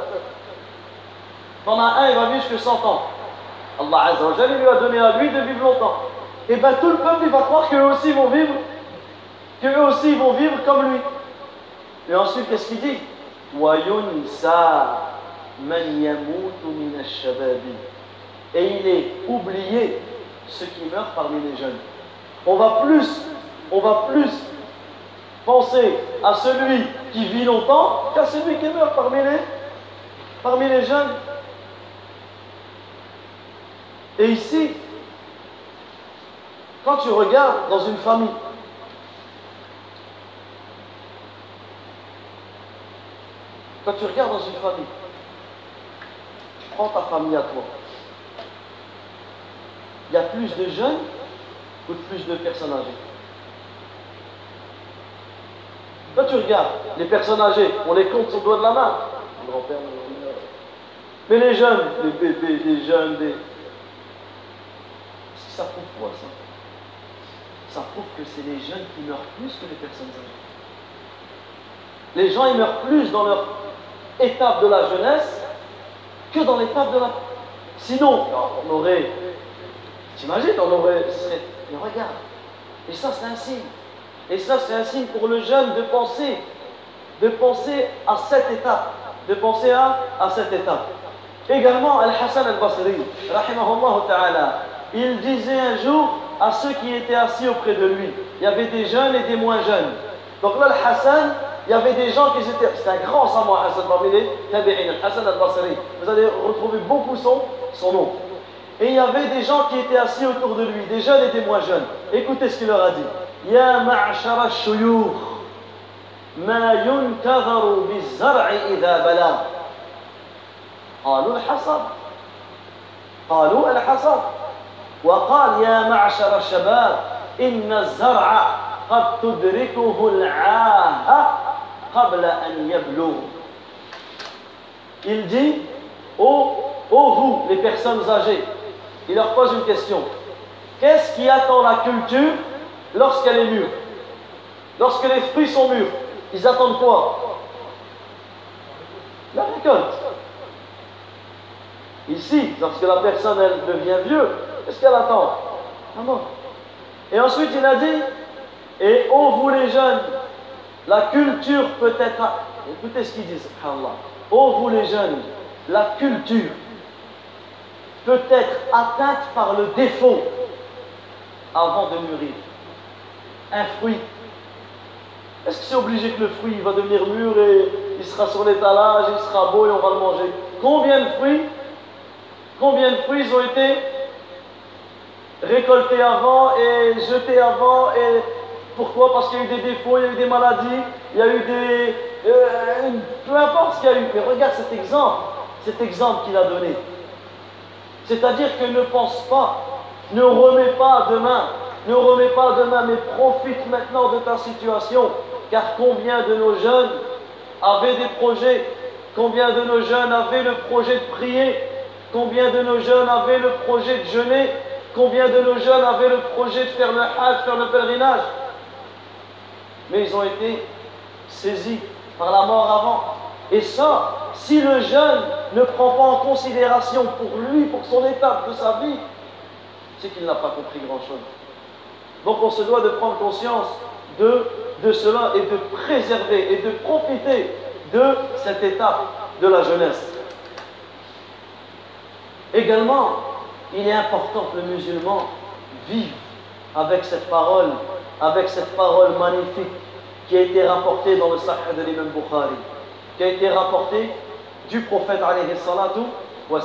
T'en as un, il va vivre jusqu'à 100 ans. Allah Azza lui a donné à lui de vivre longtemps. Et bien tout le peuple il va croire qu'eux aussi vont vivre, qu'eux aussi vont vivre comme lui. Et ensuite, qu'est-ce qu'il dit? Et il est oublié ceux qui meurent parmi les jeunes. On va plus, on va plus penser à celui qui vit longtemps qu'à celui qui meurt parmi les, parmi les jeunes. Et ici, quand tu regardes dans une famille, quand tu regardes dans une famille, tu prends ta famille à toi. Il y a plus de jeunes ou plus de personnes âgées? Quand tu regardes les personnes âgées, on les compte sur le doigt de la main. Mais les jeunes, les bébés, les jeunes, des, ça prouve quoi ça? Ça prouve que c'est les jeunes qui meurent plus que les personnes âgées. Les gens ils meurent plus dans leur étape de la jeunesse que dans l'étape de la. Sinon, on aurait. T'imagines, on aurait. Mais regarde. Et ça, c'est un signe. Et ça, c'est un signe pour le jeune de penser, de penser à cette étape, de penser à, à cette étape. Également, Al-Hassan al-Basri, il disait un jour à ceux qui étaient assis auprès de lui, il y avait des jeunes et des moins jeunes. Donc là, le Hassan, il y avait des gens qui étaient, c'est un grand savant, Hassan parmi les Hassan al-Basri. Vous allez retrouver beaucoup son, son nom. Et il y avait des gens qui étaient assis autour de lui, des jeunes et des moins jeunes. Écoutez ce qu'il leur a dit. يا معشر الشيوخ ما ينتظر بالزرع إذا بلغ قالوا الحصد قالوا الحصد وقال يا معشر الشباب إن الزرع قد تدركه العاهة قبل أن يبلغ. Il dit aux oh, oh vous, les personnes âgées, il leur pose une question. Qu'est-ce qui attend la culture lorsqu'elle est mûre Lorsque les fruits sont mûrs, ils attendent quoi? La récolte. Ici, lorsque la personne elle devient vieux, Qu'est-ce qu'elle attend? La. Et ensuite, il a dit Et ô vous les jeunes, la culture peut être. Écoutez ce qu'il dit, subhanallah. Ô vous les jeunes, la culture peut être atteinte par le défaut avant de mûrir. Un fruit. Est-ce que c'est obligé que le fruit va devenir mûr et il sera sur l'étalage, il sera beau et on va le manger? Combien de fruits Combien de fruits ont été récolté avant et jeté avant. Et pourquoi? Parce qu'il y a eu des défauts, il y a eu des maladies, il y a eu des. Euh, peu importe ce qu'il y a eu. Mais regarde cet exemple, cet exemple qu'il a donné. C'est-à-dire que ne pense pas, ne remets pas demain, ne remets pas demain, mais profite maintenant de ta situation. Car combien de nos jeunes avaient des projets Combien de nos jeunes avaient le projet de prier Combien de nos jeunes avaient le projet de jeûner Combien de nos jeunes avaient le projet de faire le hajj, faire le pèlerinage Mais ils ont été saisis par la mort avant. Et ça, si le jeune ne prend pas en considération pour lui, pour son étape de sa vie, c'est qu'il n'a pas compris grand-chose. Donc on se doit de prendre conscience de, cela et de préserver et de profiter de cette étape de la jeunesse. Également, il est important que le musulman vive avec cette parole, avec cette parole magnifique qui a été rapportée dans le Sahih de l'imam Bukhari, qui a été rapportée du prophète alayhi salatu wa.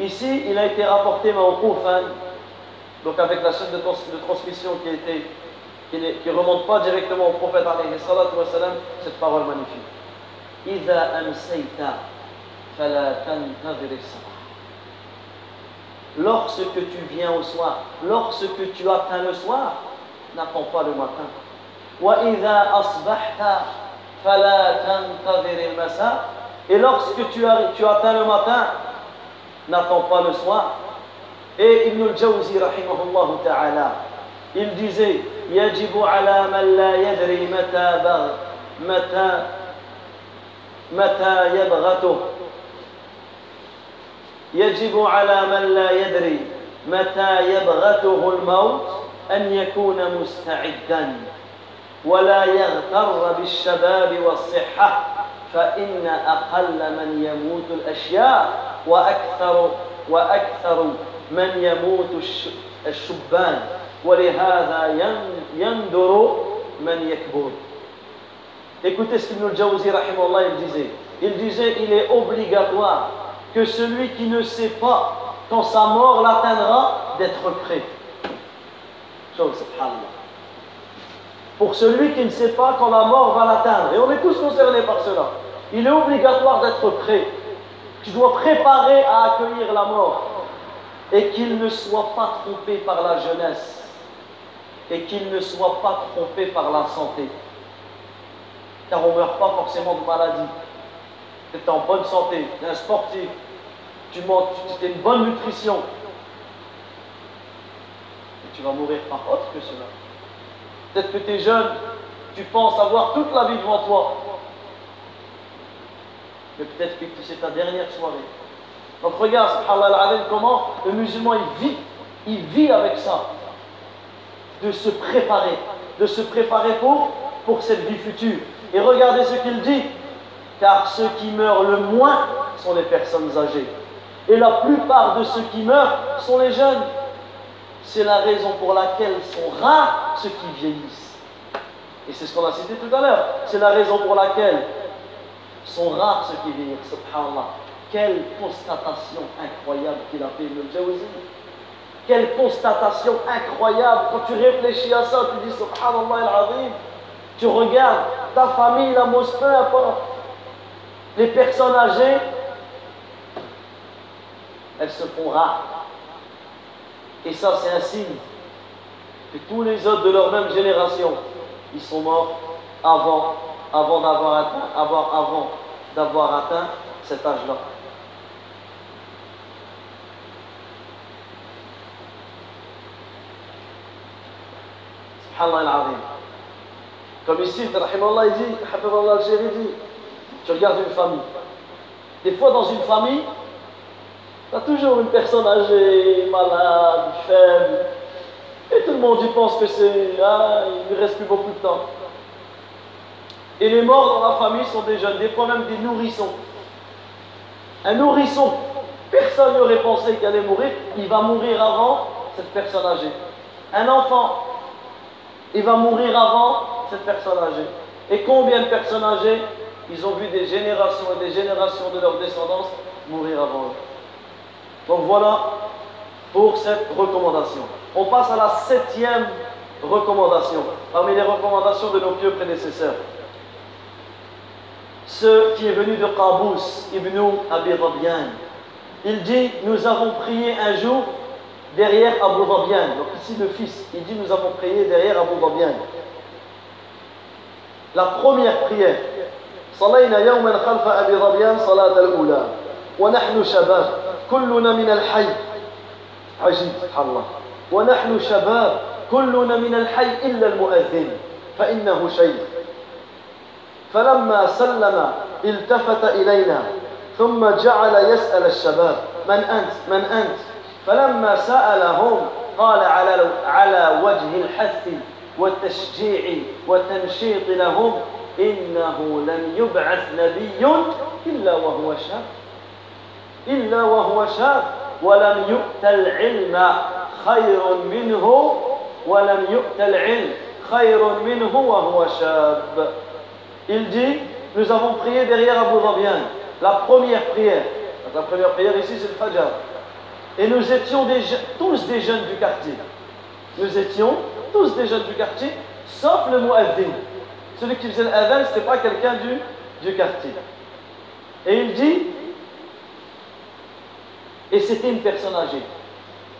Ici, il a été rapporté mawqoufan, hein. donc avec la chaîne de, transmission qui, qui ne qui remonte pas directement au prophète alayhi cette parole magnifique. Iza Lorsque tu viens au soir, lorsque tu atteins le soir, n'attends pas le matin. Wa iza asbahta fala. Et lorsque tu, tu atteins le matin, n'attends pas le soir. Et Ibn al-Jawzi, rahimahullah ta'ala, il disait يجب على من لا يدري متى بغ متى متى يبغته يجب على من لا يدري متى يبغته الموت أن يكون مستعدا ولا يغتر بالشباب والصحة فإن أقل من يموت الأشياء وأكثر وأكثر من يموت الشبان ولهذا يندر من يكبر Écoutez ce qu'Ibn al-Jawzi, il disait. Il disait, il est obligatoire que celui qui ne sait pas quand sa mort l'atteindra, d'être prêt. Pour celui qui ne sait pas quand la mort va l'atteindre, et on est tous concernés par cela, il est obligatoire d'être prêt. Tu dois préparer à accueillir la mort et qu'il ne soit pas trompé par la jeunesse et qu'il ne soit pas trompé par la santé. Car on ne meurt pas forcément de maladie. Tu es en bonne santé, tu es un sportif, tu manges, tu as une bonne nutrition. Et tu vas mourir par autre que cela. Peut-être que tu es jeune, tu penses avoir toute la vie devant toi. Mais peut-être que c'est ta dernière soirée. Donc regarde, comment le musulman il vit, il vit avec ça. De se préparer, de se préparer pour, pour cette vie future. Et regardez ce qu'il dit, car ceux qui meurent le moins sont les personnes âgées. Et la plupart de ceux qui meurent sont les jeunes. C'est la raison pour laquelle sont rares ceux qui vieillissent. Et c'est ce qu'on a cité tout à l'heure. C'est la raison pour laquelle sont rares ceux qui vieillissent. Subhanallah. Quelle constatation incroyable qu'il a fait le Jawzi. Quelle constatation incroyable. Quand tu réfléchis à ça, tu dis Subhanallah al-Azim. Tu regardes ta famille, la mosquée. Les personnes âgées, elles se font rares. Et ça, c'est un signe que tous les autres de leur même génération, ils sont morts avant, avant d'avoir atteint, avant, avant d'avoir atteint cet âge-là. Comme ici, il dit, dit, tu regardes une famille. Des fois, dans une famille, tu as toujours une personne âgée, malade, faible. Et tout le monde y pense que c'est. Ah, il ne reste plus beaucoup de temps. Et les morts dans la famille sont des jeunes, des fois même des nourrissons. Un nourrisson, personne n'aurait pensé qu'il allait mourir, il va mourir avant cette personne âgée. Un enfant, il va mourir avant cette personne âgée. Et combien de personnes âgées, ils ont vu des générations et des générations de leur descendance mourir avant eux. Donc voilà pour cette recommandation. On passe à la septième recommandation, parmi les recommandations de nos pieux prédécesseurs Ce qui est venu de Qabous, Ibn Abi Rabian, il dit Nous avons prié un jour derrière Abu Rabian. Donc ici le fils, il dit Nous avons prié derrière Abu Rabian. La première prière. صلينا يوما خلف أبي ربيان صلاة الأولى ونحن شباب كلنا من الحي عجيب سبحان الله ونحن شباب كلنا من الحي إلا المؤذن فإنه شيخ فلما سلم التفت إلينا ثم جعل يسأل الشباب من أنت؟ من أنت؟ فلما سألهم قال على على وجه الحث والتشجيع والتنشيط لهم إنه لم يبعث نبي إلا وهو شاب إلا وهو شاب ولم يؤت العلم خير منه ولم يؤت العلم خير منه وهو شاب. Il dit, nous avons prié derrière Abu Dhabian, la première prière. La première prière ici, c'est le Fajr. Et nous étions tous des jeunes du quartier. Nous étions tous des jeunes du quartier sauf le mu'addin. Celui qui faisait l'adhan, ce n'était pas quelqu'un du, du quartier. Et il dit, et c'était une personne âgée.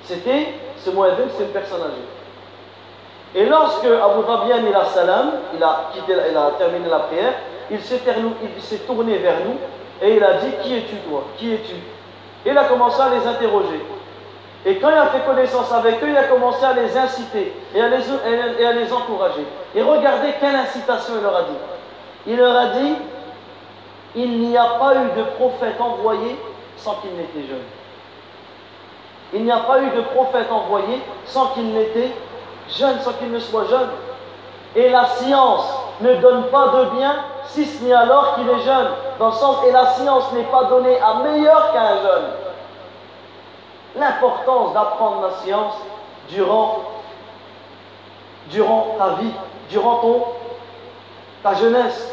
C'était, ce mu'addin, c'est une personne âgée. Et lorsque Abu Dhabian il a salam, il a, terminé la prière, il s'est tourné vers nous et il a dit Qui es-tu, toi? Qui es-tu? Il a commencé à les interroger. Et quand il a fait connaissance avec eux, il a commencé à les inciter et à les, et à les encourager. Et regardez quelle incitation il leur a dit. Il leur a dit Il n'y a pas eu de prophète envoyé sans qu'il n'était jeune. Il n'y a pas eu de prophète envoyé sans qu'il n'était jeune, sans qu'il ne soit jeune. Et la science ne donne pas de bien si ce n'est alors qu'il est jeune. Dans le sens, et la science n'est pas donnée à meilleur qu'un jeune. L'importance d'apprendre la science durant, durant ta vie, durant ton, ta jeunesse.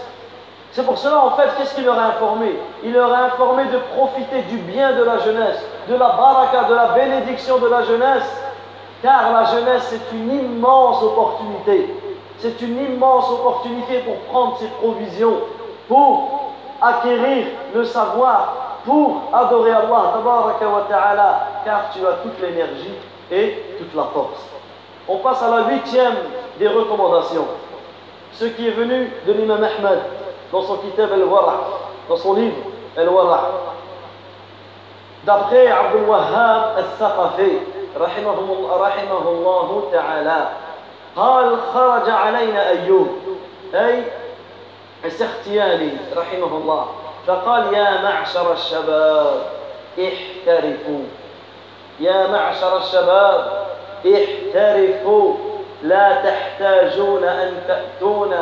C'est pour cela, en fait, qu'est-ce qu'il leur a informé? Il leur a informé de profiter du bien de la jeunesse, de la baraka, de la bénédiction de la jeunesse, car la jeunesse, c'est une immense opportunité. C'est une immense opportunité pour prendre ses provisions, pour acquérir le savoir, pour adorer Allah, car tu as toute l'énergie et toute la force. On passe à la huitième des recommandations. Ce qui est venu de l'imam Ahmed dans son kitab Al-Wara, dans son livre Al-Wara. D'après Abdul Wahhab al-Thaqafi, رحمه رحمه الله تعالى. قال خرج علينا أيوب. أي السختياني رحمه الله فقال يا معشر الشباب احترفوا. يا معشر الشباب احترفوا. لا تحتاجون أن تأتون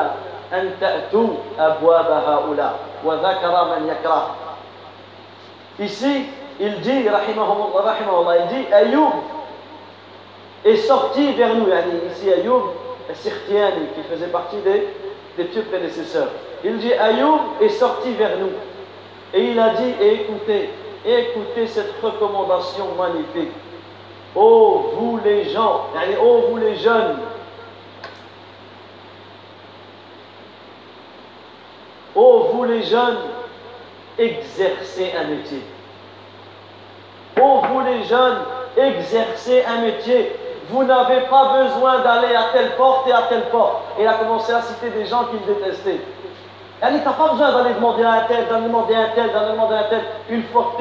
أن تأتوا أبواب هؤلاء. وذكر من يكره. Ici, il dit, il dit, Ayoub est sorti vers nous. Ici, Ayoub, Sirtiani, qui faisait partie des, des pieux prédécesseurs. Il dit Ayoub est sorti vers nous. Et il a dit écoutez, écoutez cette recommandation magnifique. Oh, vous les gens, oh, vous les jeunes, oh, vous les jeunes, exercez un métier. Oh, vous les jeunes, exercez un métier. Vous n'avez pas besoin d'aller à telle porte et à telle porte. Et il a commencé à citer des gens qu'il détestait. Elle dit, tu n'as pas besoin d'aller demander à un tel, d'aller demander à un tel, d'aller demander à un tel. Une fois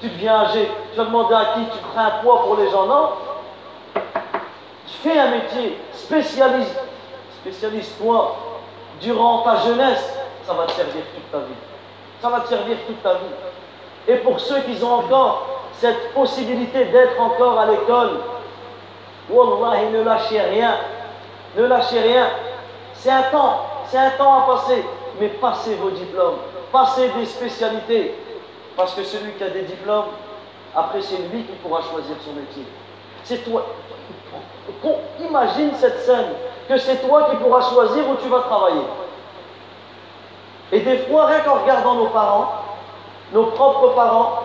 tu deviens âgé, tu vas demander à qui tu feras un poids pour les gens. Non? Fais un métier, spécialise, spécialise-toi durant ta jeunesse, ça va te servir toute ta vie. Ça va te servir toute ta vie. Et pour ceux qui ont encore cette possibilité d'être encore à l'école, Wallah, ne lâchez rien. Ne lâchez rien. C'est un temps, c'est un temps à passer. Mais passez vos diplômes, passez des spécialités. Parce que celui qui a des diplômes, après c'est lui qui pourra choisir son métier. C'est toi. Imagine cette scène, que c'est toi qui pourras choisir où tu vas travailler. Et des fois, rien qu'en regardant nos parents, nos propres parents,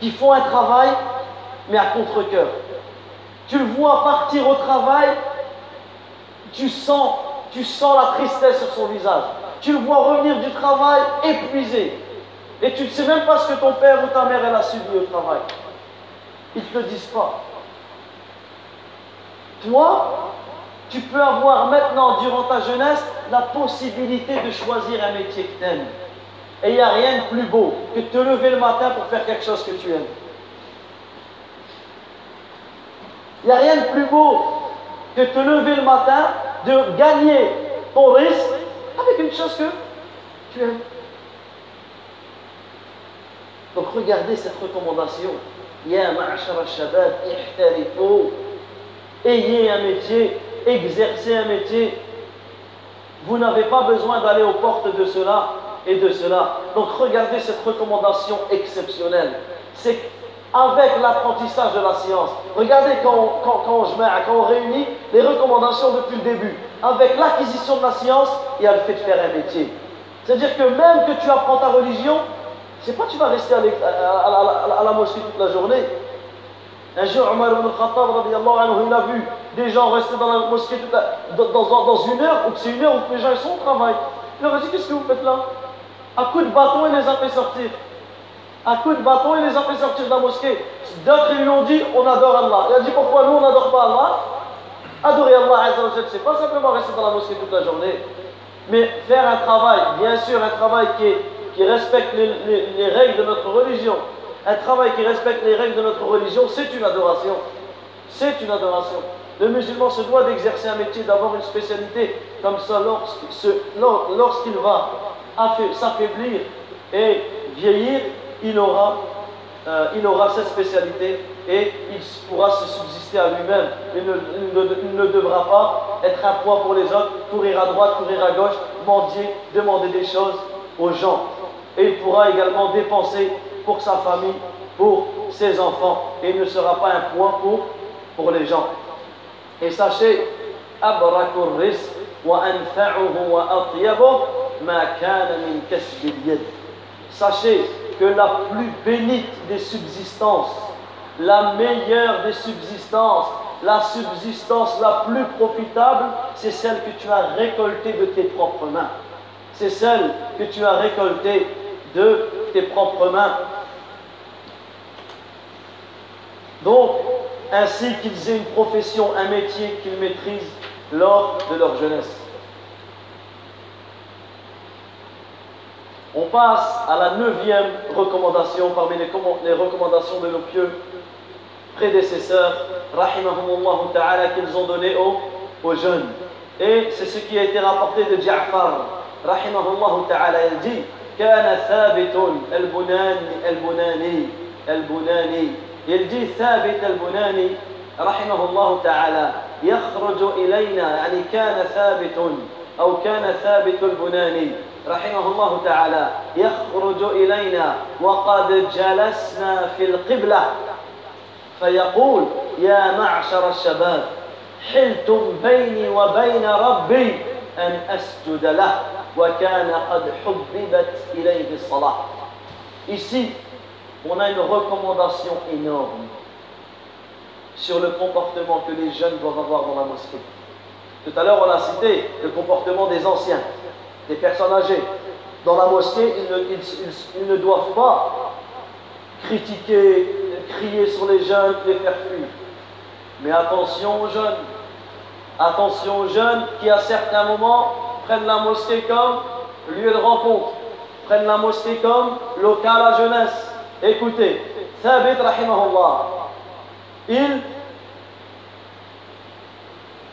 qui font un travail, mais à contre-coeur. Tu le vois partir au travail, tu sens, tu sens la tristesse sur son visage. Tu le vois revenir du travail épuisé. Et tu ne sais même pas ce que ton père ou ta mère elle a subi au travail. Ils ne te le disent pas. Toi, tu peux avoir maintenant, durant ta jeunesse, la possibilité de choisir un métier que tu aimes. Et il n'y a rien de plus beau que de te lever le matin pour faire quelque chose que tu aimes. Il n'y a rien de plus beau que de te lever le matin, de gagner ton risque avec une chose que tu aimes. Donc regardez cette recommandation. Ya ma'ashara shabab, Ayez un métier, exercez un métier. Vous n'avez pas besoin d'aller aux portes de cela et de cela. Donc regardez cette recommandation exceptionnelle. C'est avec l'apprentissage de la science. Regardez quand on, quand, réunit les recommandations depuis le début. Avec l'acquisition de la science, il y a le fait de faire un métier. C'est-à-dire que même que tu apprends ta religion, c'est pas que tu vas rester à, la mosquée toute la journée. Un jour, Omar ibn Khattab, il a vu des gens rester dans la mosquée dans, une heure, ou c'est une heure où les gens sont au travail. Il leur a dit Qu'est-ce que vous faites là? À coup de bâton, il les a fait sortir. À coup de bâton, il les a fait sortir de la mosquée. D'autres, lui ont dit On adore Allah. Il a dit Pourquoi nous, on n'adore pas Allah? Adorer Allah, Azza wa Jal, c'est pas simplement rester dans la mosquée toute la journée, mais faire un travail, bien sûr, un travail qui, respecte les, les- les règles de notre religion. Un travail qui respecte les règles de notre religion, c'est une adoration. C'est une adoration. Le musulman se doit d'exercer un métier, d'avoir une spécialité. Comme ça, lorsqu'il va s'affaiblir et vieillir, il aura, euh, il aura cette spécialité et il pourra se subsister à lui-même. Il ne, devra pas être un poids pour les autres, courir à droite, courir à gauche, mendier, demander des choses aux gens. Et il pourra également dépenser pour sa famille, pour ses enfants. Et il ne sera pas un poids pour, pour les gens. Et sachez, wa Sachez que la plus bénite des subsistances, la meilleure des subsistances, la subsistance la plus profitable, c'est celle que tu as récoltée de tes propres mains. C'est celle que tu as récoltée de tes propres mains. Donc, ainsi qu'ils aient une profession, un métier qu'ils maîtrisent lors de leur jeunesse. On passe à la neuvième recommandation parmi les, commo- les recommandations de nos pieux prédécesseurs, rahimahumullah ta'ala, qu'ils ont donné aux, aux jeunes. Et c'est ce qui a été rapporté de Ja'far, rahimahullah ta'ala, il dit كان ثابت البناني البناني البناني il dit ثابت البناني رحمه الله تعالى يخرج إلينا يعني كان ثابت أو كان ثابت البناني رحمه الله تعالى يخرج إلينا وقد جلسنا في القبلة فيقول يا معشر الشباب حلتم بيني وبين ربي أن أسجد له وكان قد حببت إليه الصلاة Ici, on a une recommandation énorme sur le comportement que les jeunes doivent avoir dans la mosquée. Tout à l'heure, on a cité le comportement des anciens, des personnes âgées. Dans la mosquée, ils ne doivent pas critiquer, crier sur les jeunes, les faire fuir. Mais attention aux jeunes. Attention aux jeunes qui, à certains moments, prennent la mosquée comme lieu de rencontre, prennent la mosquée comme local à jeunesse. Écoutez, Thabit rahimahullah, il,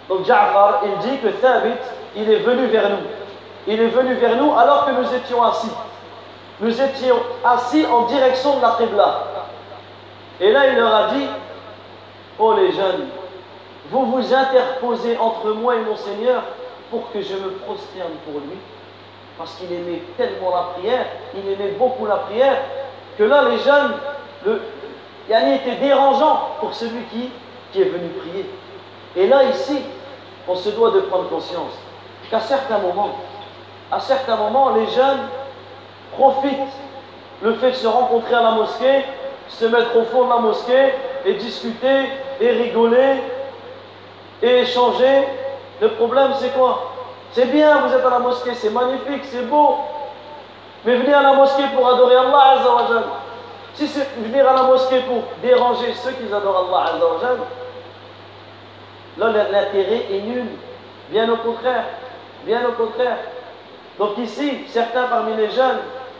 donc Ja'far, il dit que Thabit, il est venu vers nous. Il est venu vers nous alors que nous étions assis. Nous étions assis en direction de la Qibla. Et là, il leur a dit, oh les jeunes, vous vous interposez entre moi et mon Seigneur pour que je me prosterne pour lui. Parce qu'il aimait tellement la prière, il aimait beaucoup la prière, que là, les jeunes, le Yani était dérangeant pour celui qui, qui est venu prier. Et là, ici, on se doit de prendre conscience qu'à certains moments, à certains moments, les jeunes profitent le fait de se rencontrer à la mosquée, se mettre au fond de la mosquée et discuter et rigoler et échanger. Le problème, c'est quoi? C'est bien, vous êtes à la mosquée, c'est magnifique, c'est beau. Mais venez à la mosquée pour adorer Allah Azza wa Jal. Si c'est venir à la mosquée pour déranger ceux qui adorent Allah Azza wa Jal, là l'intérêt est nul. Bien au contraire. Bien au contraire. Donc ici, certains parmi les jeunes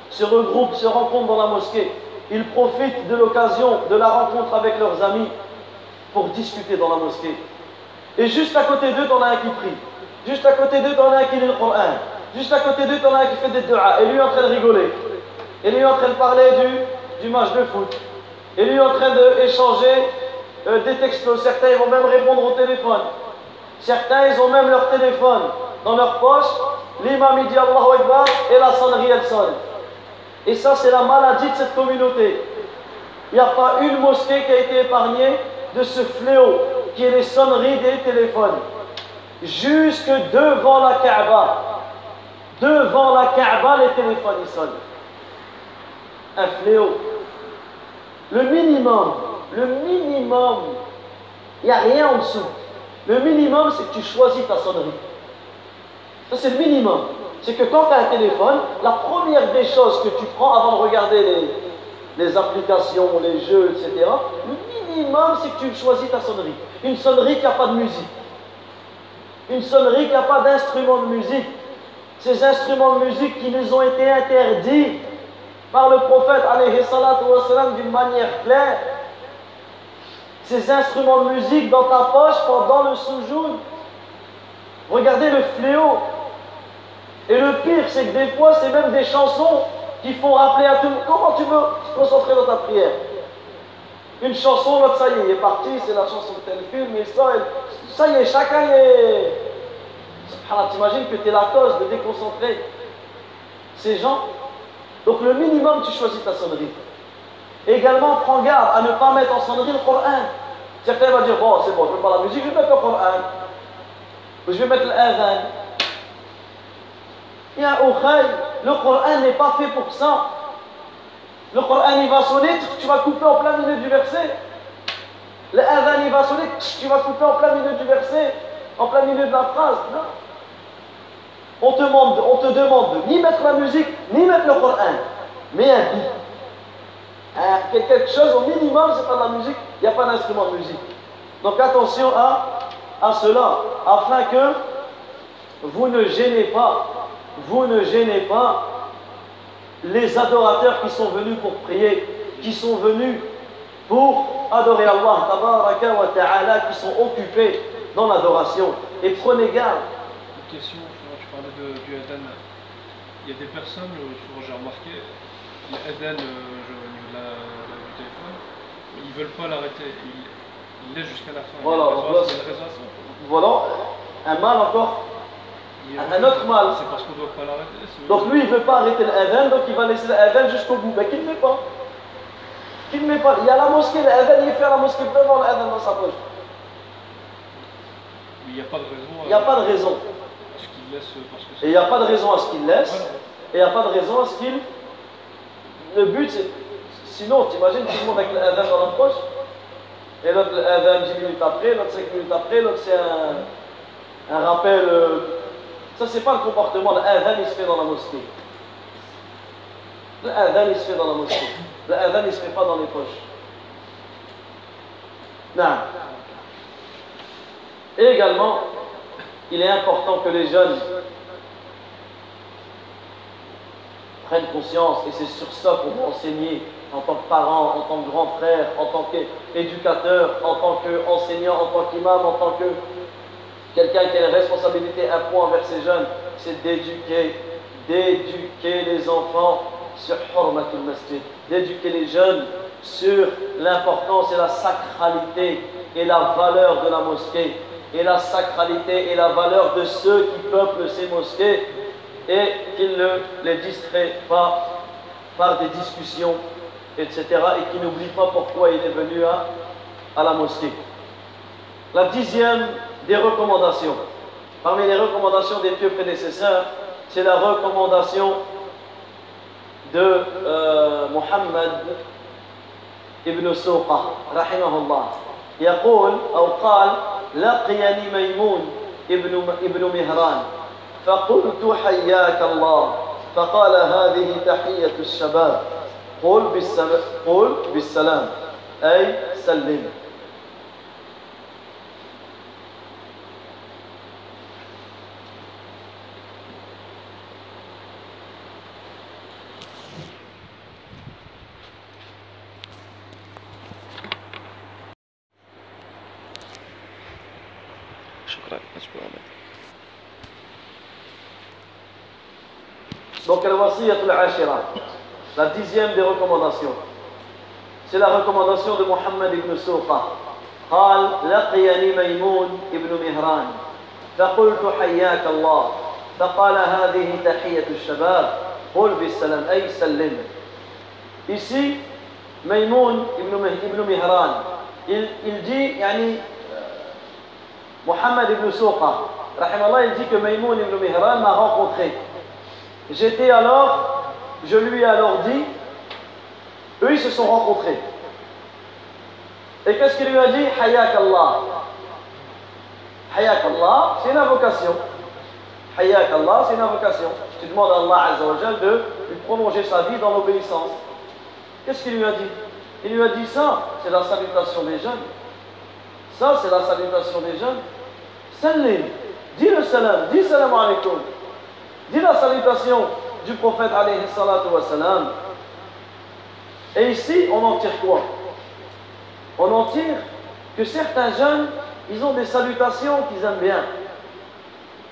se regroupent, se rencontrent dans la mosquée. Ils profitent de l'occasion de la rencontre avec leurs amis pour discuter dans la mosquée. Et juste à côté d'eux, t'en as un qui prie. Juste à côté d'eux, t'en as un qui lit le Coran. Juste à côté d'eux, t'en as un qui fait des du'a. Et lui en train de rigoler. Et lui en train de parler du, match de foot. Et lui en train d'échanger euh, des textos. Certains, vont même répondre au téléphone. Certains, ils ont même leur téléphone dans leur poche. L'imam, il dit Allahu Akbar et la sonnerie, elle sonne. Et ça, c'est la maladie de cette communauté. Il n'y a pas une mosquée qui a été épargnée de ce fléau qui est les sonneries des téléphones. Jusque devant la Kaaba. Devant la Kaaba, les téléphones ils sonnent. Un fléau. Le minimum, le minimum, il n'y a rien en dessous. Le minimum, c'est que tu choisis ta sonnerie. Ça, c'est le minimum. C'est que quand tu as un téléphone, la première des choses que tu prends avant de regarder les, applications, les jeux, etc., le minimum, c'est que tu choisis ta sonnerie. Une sonnerie qui n'a pas de musique. Une sonnerie qui n'a pas d'instrument de musique. Ces instruments de musique qui nous ont été interdits par le prophète d'une manière claire. Ces instruments de musique dans ta poche pendant le soujoud. Regardez le fléau. Et le pire, c'est que des fois, c'est même des chansons qui font rappeler à tout le monde. Comment tu veux se concentrer dans ta prière? Une chanson, l'autre, ça y est, il est parti, c'est la chanson de tel film, et ça, ça y est, chacun est. T'imagines que tu es la cause de déconcentrer ces gens? Donc le minimum, tu choisis ta sonnerie. Également, prends garde à ne pas mettre en sonnerie le Coran. Certains vont dire, bon, c'est bon, je ne veux pas la musique, je vais mettre le Coran. Je vais mettre l'adhan. Il y a le Coran n'est pas fait pour ça. Le Coran il va sonner, tu vas couper en plein milieu du verset. Le Adhan il va sonner, tu vas couper en plein milieu du verset, en plein milieu de la phrase. Non. On te demande, on te demande ni mettre la musique, ni mettre le Coran, mais un. Hein, quelque chose au minimum, c'est pas de la musique, il n'y a pas d'instrument de musique. Donc attention à, à cela, afin que vous ne gênez pas vous ne gênez pas les adorateurs qui sont venus pour prier, qui sont venus pour adorer Allah, wa ta'ala, qui sont occupés dans l'adoration. Et prenez garde. Une question, tu parlais de, du Aden. Il y a des personnes, j'ai remarqué, l'Aden euh, au niveau de la, du téléphone, ils ne veulent pas l'arrêter. Ils, laissent jusqu'à la fin. Voilà, voilà, un mal encore un autre mal. C'est parce qu'on ne doit pas l'arrêter. Donc lui, il ne veut pas arrêter l'adhan, donc il va laisser l'adhan jusqu'au bout. Mais qu'il ne met pas. Qu'il ne met pas. Il y a la mosquée, l'adhan, il fait la mosquée devant l'adhan dans sa poche. Mais il n'y a pas de raison. Il n'y a pas de raison. Que Et il n'y a pas de raison à ce qu'il laisse. Et il n'y a pas de raison à ce qu'il. Le but, c'est. Sinon, t'imagines tout le monde avec l'adhan dans la poche? Et l'autre, l'adhan 10 minutes après, l'autre 5 minutes après, l'autre c'est un, rappel. Euh, ça, c'est pas le comportement. L'adhan, il se fait dans la mosquée. L'adhan, il se fait dans la mosquée. L'adhan, il se fait pas dans les poches. Non. Et également, il est important que les jeunes prennent conscience, et c'est sur ça qu'on va enseigner en tant que parent, en tant que grand frère, en tant qu'éducateur, en tant qu'enseignant, en tant qu'imam, en tant que Quelqu'un qui a une responsabilité, un point envers ses jeunes, c'est d'éduquer, d'éduquer les enfants sur Hurmatul Masjid, d'éduquer les jeunes sur l'importance et la sacralité et la valeur de la mosquée, et la sacralité et la valeur de ceux qui peuplent ces mosquées, et qu'ils ne les distraient pas par des discussions, etc., et qu'ils n'oublient pas pourquoi il est venu à, à la mosquée. La dixième des recommandations. Parmi les recommandations des pieux prédécesseurs, c'est la recommandation de euh, Muhammad ibn Souqa, rahimahullah. يقول أو قال لقيني ميمون ابن ابن مهران فقلت حياك الله فقال هذه تحية الشباب قل بالسلام قل بالسلام أي سلم. شكرا. مجبور عليك. الوصية العاشرة. la dixième des recommandations. C'est la recommandation de Muhammad ibn Souqa. قال لقيني ميمون ابن مهران فقلت حياك الله فقال هذه تحية الشباب قل بالسلام أي سلم Ici, Maïmoun ibn, ibn Mihran, il, il dit, yani, Mohammed ibn Souqa, il dit que Maïmoun ibn Mihran m'a rencontré. J'étais alors, je lui ai alors dit, eux ils se sont rencontrés. Et qu'est-ce qu'il lui a dit? Hayak Allah. Hayak Allah, c'est une invocation. Hayak Allah, c'est une invocation. Tu demandes à Allah Azzawajal de lui prolonger sa vie dans l'obéissance. Qu'est-ce qu'il lui a dit? Il lui a dit ça, c'est la salutation des jeunes. Ça, c'est la salutation des jeunes. Salim, dis le salam, dis salam alaikum. Dis la salutation du prophète alayhi salatu wa salam. Et ici, on en tire quoi? On en tire que certains jeunes, ils ont des salutations qu'ils aiment bien.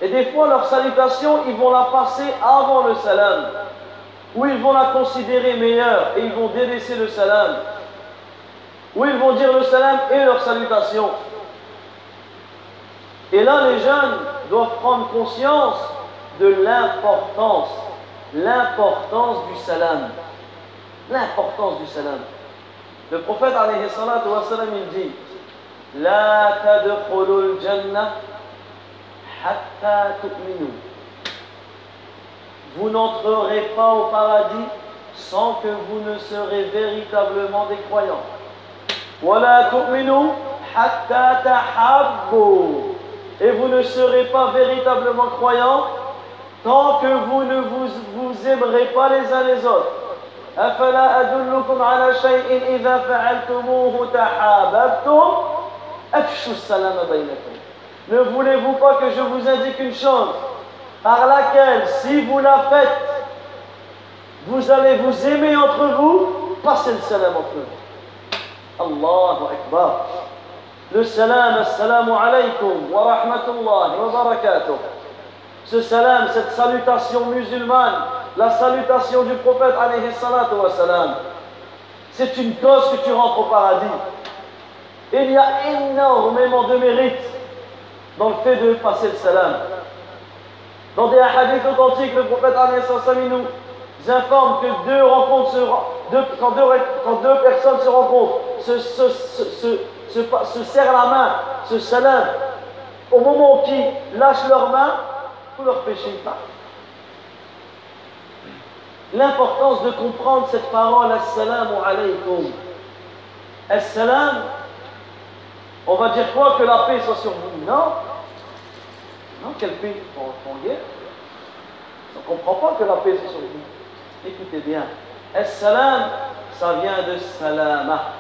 Et des fois, leurs salutations, ils vont la passer avant le salam. Ou ils vont la considérer meilleure et ils vont délaisser le salam. Ou ils vont dire le salam et leur salutation. Et là, les jeunes doivent prendre conscience de l'importance, l'importance du salam. L'importance du salam. Le prophète, alayhi salatu wa salam, il dit La tadkhulul jannah hatta tu'minu. Vous n'entrerez pas au paradis sans que vous ne serez véritablement des croyants. Wala tu'minu hatta tahabbu. Et vous ne serez pas véritablement croyants tant que vous ne vous, vous aimerez pas les uns les autres. أفلا أدلكم على شيء إذا فعلتموه تحاببتم أفشوا السلام بينكم Ne voulez-vous pas que je vous indique une chose par laquelle, si vous la faites, vous allez vous aimer entre vous, passez le salam entre vous. Allahu Akbar. Le salam, assalamu alaykum wa rahmatullahi wa barakatuh. Ce salam, cette salutation musulmane, la salutation du prophète alayhi salam, c'est une cause que tu rentres au paradis. il y a énormément de mérite dans le fait de passer le salam. Dans des hadiths authentiques, le prophète alayhi salam nous informe que deux quand, deux, personnes se rencontrent, se, se, se, se, serrent la main, se salam, au moment où ils lâchent leurs mains, tous leurs péchés partent. L'importance de comprendre cette parole, Assalamu alaykum. Assalam, on va dire quoi Que la paix soit sur vous? Non? Non, quelle paix On. On ne comprend pas que la paix soit sur vous. Écoutez bien. Assalam, ça vient de salama.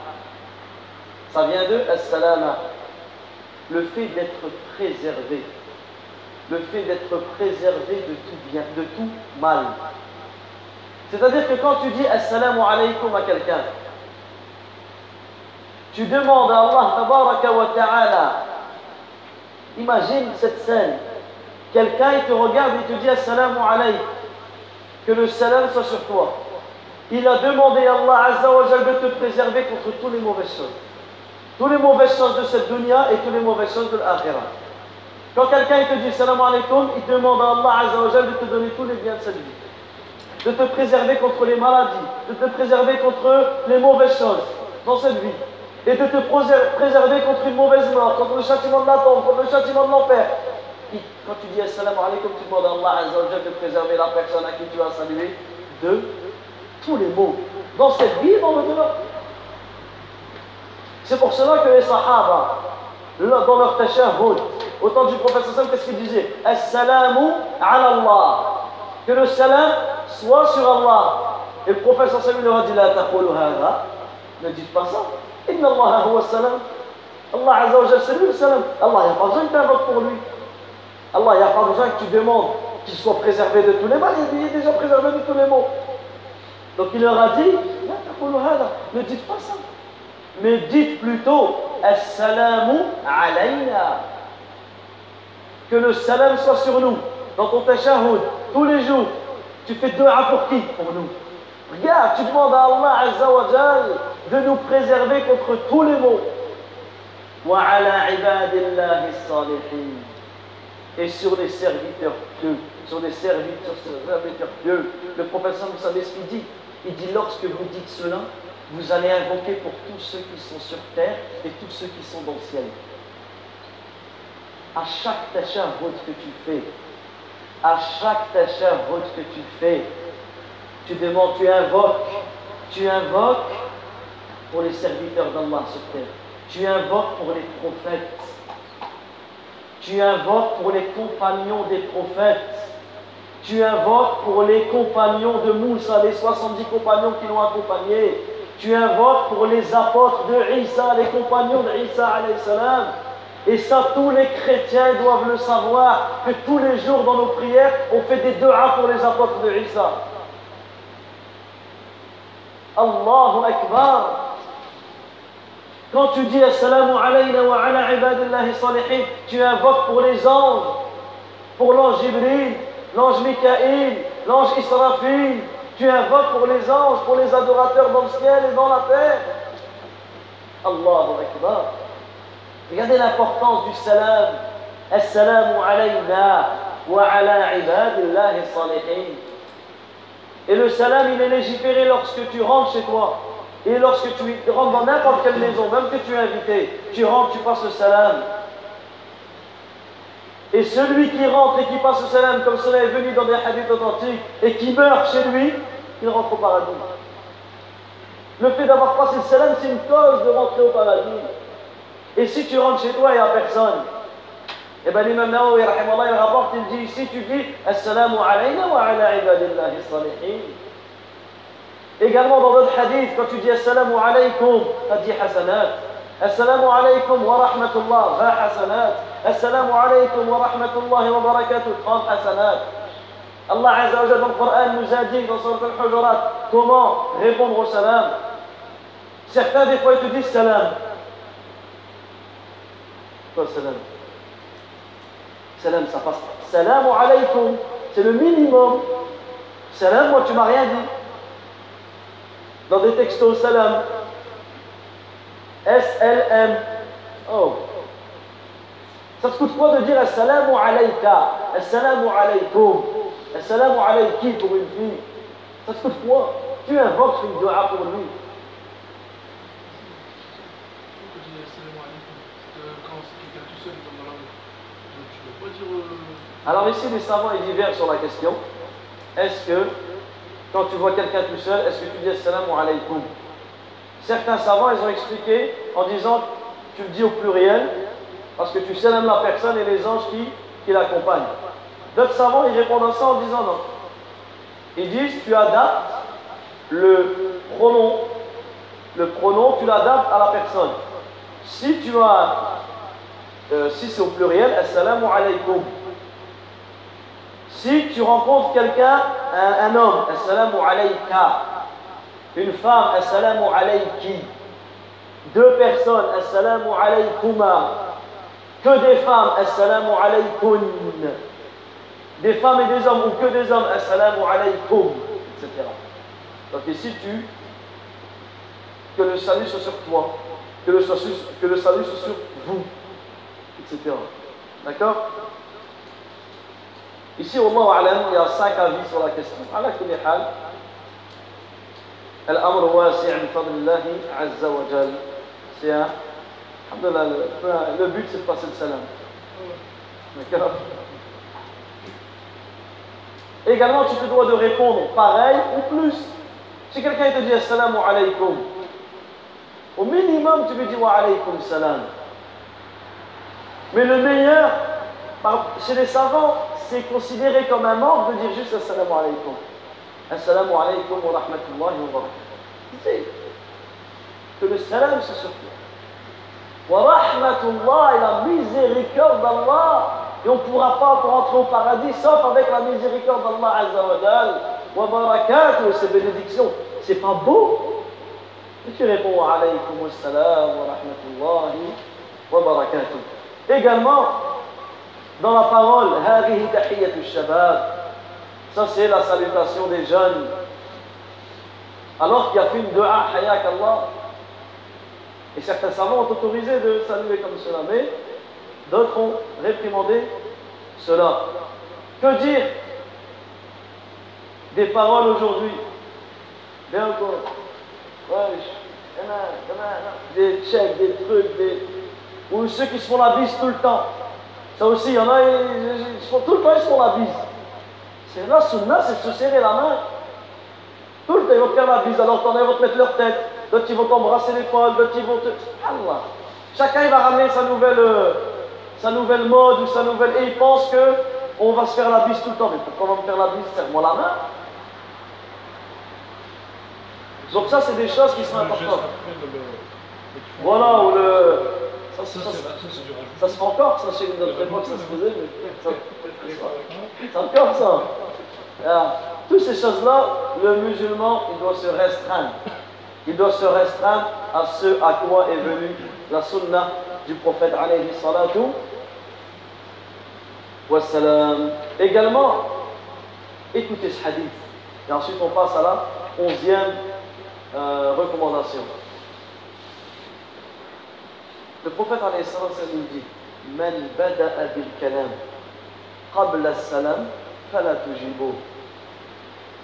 Ça vient de assalama. Le fait d'être préservé. Le fait d'être préservé de tout bien, de tout mal. C'est-à-dire que quand tu dis Assalamu alaykum à quelqu'un, tu demandes à Allah wa ta'ala, imagine cette scène, quelqu'un te regarde et te dit Assalamu alaykum, que le salam soit sur toi. Il a demandé à Allah Azza wa de te préserver contre toutes les mauvaises choses. Toutes les mauvaises choses de cette dunya et toutes les mauvaises choses de l'akhirah. Quand quelqu'un te dit Salam alaykum, il demande à Allah Azza wa de te donner tous les biens de cette vie de te préserver contre les maladies, de te préserver contre les mauvaises choses dans cette vie, et de te préserver contre une mauvaise mort, contre le châtiment de la tombe, contre le châtiment de l'enfer. Quand tu dis Assalamu alaikum, tu demandes à Allah de préserver la personne à qui tu as salué de tous les maux, dans cette vie et dans le. C'est pour cela que les Sahaba, dans leur tashahhud, au temps du prophète qu'est-ce qu'ils disaient Assalamu ala Allah. Que le salam soit sur Allah. Et le prophète sallallahu leur a dit La taqulu hada. Ne dites pas ça. Inna Allah huwa salam. Allah Azza wa c'est lui le salam. Allah, il n'y a pas besoin tu invoques pour lui. Allah, il n'y a pas besoin que tu demandes qu'il soit préservé de tous les mal. Il est déjà préservé de tous les maux. Donc il leur a dit La taqulu hada. Ne dites pas ça. Mais dites plutôt Assalamu alayna. Que le salam soit sur nous. Dans ton tashahud, tous les jours, tu fais dua pour qui Pour nous. Regarde, tu demandes à Allah Azza wa de nous préserver contre tous les maux. Et sur les serviteurs pieux, sur les serviteurs, serviteurs pieux, le professeur, qu'il dit? Il dit lorsque vous dites cela, vous allez invoquer pour tous ceux qui sont sur terre et tous ceux qui sont dans le ciel. À chaque route que tu fais, à chaque route que tu fais, tu demandes, tu invoques, tu invoques pour les serviteurs d'Allah sur terre, tu invoques pour les prophètes, Tu invoques pour les compagnons des prophètes. Tu invoques pour les compagnons de Moussa, les 70 compagnons qui l'ont accompagné. Tu invoques pour les apôtres de Isa, les compagnons de Isa salam. Et ça, tous les chrétiens doivent le savoir, que tous les jours dans nos prières, on fait des du'as pour les apôtres de Isa. Allahu Akbar. Quand tu dis Assalamu alayna wa ala ibadillahi tu invoques pour les anges, pour l'ange Jibril, l'ange Mikaïl, l'ange Israfil. Tu invoques pour les anges, pour les adorateurs dans le ciel et dans la terre. Allahu Akbar. Regardez l'importance du salam. Assalamu alayna wa ala ibadillahi salihin. Et le salam, il est légiféré lorsque tu rentres chez toi. Et lorsque tu rentres dans n'importe quelle maison, même que tu es invité, tu rentres, tu passes le salam. Et celui qui rentre et qui passe le salam, comme cela est venu dans des hadiths authentiques, et qui meurt chez lui, il rentre au paradis. Le fait d'avoir passé le salam, c'est une cause de rentrer au paradis. Et si tu rentres chez toi, il n'y a personne. Et bien l'imam Nawawi, il rapporte, il dit ici, tu dis Assalamu alayna wa ala ibadillahi salihin. Également dans d'autres hadiths, quand tu dis Assalamu alaykum, tu dit hasanat. Assalamu alaykum wa rahmatullah, 20 hasanat. Alaykum wa rahmatullah wa barakatuh, 30 hasanat. Allah Azza wa dans le Coran nous dit dans son Al-Hujurat comment répondre au salam. Certains des fois ils te disent salam. Quoi salam Salam, ça passe. Salam alaykum, c'est le minimum. Salam, moi tu m'as rien dit. Dans des textos, salam. S-L-M. Oh. Ça te coûte quoi de dire Assalamu alayka, Assalamu alaykum, Assalamu alayki pour une fille Ça te coûte quoi Tu invoques une dua pour lui. Alors ici, les savants ils divergent sur la question. Est-ce que, quand tu vois quelqu'un tout seul, est-ce que tu dis Assalamu alaykum Certains savants, ils ont expliqué en disant, tu le dis au pluriel, parce que tu salams la personne et les anges qui, qui l'accompagnent. D'autres savants, ils répondent à ça en disant non. Ils disent, tu adaptes le pronom, le pronom, tu l'adaptes à la personne. Si tu as, euh, si c'est au pluriel, assalamu alaykum. Si tu rencontres quelqu'un, un, homme, assalamu alayka. Une femme, assalamu alayki. Deux personnes, assalamu alaykuma Que des femmes, assalamu alaykum. Des femmes et des hommes, ou que des hommes, assalamu alaykum, etc. Donc ici, tu, que le salut soit sur toi, que le, que le salut soit sur vous, etc. D'accord Ici, Allah alam, il y a cinq avis sur la question. على كل حال الأمر واسع بفضل الله عز وجل. C'est un, le, but c'est de passer le salam. Également, tu te dois de répondre pareil ou plus. Si quelqu'un te dit Assalamu alaykum, au minimum, tu lui dis Wa alaykum salam. Mais le meilleur, chez les savants, c'est considéré comme un manque de dire juste Assalamu alaikum. Assalamu alaikum wa rahmatullahi wa barakatuh. Que le salam c'est sur toi. Wa rahmatullah et la miséricorde d'Allah. Et on ne pourra pas rentrer au paradis sauf avec la miséricorde d'Allah Azza wa barakatuh, ces bénédictions. C'est pas beau Et tu réponds Wa alaykum assalam wa rahmatullahi wa barakatuh. Également, dans la parole, ça c'est la salutation des jeunes. Alors qu'il y a fait une dua hayak Allah. Et certains savants ont autorisé de saluer comme cela, mais d'autres ont réprimandé cela. Que dire des paroles aujourd'hui? Bien encore. Des chèques, des trucs, des... ou ceux qui se font la bise tout le temps. Ça aussi, il y en a, tout le temps, ils se font la bise. C'est la sunna, c'est se serrer la main. Tout le temps, ils vont faire la bise. Alors, ils vont te mettre leur tête. D'autres, ils vont t'embrasser l'épaule. D'autres, ils vont te. Allah. Chacun, il va ramener sa nouvelle, sa nouvelle mode ou sa nouvelle. Et il pense que on va se faire la bise tout le temps. Mais pourquoi on va me faire la bise? Serre-moi la main. Donc ça, c'est des choses qui sont importantes. Voilà, ou le... Ça, ça, ça, se fait encore, ça, chez notre époque, ça se faisait, mais c'est encore ça. Toutes ces choses-là, le musulman, il doit se restreindre. Il doit se restreindre à ce à quoi est venue la sunna du prophète alayhi salatu. Également, écoutez ce hadith. Et ensuite, on passe à la onzième euh, recommandation. Le prophète alayhi nous dit Man.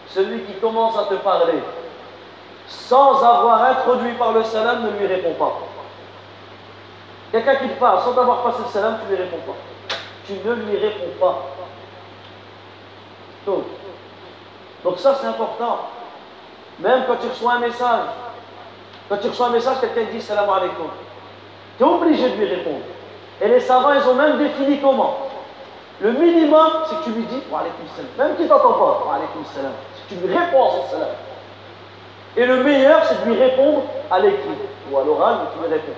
Celui qui commence à te parler sans avoir introduit par le salam ne lui répond pas. Quelqu'un qui te parle sans avoir passé le salam, tu ne lui réponds pas. Tu ne lui réponds pas. Donc, donc ça c'est important. Même quand tu reçois un message, quand tu reçois un message, quelqu'un dit salam alaikum. Tu es obligé de lui répondre. Et les savants, ils ont même défini comment. Le minimum, c'est que tu lui dis wa salam. Même qu'il ne t'entend pas, wa salam. Tu lui réponds salam. Et le meilleur, c'est de lui répondre à l'écrit ou à l'oral, mais tu lui réponds.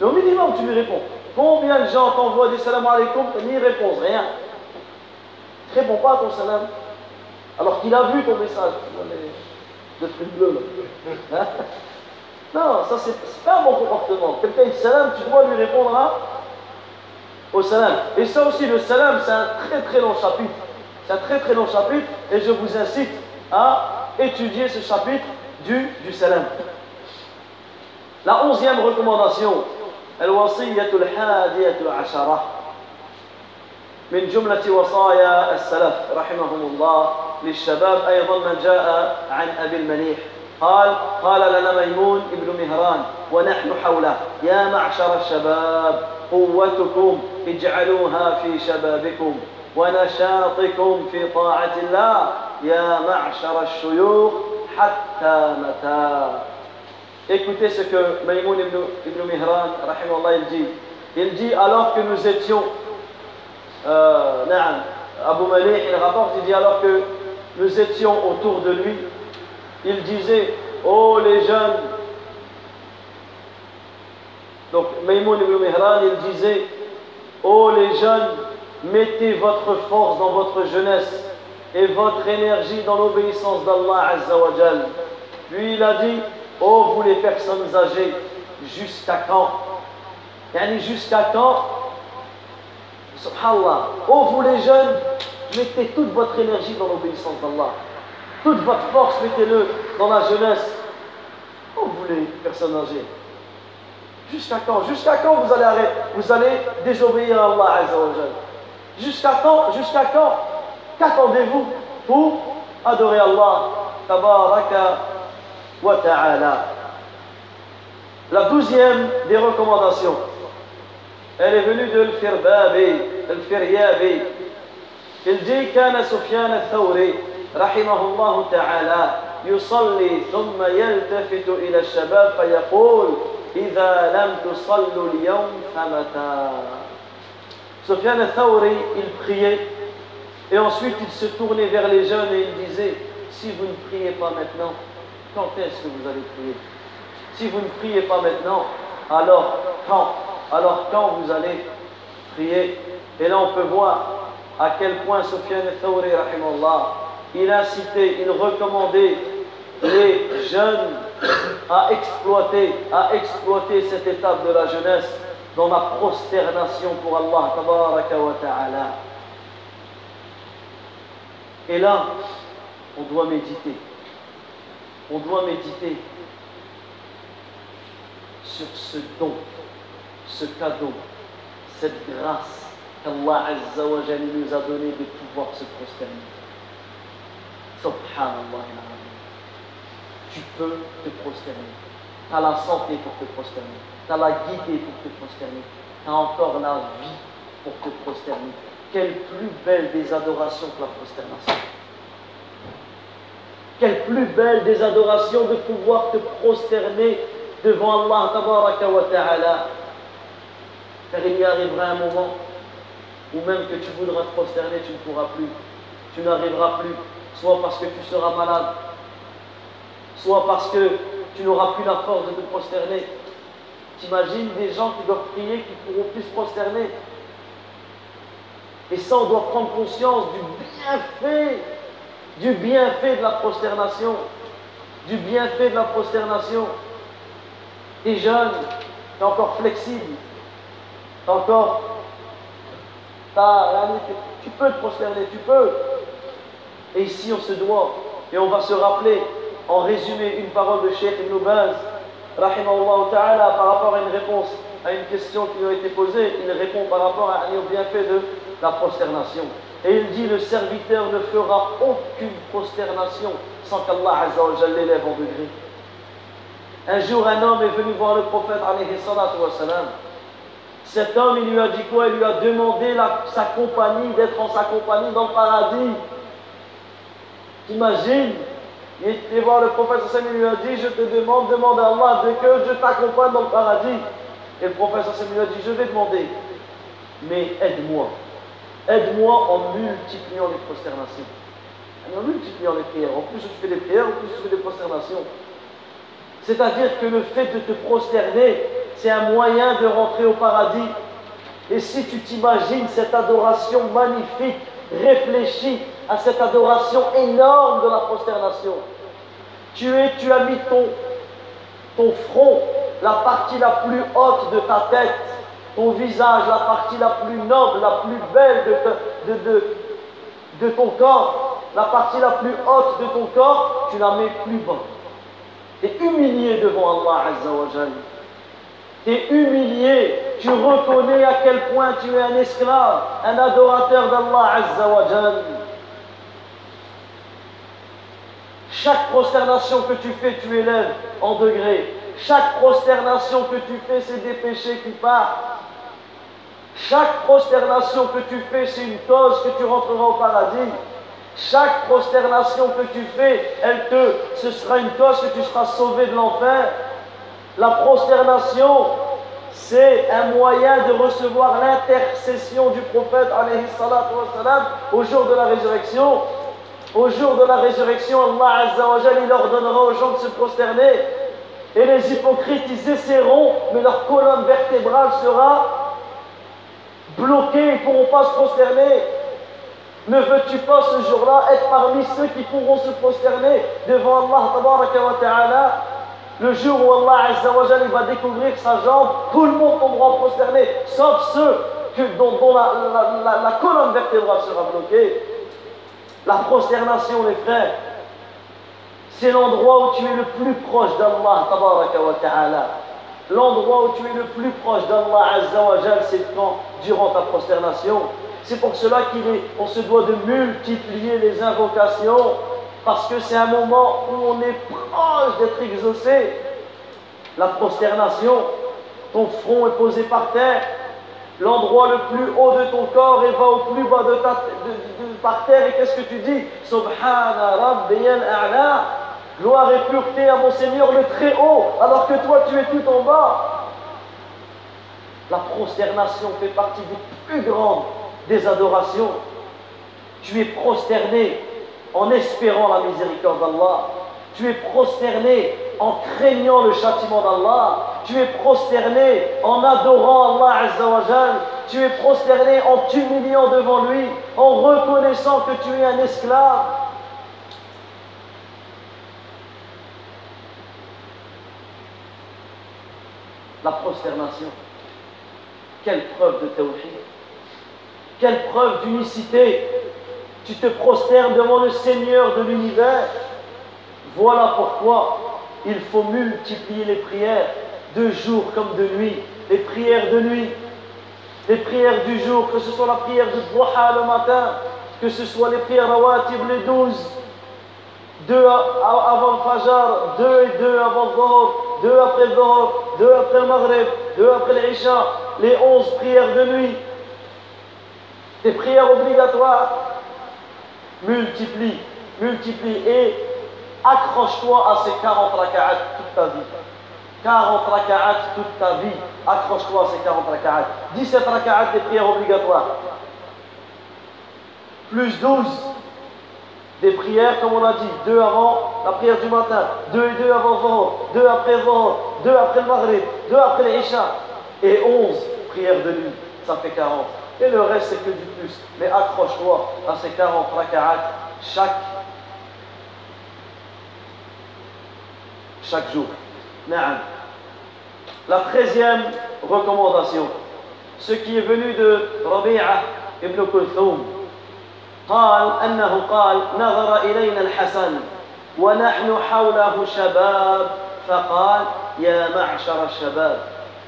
Mais au minimum, tu lui réponds. Combien de gens t'envoient des salam alaikum, n'y réponds rien. Ne réponds pas à ton salam. Alors qu'il a vu ton message. Le truc bleu là. Hein? Non, ça c'est pas un bon comportement. Quelqu'un dit salam, tu dois lui répondre à, au salam. Et ça aussi, le salam, c'est un très très long chapitre. C'est un très très long chapitre et je vous incite à étudier ce chapitre du, du salam. La onzième recommandation, الوصية الحادية عشرة من جملة وصايا السلف رحمهم الله للشباب أيضا من جاء عن أبي المليح. قال قال لنا ميمون ابن مهران ونحن حوله. يا معشر الشباب قوتكم اجعلوها في شبابكم ونشاطكم في طاعة الله. يا معشر الشيوخ Écoutez ce que Maïmoun ibn, ibn Mihran, il dit. Il dit alors que nous étions, euh, Abu Malih, il rapporte, il dit alors que nous étions autour de lui, il disait Oh les jeunes! Donc Maïmoun ibn Mihran, il disait Oh les jeunes, mettez votre force dans votre jeunesse et votre énergie dans l'obéissance d'Allah Azzawajal. Puis il a dit, oh vous les personnes âgées, jusqu'à quand? Jusqu'à quand? Subhanallah. Oh vous les jeunes, mettez toute votre énergie dans l'obéissance d'Allah. Toute votre force, mettez-le dans la jeunesse. Oh vous les personnes âgées. Jusqu'à quand Jusqu'à quand vous allez arrêter Vous allez désobéir à Allah Azzawajal. Jusqu'à quand Jusqu'à quand? Qu'attendez-vous pour adorer Allah Tabaraka wa ta'ala. La douzième des recommandations, elle est venue de Al-Firbabi. Il dit كان سفيان الثوري رحمه الله تعالى يصلي ثم يلتفت إلى الشباب فيقول إذا لم تصلوا اليوم فمتى Sufyan al-Thawri, il priait et ensuite il se tournait vers les jeunes et il disait Si vous ne priez pas maintenant, quand est-ce que vous allez prier? Si vous ne priez pas maintenant, alors quand? Alors quand vous allez prier? Et là on peut voir à quel point Sufyan al-Thawri, il incitait, il recommandait les jeunes à exploiter, à exploiter cette étape de la jeunesse dans la prosternation pour Allah. Et là, on doit méditer. On doit méditer sur ce don, ce cadeau, cette grâce qu'Allah Azza wa nous a donné de pouvoir se prosterner. Subhanallah. Tu peux te prosterner. Tu as la santé pour te prosterner tu as la guidée pour te prosterner, tu as encore la vie pour te prosterner. Quelle plus belle des adorations que la prosternation. Quelle plus belle des adorations de pouvoir te prosterner devant Allah wa ta'ala. Car il y arrivera un moment où même que tu voudras te prosterner, tu ne pourras plus. Tu n'arriveras plus, soit parce que tu seras malade, soit parce que tu n'auras plus la force de te prosterner. T'imagines des gens qui doivent prier, qui pourront plus se prosterner. Et ça, on doit prendre conscience du bienfait, du bienfait de la prosternation, du bienfait de la prosternation. T'es jeune, t'es encore flexible, t'es encore, tu peux te prosterner, tu peux. Et ici, on se doit, et on va se rappeler, en résumé, une parole de Cheikh Ibn Baz, ta'ala, par rapport à une réponse à une question qui lui a été posée, il répond par rapport à un bienfait de la prosternation. Et il dit, le serviteur ne fera aucune prosternation sans qu'Allah l'élève en degré. Un jour, un homme est venu voir le prophète, Cet homme, il lui a dit quoi? Il lui a demandé sa compagnie, d'être en sa compagnie dans le paradis. T'imagines? Il est voir le prophète, il lui a dit, je te demande, demande à Allah de que je t'accompagne dans le paradis. Et le prophète lui a dit, je vais demander, mais aide-moi. Aide-moi en multipliant les prosternations. En multipliant les prières. En plus, je fais des prières, en plus, je fais des prosternations. C'est-à-dire que le fait de te prosterner, c'est un moyen de rentrer au paradis. Et si tu t'imagines cette adoration magnifique, réfléchis à cette adoration énorme de la prosternation. Tu, es, tu as mis ton front, la partie la plus haute de ta tête, ton visage, la partie la plus noble, la plus belle de, de, de, ton corps, la partie la plus haute de ton corps, tu la mets plus bas. Tu humilié devant Allah Azza Tu es humilié, tu reconnais à quel point tu es un esclave, un adorateur d'Allah Azza Chaque prosternation que tu fais, tu élèves en degrés. Chaque prosternation que tu fais, c'est des péchés qui partent. Chaque prosternation que tu fais, c'est une cause que tu rentreras au paradis. Chaque prosternation que tu fais, elle te, ce sera une cause que tu seras sauvé de l'enfer. La prosternation, c'est un moyen de recevoir l'intercession du prophète au jour de la résurrection. Au jour de la résurrection, Allah Azza il ordonnera aux gens de se prosterner. Et les hypocrites, ils essaieront, mais leur colonne vertébrale sera bloqués, ils ne pourront pas se prosterner. Ne veux-tu pas ce jour-là être parmi ceux qui pourront se prosterner devant Allah ta'ala? Le jour où Allah va découvrir sa jambe, tout le monde pourra prosterner, sauf ceux dont, la, colonne vertébrale sera bloquée. La prosternation, les frères, c'est l'endroit où tu es le plus proche d'Allah. L'endroit où tu es le plus proche d'Allah Azzawajal, c'est quand, durant ta prosternation. C'est pour cela qu'on se doit de multiplier les invocations, parce que c'est un moment où on est proche d'être exaucé. La prosternation, ton front est posé par terre, l'endroit le plus haut de ton corps et va au plus bas de ta, par terre. Et qu'est-ce que tu dis? Subhana A'la Gloire et pureté à mon Seigneur le très haut, alors que toi tu es tout en bas. La prosternation fait partie des plus grandes des adorations. Tu es prosterné en espérant la miséricorde d'Allah. Tu es prosterné en craignant le châtiment d'Allah. Tu es prosterné en adorant Allah Azzawajal. Tu es prosterné en t'humiliant devant lui, en reconnaissant que tu es un esclave. La prosternation. Quelle preuve de théophile Quelle preuve d'unicité Tu te prosternes devant le Seigneur de l'univers. Voilà pourquoi il faut multiplier les prières de jour comme de nuit. Les prières de nuit, les prières du jour, que ce soit la prière de Duha le matin, que ce soit les prières rawatib les douze, deux avant le Fajr, deux et deux avant le Dhuhr, deux après le Dhuhr, deux après le Maghreb, deux après l'Isha, les onze prières de nuit, des prières obligatoires. Multiplie, multiplie et accroche-toi à ces 40 raka'at toute ta vie. 40 raka'at toute ta vie. Accroche-toi à ces 40 raka'at. 17 raka'at des prières obligatoires. Plus 12 des prières, comme on a dit, deux avant la prière du matin, deux et deux avant Zohar, deux après Zohar, deux après le Maghrib, deux après l'Isha, et 11 prières de nuit. Ça fait 40. Et le reste, c'est que du plus. Mais accroche-toi à ces 40 raka'at chaque, chaque jour. La treizième recommandation, ce qui est venu de Rabi'a ibn Kulthum, قال أنه قال نظر إلينا الحسن ونحن حوله شباب فقال يا معشر الشباب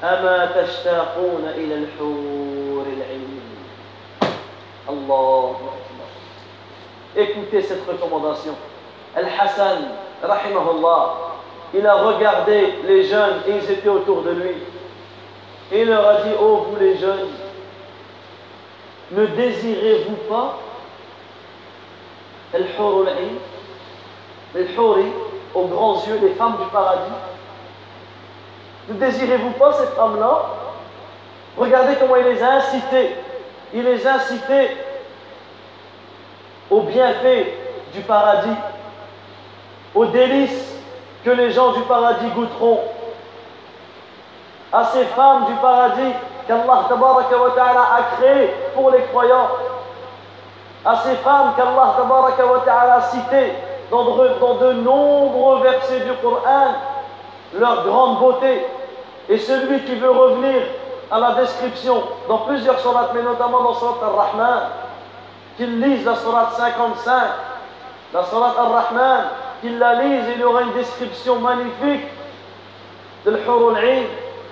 أما تشتاقون إلى الحور العين الله أكبر Écoutez cette recommandation. Al-Hassan, rahimahullah, il a regardé les jeunes et ils étaient autour de lui. Et il leur a dit, oh vous les jeunes, ne désirez-vous pas les aux grands yeux, les femmes du paradis. Ne désirez-vous pas ces femmes-là Regardez comment il les a incitées. Il les a incitées au bienfait du paradis, aux délices que les gens du paradis goûteront, à ces femmes du paradis qu'Allah a créées pour les croyants, à ces femmes qu'Allah a citées dans de, dans de nombreux versets du Coran, leur grande beauté. Et celui qui veut revenir à la description dans plusieurs surats, mais notamment dans Surat Al-Rahman, qu'il lise la Surat 55, la Surat Al-Rahman, qu'il la lise, il y aura une description magnifique de l'Hurul.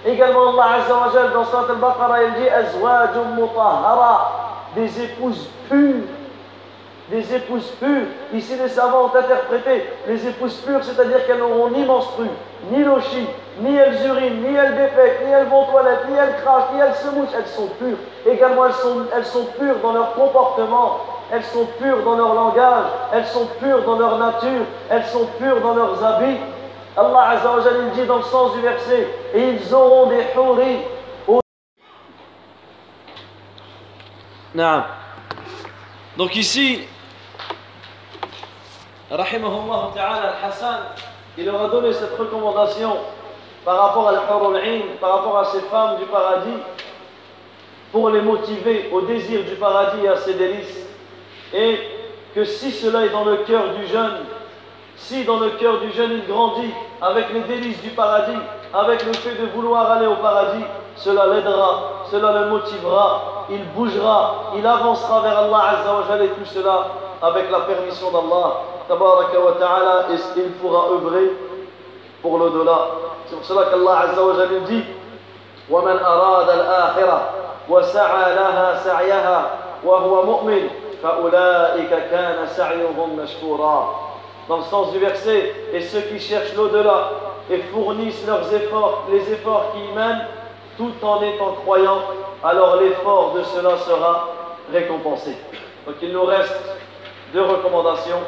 Également, Allah dans Surat Al-Baqarah, il dit Azwajum mutahara, des épouses pures. Des épouses pures. Ici, les savants ont interprété les épouses pures, c'est-à-dire qu'elles n'auront ni menstru, ni lochi, ni elles urinent, ni elles ni elles vont aux toilettes, ni elles crachent, ni elles se mouchent. Elles sont pures. Également, elles sont, pures dans leur comportement elles sont pures dans leur langage, elles sont pures dans leur nature, elles sont pures dans leurs habits. Allah Azza dit dans le sens du verset, et ils auront des houris. Donc ici, Rahimahullah Ta'ala Al-Hassan, il leur a donné cette recommandation par rapport à al par rapport à ces femmes du paradis, pour les motiver au désir du paradis et à ses délices. Et que si cela est dans le cœur du jeune, si dans le cœur du jeune il grandit avec les délices du paradis, avec le fait de vouloir aller au paradis, cela l'aidera, cela le motivera, il bougera, il avancera vers Allah Azza et tout cela avec la permission d'Allah Tabaraka wa ta'ala et il pourra œuvrer pour l'au-delà. C'est pour cela qu'Allah Azza wa dit ومن أراد الآخرة وسعى لها سعيها وهو مؤمن dans le sens du verset, et ceux qui cherchent l'au-delà et fournissent leurs efforts, les efforts qu'ils mènent, tout en étant croyants, alors l'effort de cela sera récompensé. Donc il nous reste deux recommandations.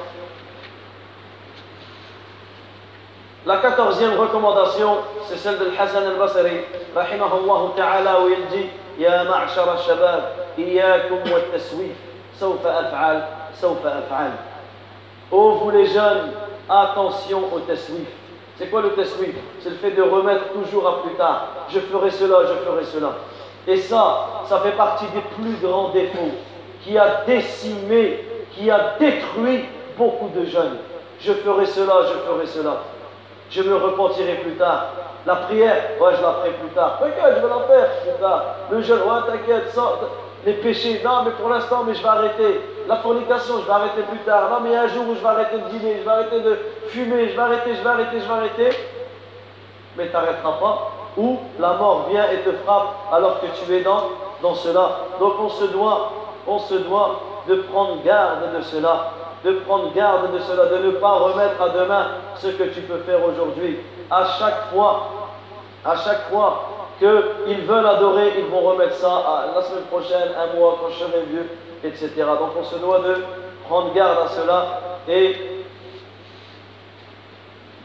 La quatorzième recommandation, c'est celle de Hassan al-Basri, rahimahullah ta'ala, où il dit Ya ma'shar al-shabab, iyakum wa taswif. Oh vous les jeunes, attention au taswif. C'est quoi le taswif? C'est le fait de remettre toujours à plus tard. Je ferai cela, je ferai cela. Et ça, ça fait partie des plus grands défauts qui a décimé, qui a détruit beaucoup de jeunes. Je ferai cela, je ferai cela. Je me repentirai plus tard. La prière, ouais, je la ferai plus tard. T'inquiète, je vais la faire plus tard. Le jeune, ouais, t'inquiète, les péchés, non, mais pour l'instant, mais je vais arrêter. La fornication, je vais arrêter plus tard. Non, mais un jour où je vais arrêter de dîner, je vais arrêter de fumer, je vais arrêter, je vais arrêter, je vais arrêter. Mais tu n'arrêteras pas. Ou la mort vient et te frappe alors que tu es dans, dans cela. Donc on se doit, on se doit de prendre garde de cela, de prendre garde de cela, de ne pas remettre à demain ce que tu peux faire aujourd'hui. À chaque fois, à chaque fois qu'ils veulent adorer, ils vont remettre ça à la semaine prochaine, un mois, quand je serai vieux, etc. Donc on se doit de prendre garde à cela et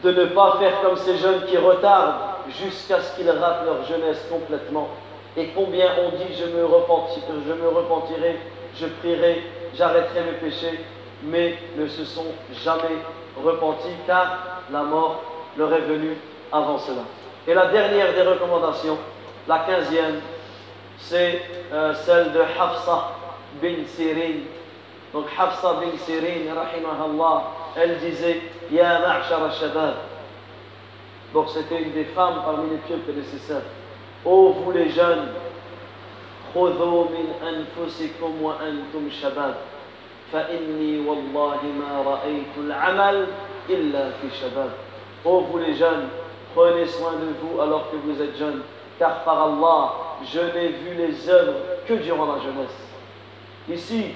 de ne pas faire comme ces jeunes qui retardent jusqu'à ce qu'ils ratent leur jeunesse complètement. Et combien on dit je me, repentirai, je me repentirai, je prierai, j'arrêterai mes péchés, mais ne se sont jamais repentis car la mort leur est venue avant cela. Et la dernière des recommandations, la quinzième, c'est euh, celle de Hafsa bin Sirin. Donc Hafsa bin Sirin, rahimahullah, elle disait Ya ma'shar al-shabab. Donc c'était une des femmes parmi les pieux prédécesseurs. Ô vous les jeunes, خذوا من أنفسكم وأنتم شباب فإني والله ما رأيت العمل إلا في شباب Ô vous les jeunes, prenez soin de vous alors que vous êtes jeunes, car par Allah, je n'ai vu les œuvres que durant la jeunesse. Ici,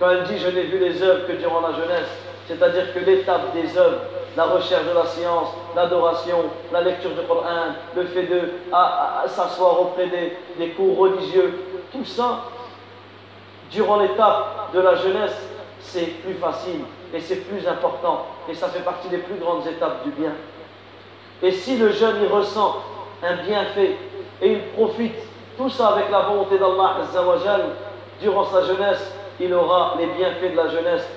quand elle dit je n'ai vu les œuvres que durant la jeunesse, c'est-à-dire que l'étape des œuvres, la recherche de la science, l'adoration, la lecture du Coran, le fait de s'asseoir auprès des, des cours religieux, tout ça, durant l'étape de la jeunesse, c'est plus facile et c'est plus important et ça fait partie des plus grandes étapes du bien. Et si le jeune y ressent un bienfait et il profite tout ça avec la volonté d'Allah durant sa jeunesse, il aura les bienfaits de la jeunesse.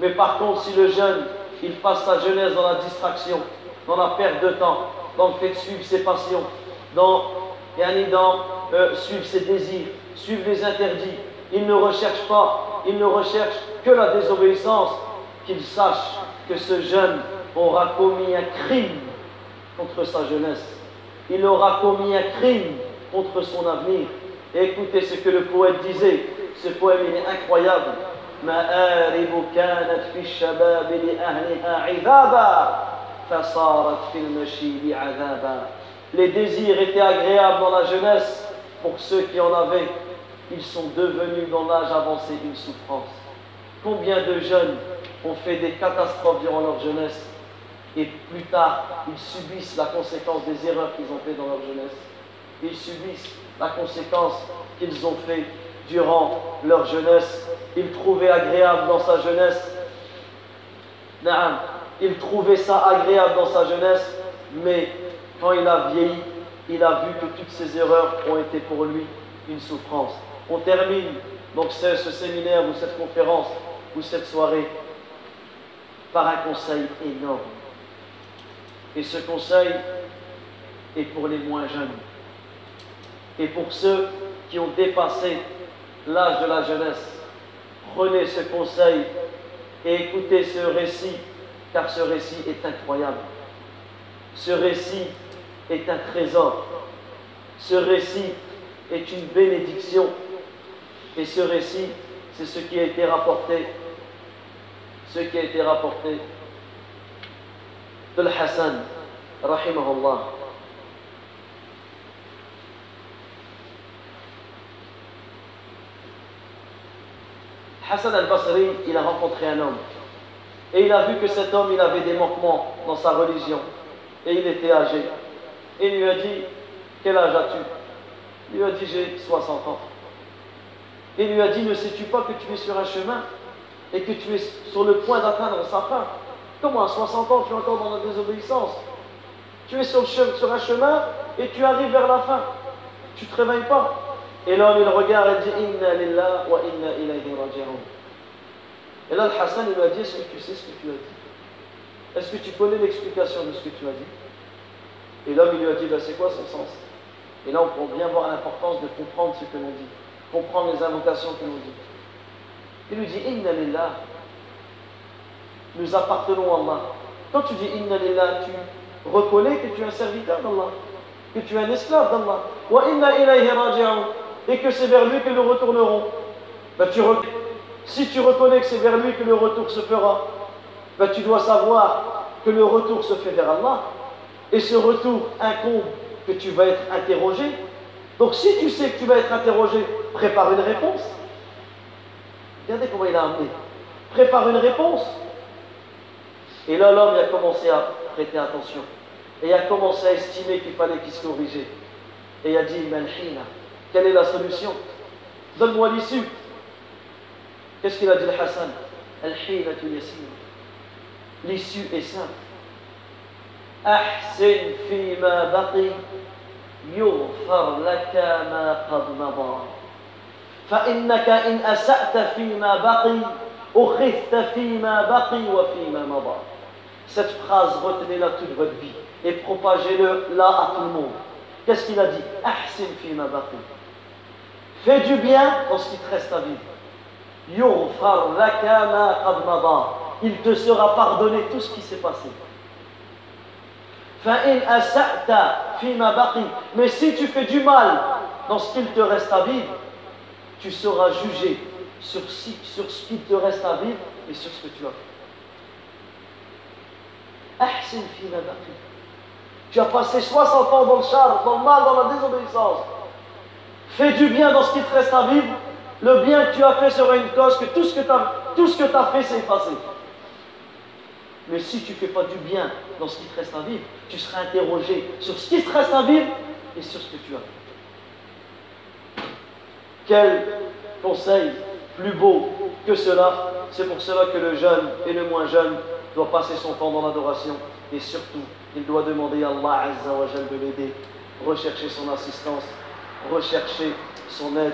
Mais par contre, si le jeune, il passe sa jeunesse dans la distraction, dans la perte de temps, dans le fait de suivre ses passions, dans, dans euh, suivre ses désirs, suivre les interdits, il ne recherche pas, il ne recherche que la désobéissance, qu'il sache que ce jeune aura commis un crime contre sa jeunesse. Il aura commis un crime contre son avenir. Écoutez ce que le poète disait. Ce poème il est incroyable. Les désirs étaient agréables dans la jeunesse pour ceux qui en avaient. Ils sont devenus dans l'âge avancé une souffrance. Combien de jeunes ont fait des catastrophes durant leur jeunesse et plus tard, ils subissent la conséquence des erreurs qu'ils ont fait dans leur jeunesse? Ils subissent la conséquence qu'ils ont fait durant leur jeunesse. Ils trouvaient agréable dans sa jeunesse. Il trouvait ça agréable dans sa jeunesse, mais quand il a vieilli, il a vu que toutes ces erreurs ont été pour lui une souffrance. On termine donc ce, ce séminaire ou cette conférence ou cette soirée par un conseil énorme. Et ce conseil est pour les moins jeunes. Et pour ceux qui ont dépassé l'âge de la jeunesse, prenez ce conseil et écoutez ce récit, car ce récit est incroyable. Ce récit est un trésor. Ce récit est une bénédiction. Et ce récit, c'est ce qui a été rapporté ce qui a été rapporté de Hassan, rahimahullah. Hassan al-Basri, il a rencontré un homme. Et il a vu que cet homme, il avait des manquements dans sa religion. Et il était âgé. Et il lui a dit, quel âge as-tu? Il lui a dit, j'ai 60 ans. Et lui a dit, ne sais-tu pas que tu es sur un chemin et que tu es sur le point d'atteindre sa fin? Comment à 60 ans tu es encore dans la désobéissance? Tu es sur, un chemin et tu arrives vers la fin. Tu ne te réveilles pas. Et l'homme il regarde et dit Inna lillah wa inna ilayhi raji'un. Et là, le Hassan lui a dit Est-ce que tu sais ce que tu as dit? Est-ce que tu connais l'explication de ce que tu as dit? Et l'homme il lui a dit ben, C'est quoi son sens? Et là, on peut bien voir l'importance de comprendre ce que l'on dit, comprendre les invocations que l'on dit. Il lui dit Inna lillah. Nous appartenons à Allah. Quand tu dis Inna lillah, tu reconnais que tu es un serviteur d'Allah, que tu es un esclave d'Allah. Wa inna. Et que c'est vers lui que nous retournerons. Tu Si tu reconnais que c'est vers lui que le retour se fera, ben, tu dois savoir que le retour se fait vers Allah. Et ce retour incombe que tu vas être interrogé. Donc si tu sais que tu vas être interrogé, prépare une réponse. Regardez comment il a amené. Prépare une réponse. Et là, l'homme a commencé à prêter attention. Et a commencé à estimer qu'il fallait qu'il se corrigeait. Et il a dit, Malhina, quelle est la solution? Donne-moi l'issue. Qu'est-ce qu'il a dit le Hassan? L'issue est simple. Ahsin fima baqi يغفر لك ما قد مضى فإنك إن أسأت فيما بقي أخذت فيما بقي وفيما مضى Cette phrase, retenez-la toute votre vie et propagez-le là à tout le monde. Qu'est-ce qu'il a dit Ahsin fima baqi. Fais du bien dans ce qui te reste à vivre. Yughfar laka ma qad mada. Il te sera pardonné tout ce qui s'est passé. Mais si tu fais du mal dans ce qu'il te reste à vivre, tu seras jugé sur, ce qu'il te reste à vivre et sur ce que tu as fait. Tu as passé 60 ans dans le char, dans le mal, dans la désobéissance. Fais du bien dans ce qui te reste à vivre. Le bien que tu as fait sera une cause que tout ce que tu as, tout ce que tu as fait s'est effacé. Mais si tu ne fais pas du bien dans ce qui te reste à vivre, tu seras interrogé sur ce qui te reste à vivre et sur ce que tu as fait. Quel conseil plus beau que cela C'est pour cela que le jeune et le moins jeune doit passer son temps dans l'adoration et surtout, il doit demander à Allah Azza wa Jal de l'aider, rechercher son assistance, rechercher son aide,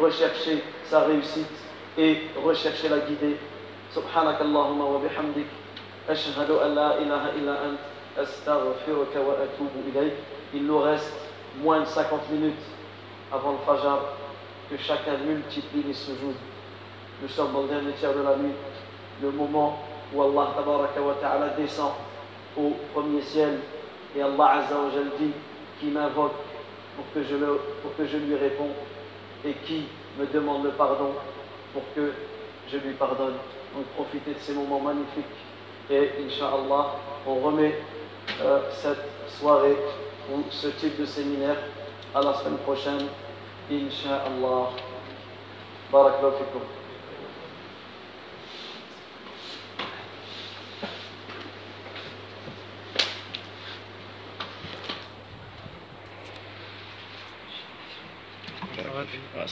rechercher sa réussite et rechercher la guider. سبحانك اللهم وبحمدك أشهد أن لا إله إلا أنت أستغفرك وأتوب إليك il nous reste moins de 50 minutes avant le Fajr que chacun multiplie les sujouds. Nous sommes dans le dernier tiers de la nuit, le moment où Allah ta'ala descend au premier ciel et Allah Azza dit qui m'invoque pour que je le- pour que je lui réponds et qui me demande le pardon pour que je lui pardonne. Donc profitez de ces moments magnifiques et Inch'Allah on remet euh, cette soirée ou ce type de séminaire à la semaine prochaine. Inch'Allah. Barakallahu. Ah,